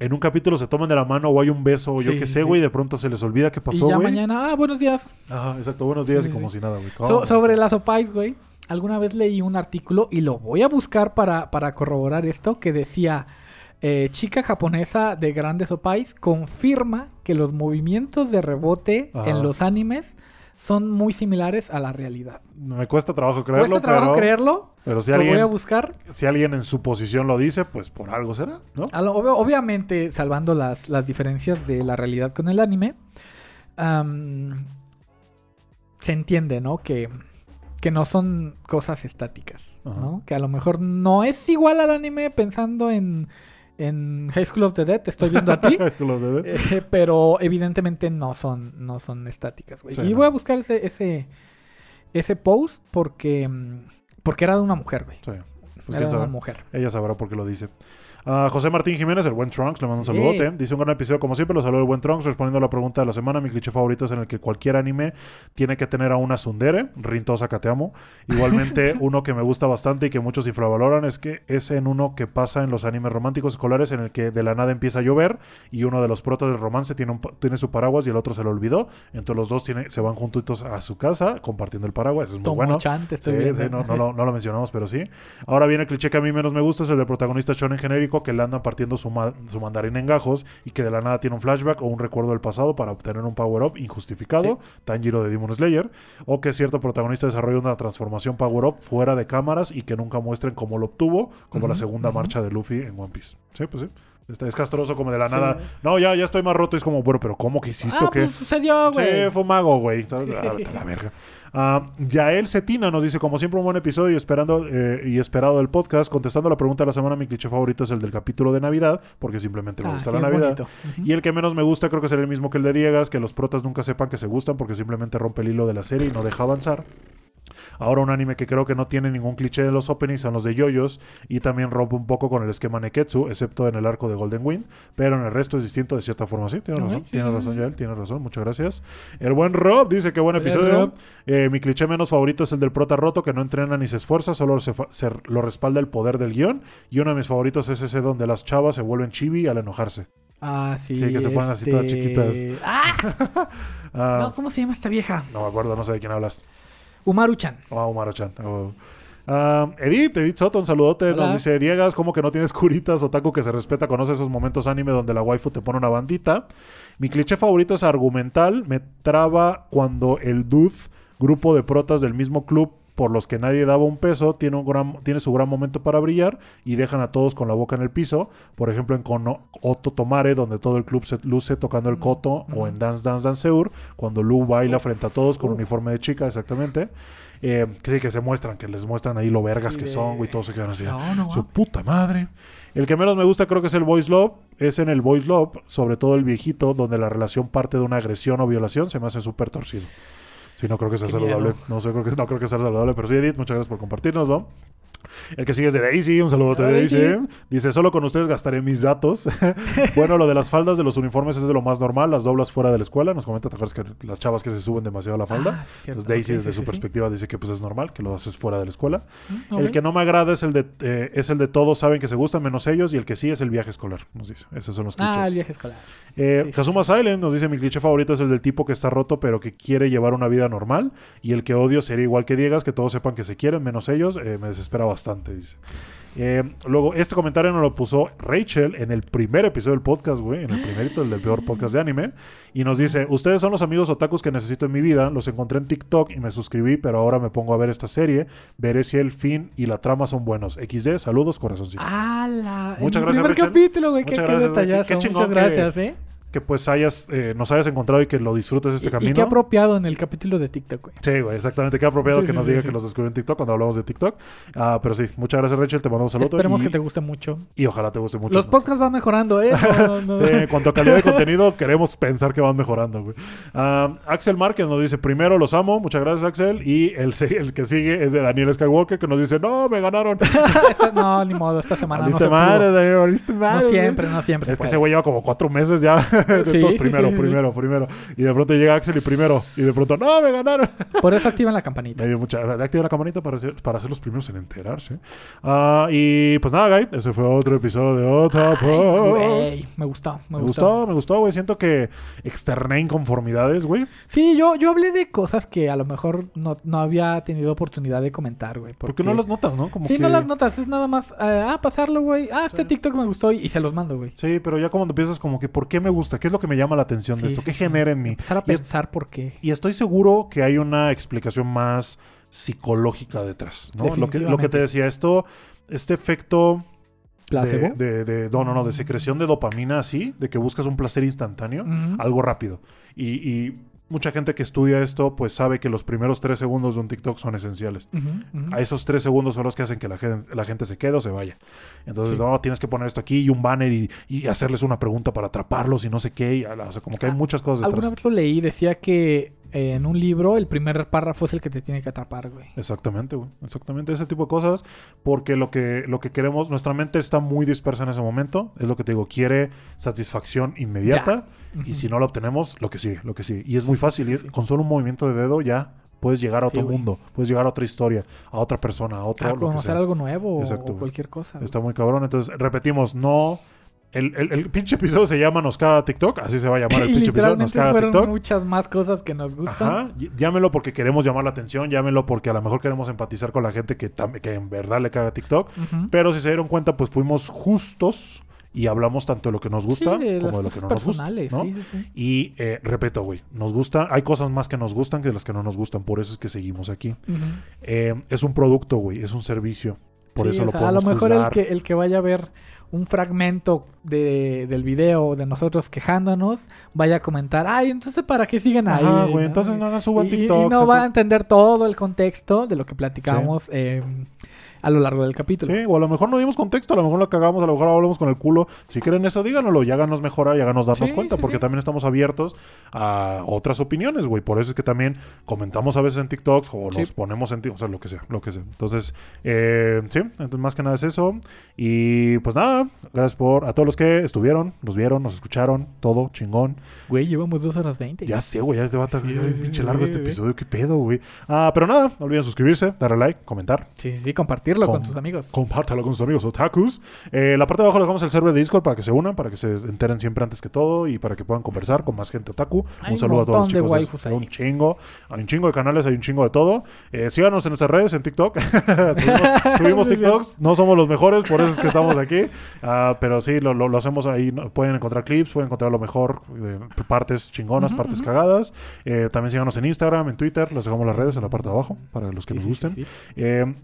Speaker 1: en un capítulo se toman de la mano o hay un beso o yo
Speaker 2: Sí,
Speaker 1: qué
Speaker 2: sí,
Speaker 1: sé,
Speaker 2: sí.
Speaker 1: güey, de pronto se les olvida qué
Speaker 2: y
Speaker 1: pasó,
Speaker 2: ya
Speaker 1: güey.
Speaker 2: mañana, ah, buenos días.
Speaker 1: Ajá, exacto. Buenos días
Speaker 2: Sí,
Speaker 1: y como
Speaker 2: sí.
Speaker 1: si nada, güey.
Speaker 2: Sobre las opais, güey. Alguna vez leí un artículo y lo voy a buscar para, para corroborar esto que decía eh, chica japonesa de grandes opais confirma que los movimientos de rebote
Speaker 1: Ajá.
Speaker 2: en los animes son muy similares a la realidad.
Speaker 1: Me cuesta trabajo creerlo,
Speaker 2: Cuesta trabajo
Speaker 1: pero,
Speaker 2: creerlo.
Speaker 1: pero si
Speaker 2: lo voy a
Speaker 1: alguien,
Speaker 2: buscar.
Speaker 1: si alguien en su posición lo dice, pues por algo será,
Speaker 2: obviamente, salvando las, las diferencias de la realidad con el anime, se entiende, ¿no? Que, que no son cosas estáticas,
Speaker 1: Ajá.
Speaker 2: ¿no? Que a lo mejor no es igual al anime pensando en, en High School of the Dead, te estoy viendo a ti. Eh, pero evidentemente no son, no son estáticas, güey.
Speaker 1: Sí,
Speaker 2: y
Speaker 1: no.
Speaker 2: voy a buscar ese, ese, ese post porque, mm, porque era de una mujer, güey.
Speaker 1: Sí, pues
Speaker 2: era de una
Speaker 1: sabe.
Speaker 2: mujer.
Speaker 1: Ella sabrá por qué lo dice. A José Martín Jiménez, el buen Trunks, le mando un
Speaker 2: Sí.
Speaker 1: saludote. Dice un gran episodio, como siempre, lo saludo el buen Trunks. Respondiendo a la pregunta de la semana, mi cliché favorito es en el que cualquier anime tiene que tener a una Sundere. Rintosa que te amo. Igualmente, uno que me gusta bastante y que muchos infravaloran es que es en uno que pasa en los animes románticos escolares en el que de la nada empieza a llover y uno de los protas del romance tiene, un tiene su paraguas y el otro se lo olvidó. Entonces los dos tiene, se van juntitos a su casa compartiendo el paraguas. Eso es muy
Speaker 2: Tomo
Speaker 1: bueno.
Speaker 2: Chan, te estoy
Speaker 1: Sí, sí, no, no lo, no lo mencionamos, pero sí. Ahora viene el cliché que a mí menos me gusta, es el del protagonista shonen genérico que le andan partiendo su, ma- su mandarín en gajos y que de la nada tiene un flashback o un recuerdo del pasado para obtener un power-up injustificado, Tanjiro de Demon Slayer, o que cierto protagonista desarrolla una transformación power-up fuera de cámaras y que nunca muestren cómo lo obtuvo, como la segunda marcha de Luffy en One Piece. Sí, pues sí. Está- Es castroso como de la
Speaker 2: Sí.
Speaker 1: nada. No, ya, ya estoy más roto. Y es como, bueno, pero ¿cómo que hiciste
Speaker 2: Ah,
Speaker 1: o qué?
Speaker 2: pues sucedió, güey.
Speaker 1: Sí, fue mago, güey. Ah, la verga. Ah, Yael Cetina nos dice, como siempre, un buen episodio y esperando eh, y esperado del podcast. Contestando la pregunta de la semana, mi cliché favorito es el del capítulo de Navidad, porque simplemente me
Speaker 2: Ah,
Speaker 1: gusta
Speaker 2: sí,
Speaker 1: la Navidad. Y el que menos me gusta creo que será el mismo que el de Diegas, que los protas nunca sepan que se gustan porque simplemente rompe el hilo de la serie y no deja avanzar. Ahora un anime que creo que no tiene ningún cliché de los openings son los de yoyos y también rompe un poco con el esquema Neketsu, excepto en el arco de Golden Wind, pero en el resto es distinto de cierta forma. Sí, tiene
Speaker 2: Ok,
Speaker 1: razón,
Speaker 2: sí,
Speaker 1: tiene
Speaker 2: sí,
Speaker 1: razón. Yael, tiene razón, muchas gracias. El buen Rob dice que buen episodio. Eh, mi cliché menos favorito es el del prota roto que no entrena ni se esfuerza, solo se, se- lo respalda el poder del guion. Y uno de mis favoritos es ese donde las chavas se vuelven chibi al enojarse.
Speaker 2: Ah, sí.
Speaker 1: Sí, que se ponen así todas
Speaker 2: este-
Speaker 1: chiquitas.
Speaker 2: ¡Ah!
Speaker 1: Ah,
Speaker 2: No, ¿cómo se llama esta vieja?
Speaker 1: no me acuerdo, no sé de quién hablas.
Speaker 2: Umaru-chan.
Speaker 1: Oh, Umaro-chan. Oh. Edith, Edith Soto, un saludote.
Speaker 2: Hola.
Speaker 1: Nos dice, Diegas, como que no tienes curitas, otaku que se respeta, conoce esos momentos anime donde la waifu te pone una bandita. Mi cliché favorito es argumental. Me traba cuando el dude, grupo de protas del mismo club por los que nadie daba un peso, tiene, un gran, tiene su gran momento para brillar y dejan a todos con la boca en el piso. Por ejemplo, en Kono, Otto Tomare, donde todo el club se luce tocando el koto, o en Dance Dance Danceur, cuando Lu baila frente a todos con uniforme de chica, exactamente. Eh, que sí, que se muestran, que les muestran ahí lo vergas
Speaker 2: Sí,
Speaker 1: que
Speaker 2: de-
Speaker 1: son, güey, todos se quedan así.
Speaker 2: No, no,
Speaker 1: Su
Speaker 2: no.
Speaker 1: puta madre. El que menos me gusta creo que es el Voice Love. Es en el Voice Love, sobre todo el viejito, donde la relación parte de una agresión o violación, se me hace súper torcido. Sí, no creo que sea
Speaker 2: Qué
Speaker 1: saludable.
Speaker 2: miedo.
Speaker 1: No sé, creo que, no creo que sea saludable. Pero sí, Edith, muchas gracias por compartirnos, ¿no? El que sigue es de Daisy, un saludo de Daisy. Dice, solo con ustedes gastaré mis datos. bueno, lo de las faldas de los uniformes es de lo más normal, las doblas fuera de la escuela. Nos comenta, ¿te acuerdas que las chavas que se suben demasiado a la falda?
Speaker 2: Ah, sí, cierto.
Speaker 1: Entonces Daisy desde
Speaker 2: sí,
Speaker 1: su
Speaker 2: sí,
Speaker 1: perspectiva dice que pues es normal, que lo haces fuera de la escuela.
Speaker 2: Mm,
Speaker 1: El que no me agrada es el de eh, es el de todos saben que se gustan menos ellos y el que sí es el viaje escolar, nos dice. Esos son los clichés.
Speaker 2: Ah, el viaje escolar.
Speaker 1: Eh, Kazuma Silent nos dice mi cliché favorito es el del tipo que está roto pero que quiere llevar una vida normal y el que odio sería igual que Diegas, que todos sepan que se quieren menos ellos, eh, me desespera bastante. Bastante, dice. Eh, luego, este comentario nos lo puso Rachel en el primer episodio del podcast, güey, en el primerito del peor podcast de anime. Y nos dice, ustedes son los amigos otakus que necesito en mi vida, los encontré en TikTok y me suscribí, pero ahora me pongo a ver esta serie, veré si el fin y la trama son buenos. XD, saludos, corazoncitos.
Speaker 2: ¡Hala!
Speaker 1: Muchas
Speaker 2: En
Speaker 1: gracias,
Speaker 2: el primer
Speaker 1: Rachel.
Speaker 2: capítulo, güey. Qué, qué detallazo. Muchas
Speaker 1: que-
Speaker 2: gracias, ¿eh?
Speaker 1: Que pues hayas, eh, nos hayas encontrado y que lo disfrutes este
Speaker 2: Y-
Speaker 1: camino.
Speaker 2: Y qué apropiado en el capítulo de TikTok, güey.
Speaker 1: Sí, güey, exactamente. Qué apropiado
Speaker 2: Sí,
Speaker 1: que
Speaker 2: sí,
Speaker 1: nos
Speaker 2: sí,
Speaker 1: diga que los descubrió en TikTok cuando hablamos de TikTok. Ah, pero sí, muchas gracias, Rachel. Te mando un saludo.
Speaker 2: Esperemos
Speaker 1: y,
Speaker 2: que te guste mucho.
Speaker 1: y ojalá te guste mucho.
Speaker 2: Los podcasts van mejorando, ¿eh? No, no, no.
Speaker 1: Sí, en cuanto a calidad de contenido, queremos pensar que van mejorando, güey. Ah, Axel Márquez nos dice, primero los amo, muchas gracias Axel. Y el, el que sigue es de Daniel Skywalker, que nos dice, no, me ganaron.
Speaker 2: No, ni modo, esta semana no se
Speaker 1: madre,
Speaker 2: pudo.
Speaker 1: Daniel, valiste madre.
Speaker 2: No siempre, no siempre.
Speaker 1: Es que ese güey lleva como cuatro meses ya. de
Speaker 2: Sí,
Speaker 1: todos,
Speaker 2: sí,
Speaker 1: primero,
Speaker 2: sí, sí.
Speaker 1: primero, primero. Y de pronto llega Axel y primero. Y de pronto, no, me ganaron.
Speaker 2: Por eso activan la campanita.
Speaker 1: Me dio mucha. Activa la campanita para ser, para ser los primeros en enterarse. Ah, y pues nada, Guy. Ese fue otro episodio de Otra
Speaker 2: me gustó, me,
Speaker 1: Me
Speaker 2: gustó.
Speaker 1: gustó, me gustó, güey. Siento que externé inconformidades, güey.
Speaker 2: Sí, yo, yo hablé de cosas que a lo mejor no, no había tenido oportunidad de comentar, güey.
Speaker 1: Porque no las notas, ¿no? Como
Speaker 2: Sí,
Speaker 1: que-
Speaker 2: no las notas, es nada más, eh, ah, pasarlo, güey. Ah, este
Speaker 1: Sí.
Speaker 2: TikTok me gustó y, y se los mando, güey.
Speaker 1: Sí, pero ya cuando empiezas como que, ¿por qué me gusta? ¿Qué es lo que me llama la atención de esto?
Speaker 2: sí,
Speaker 1: ¿Qué
Speaker 2: sí.
Speaker 1: genera en mí?
Speaker 2: Empezar a
Speaker 1: es-
Speaker 2: pensar por qué.
Speaker 1: Y estoy seguro que hay una explicación más psicológica detrás, ¿no? Lo que, lo que
Speaker 2: Definitivamente.
Speaker 1: te decía, esto, este efecto de, de, de- no, no, no, de secreción de dopamina así, de que buscas un placer instantáneo, algo rápido. Y, y mucha gente que estudia esto, pues sabe que los primeros tres segundos de un TikTok son esenciales. A esos tres segundos son los que hacen que la gente, la gente se quede o se vaya. Entonces,
Speaker 2: Sí.
Speaker 1: no, tienes que poner esto aquí y un banner y, y hacerles una pregunta para atraparlos y no sé qué. y, o sea, como que hay
Speaker 2: Ah,
Speaker 1: muchas cosas
Speaker 2: Alguna
Speaker 1: detrás.
Speaker 2: vez lo leí, decía que eh, en un libro el primer párrafo es el que te tiene que atrapar, güey.
Speaker 1: Exactamente, güey. Exactamente. Ese tipo de cosas. Porque lo que, lo que queremos, nuestra mente está muy dispersa en ese momento. Es lo que te digo, quiere satisfacción inmediata. Y si no la obtenemos, lo que sigue, lo que sigue. Y es muy fácil.
Speaker 2: sí, sí.
Speaker 1: Con solo un movimiento de dedo ya puedes llegar a
Speaker 2: Sí,
Speaker 1: otro
Speaker 2: güey.
Speaker 1: mundo. Puedes llegar a otra historia, a otra persona, a otro.
Speaker 2: a
Speaker 1: lo que
Speaker 2: conocer
Speaker 1: sea.
Speaker 2: algo nuevo
Speaker 1: Exacto,
Speaker 2: o cualquier cosa. güey.
Speaker 1: Está muy cabrón. Entonces, repetimos, no. El, el, el pinche episodio se llama Nos caga TikTok. Así se va a llamar el
Speaker 2: y
Speaker 1: pinche episodio. Nos caga
Speaker 2: fueron
Speaker 1: TikTok.
Speaker 2: muchas más cosas que nos gustan.
Speaker 1: Ajá, llámelo porque queremos llamar la atención, llámelo porque a lo mejor queremos empatizar con la gente que, que en verdad le caga TikTok. Pero si se dieron cuenta, pues fuimos justos y hablamos tanto de lo que nos gusta
Speaker 2: Sí, de las
Speaker 1: como de lo que no nos gusta. ¿no?
Speaker 2: sí, sí, sí.
Speaker 1: Y eh, repito, güey, nos gusta, hay cosas más que nos gustan que las que no nos gustan, por eso es que seguimos aquí. Eh, es un producto, güey, es un servicio, por eso
Speaker 2: o
Speaker 1: lo podemos
Speaker 2: A lo mejor el que, el que vaya a ver un fragmento de, del video de nosotros quejándonos, vaya a comentar, ay, entonces ¿para qué siguen ahí?
Speaker 1: Ajá, güey,
Speaker 2: ¿no?
Speaker 1: entonces no hagan suban
Speaker 2: Y- y- y
Speaker 1: TikTok.
Speaker 2: no va a entender todo el contexto de lo que platicamos eh, a lo largo del capítulo.
Speaker 1: Sí, o a lo mejor no dimos contexto, a lo mejor lo cagamos, a lo mejor hablamos con el culo. Si quieren eso, díganoslo y háganos mejorar y háganos darnos
Speaker 2: Sí,
Speaker 1: cuenta,
Speaker 2: sí,
Speaker 1: porque
Speaker 2: sí.
Speaker 1: también estamos abiertos a otras opiniones, güey. Por eso es que también comentamos a veces en TikToks o nos ponemos en TikTok, o sea, lo que sea, lo que sea. Entonces, eh, sí, entonces más que nada es eso. Y pues nada, gracias por a todos los que estuvieron, nos vieron, nos escucharon, todo chingón.
Speaker 2: Güey, llevamos dos horas veinte.
Speaker 1: Ya sé, güey, ya es de bata,
Speaker 2: Sí,
Speaker 1: ya
Speaker 2: güey,
Speaker 1: es pinche largo este episodio, qué pedo, güey. Ah, pero nada, no olviden suscribirse, darle like, comentar.
Speaker 2: Sí, sí, compartirlo con,
Speaker 1: Con-
Speaker 2: tus amigos.
Speaker 1: Compártalo con sus amigos otakus. Eh, la parte de abajo le dejamos el server de Discord para que se unan, para que se enteren siempre antes que todo y para que puedan conversar con más gente otaku.
Speaker 2: Hay
Speaker 1: un
Speaker 2: un
Speaker 1: saludo a todos los chicos. de- hay un chingo. Hay un chingo de canales, hay un chingo de todo. Eh, síganos en nuestras redes, en TikTok. subimos subimos. TikToks. No somos los mejores, por eso es que estamos aquí. Ah, pero sí, lo, lo- lo hacemos ahí. Pueden encontrar clips, pueden encontrar lo mejor. eh, partes chingonas, partes cagadas. Eh, también síganos en Instagram, en Twitter. Les dejamos las redes en la parte de abajo para los que
Speaker 2: Sí,
Speaker 1: nos
Speaker 2: sí,
Speaker 1: gusten.
Speaker 2: sí, sí.
Speaker 1: Eh,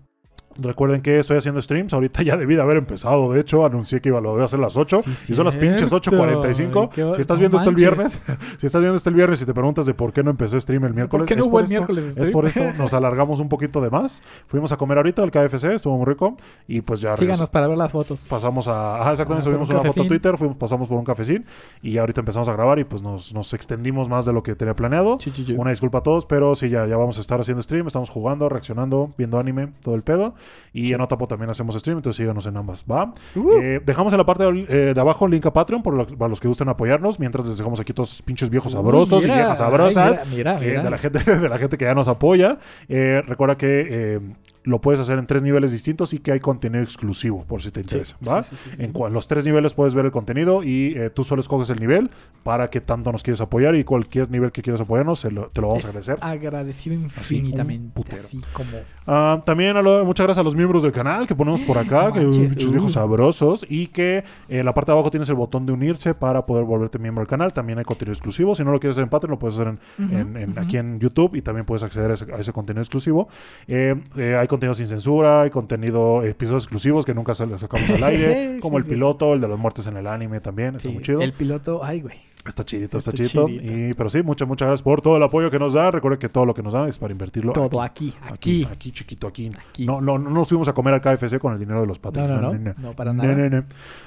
Speaker 1: recuerden que estoy haciendo streams. Ahorita ya debí de haber empezado. De hecho, anuncié que iba lo voy a hacer a las 8.
Speaker 2: Sí,
Speaker 1: y son las pinches
Speaker 2: cierto.
Speaker 1: 8.45.
Speaker 2: Ay, qué-
Speaker 1: Si estás
Speaker 2: no
Speaker 1: viendo esto el viernes, si estás viendo esto el viernes y te preguntas de por qué no empecé stream el miércoles,
Speaker 2: ¿Por qué no
Speaker 1: es,
Speaker 2: hubo
Speaker 1: por
Speaker 2: el
Speaker 1: esto,
Speaker 2: miércoles
Speaker 1: es por esto. Nos alargamos un poquito de más. Fuimos a comer ahorita al KFC, estuvo muy rico. Y pues ya.
Speaker 2: Síganos para ver las fotos.
Speaker 1: Pasamos a. Ajá, exactamente.
Speaker 2: Ah,
Speaker 1: subimos
Speaker 2: un
Speaker 1: una foto a. Twitter, fuimos, pasamos por un cafecín. Y ahorita empezamos a grabar y pues nos, nos extendimos más de lo que tenía planeado. Una disculpa a todos, pero sí, ya, ya vamos a estar haciendo stream. Estamos jugando, reaccionando, viendo anime, todo el pedo. Y en Otapo también hacemos stream, entonces síganos en ambas, ¿va?
Speaker 2: Uh,
Speaker 1: Eh, dejamos en la parte de, eh, de abajo el link a Patreon por para los que gusten apoyarnos. Mientras les dejamos aquí todos esos pinches viejos
Speaker 2: uy,
Speaker 1: sabrosos
Speaker 2: mira,
Speaker 1: y viejas
Speaker 2: ay,
Speaker 1: sabrosas.
Speaker 2: mira, mira,
Speaker 1: que-
Speaker 2: mira.
Speaker 1: de, la gente, de la gente que ya nos apoya. Eh, recuerda que lo puedes hacer en tres niveles distintos y que hay contenido exclusivo, por si te interesa,
Speaker 2: Sí,
Speaker 1: ¿va?
Speaker 2: sí, sí.
Speaker 1: En los tres niveles puedes ver el contenido y eh, tú solo escoges el nivel para que tanto nos quieres apoyar y cualquier nivel que quieras apoyarnos se lo- te lo vamos a agradecer.
Speaker 2: Agradecido infinitamente.
Speaker 1: putero.
Speaker 2: Así como.
Speaker 1: Ah, también lo- muchas gracias a los miembros del canal que ponemos por acá, que
Speaker 2: manches,
Speaker 1: muchos viejos
Speaker 2: uh.
Speaker 1: sabrosos y que eh, en la parte de abajo tienes el botón de unirse para poder volverte miembro del canal. También hay contenido exclusivo. Si no lo quieres hacer en Patreon, lo puedes hacer en, aquí en YouTube y también puedes acceder a ese, a ese contenido exclusivo. Eh, eh, hay contenido sin censura, hay contenido, episodios exclusivos que nunca sacamos al aire, como el piloto, el de las muertes en el anime también. Está
Speaker 2: Sí,
Speaker 1: muy chido.
Speaker 2: El piloto, ay, güey.
Speaker 1: Está chidito, está,
Speaker 2: Está
Speaker 1: chidito. Y, pero sí, muchas, muchas gracias por todo el apoyo que nos da. Recuerden que todo lo que nos dan es para invertirlo
Speaker 2: Todo aquí,
Speaker 1: Aquí,
Speaker 2: aquí.
Speaker 1: aquí, chiquito, aquí.
Speaker 2: Aquí.
Speaker 1: No, no, no nos fuimos a comer al KFC con el dinero de los
Speaker 2: No,
Speaker 1: patrones.
Speaker 2: no, no. No, para nada.
Speaker 1: No, no, no.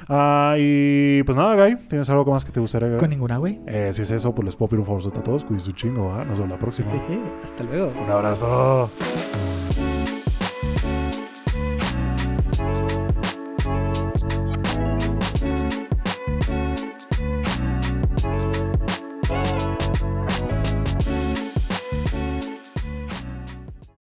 Speaker 1: Ah, y pues nada, Guy. ¿Tienes algo más que te gustaría?
Speaker 2: Con ninguna, güey.
Speaker 1: Eh, si es eso, pues les puedo pedir un favor a todos. Cuídense un chingo, ¿va? Nos vemos la próxima.
Speaker 2: Hasta luego.
Speaker 1: Un abrazo.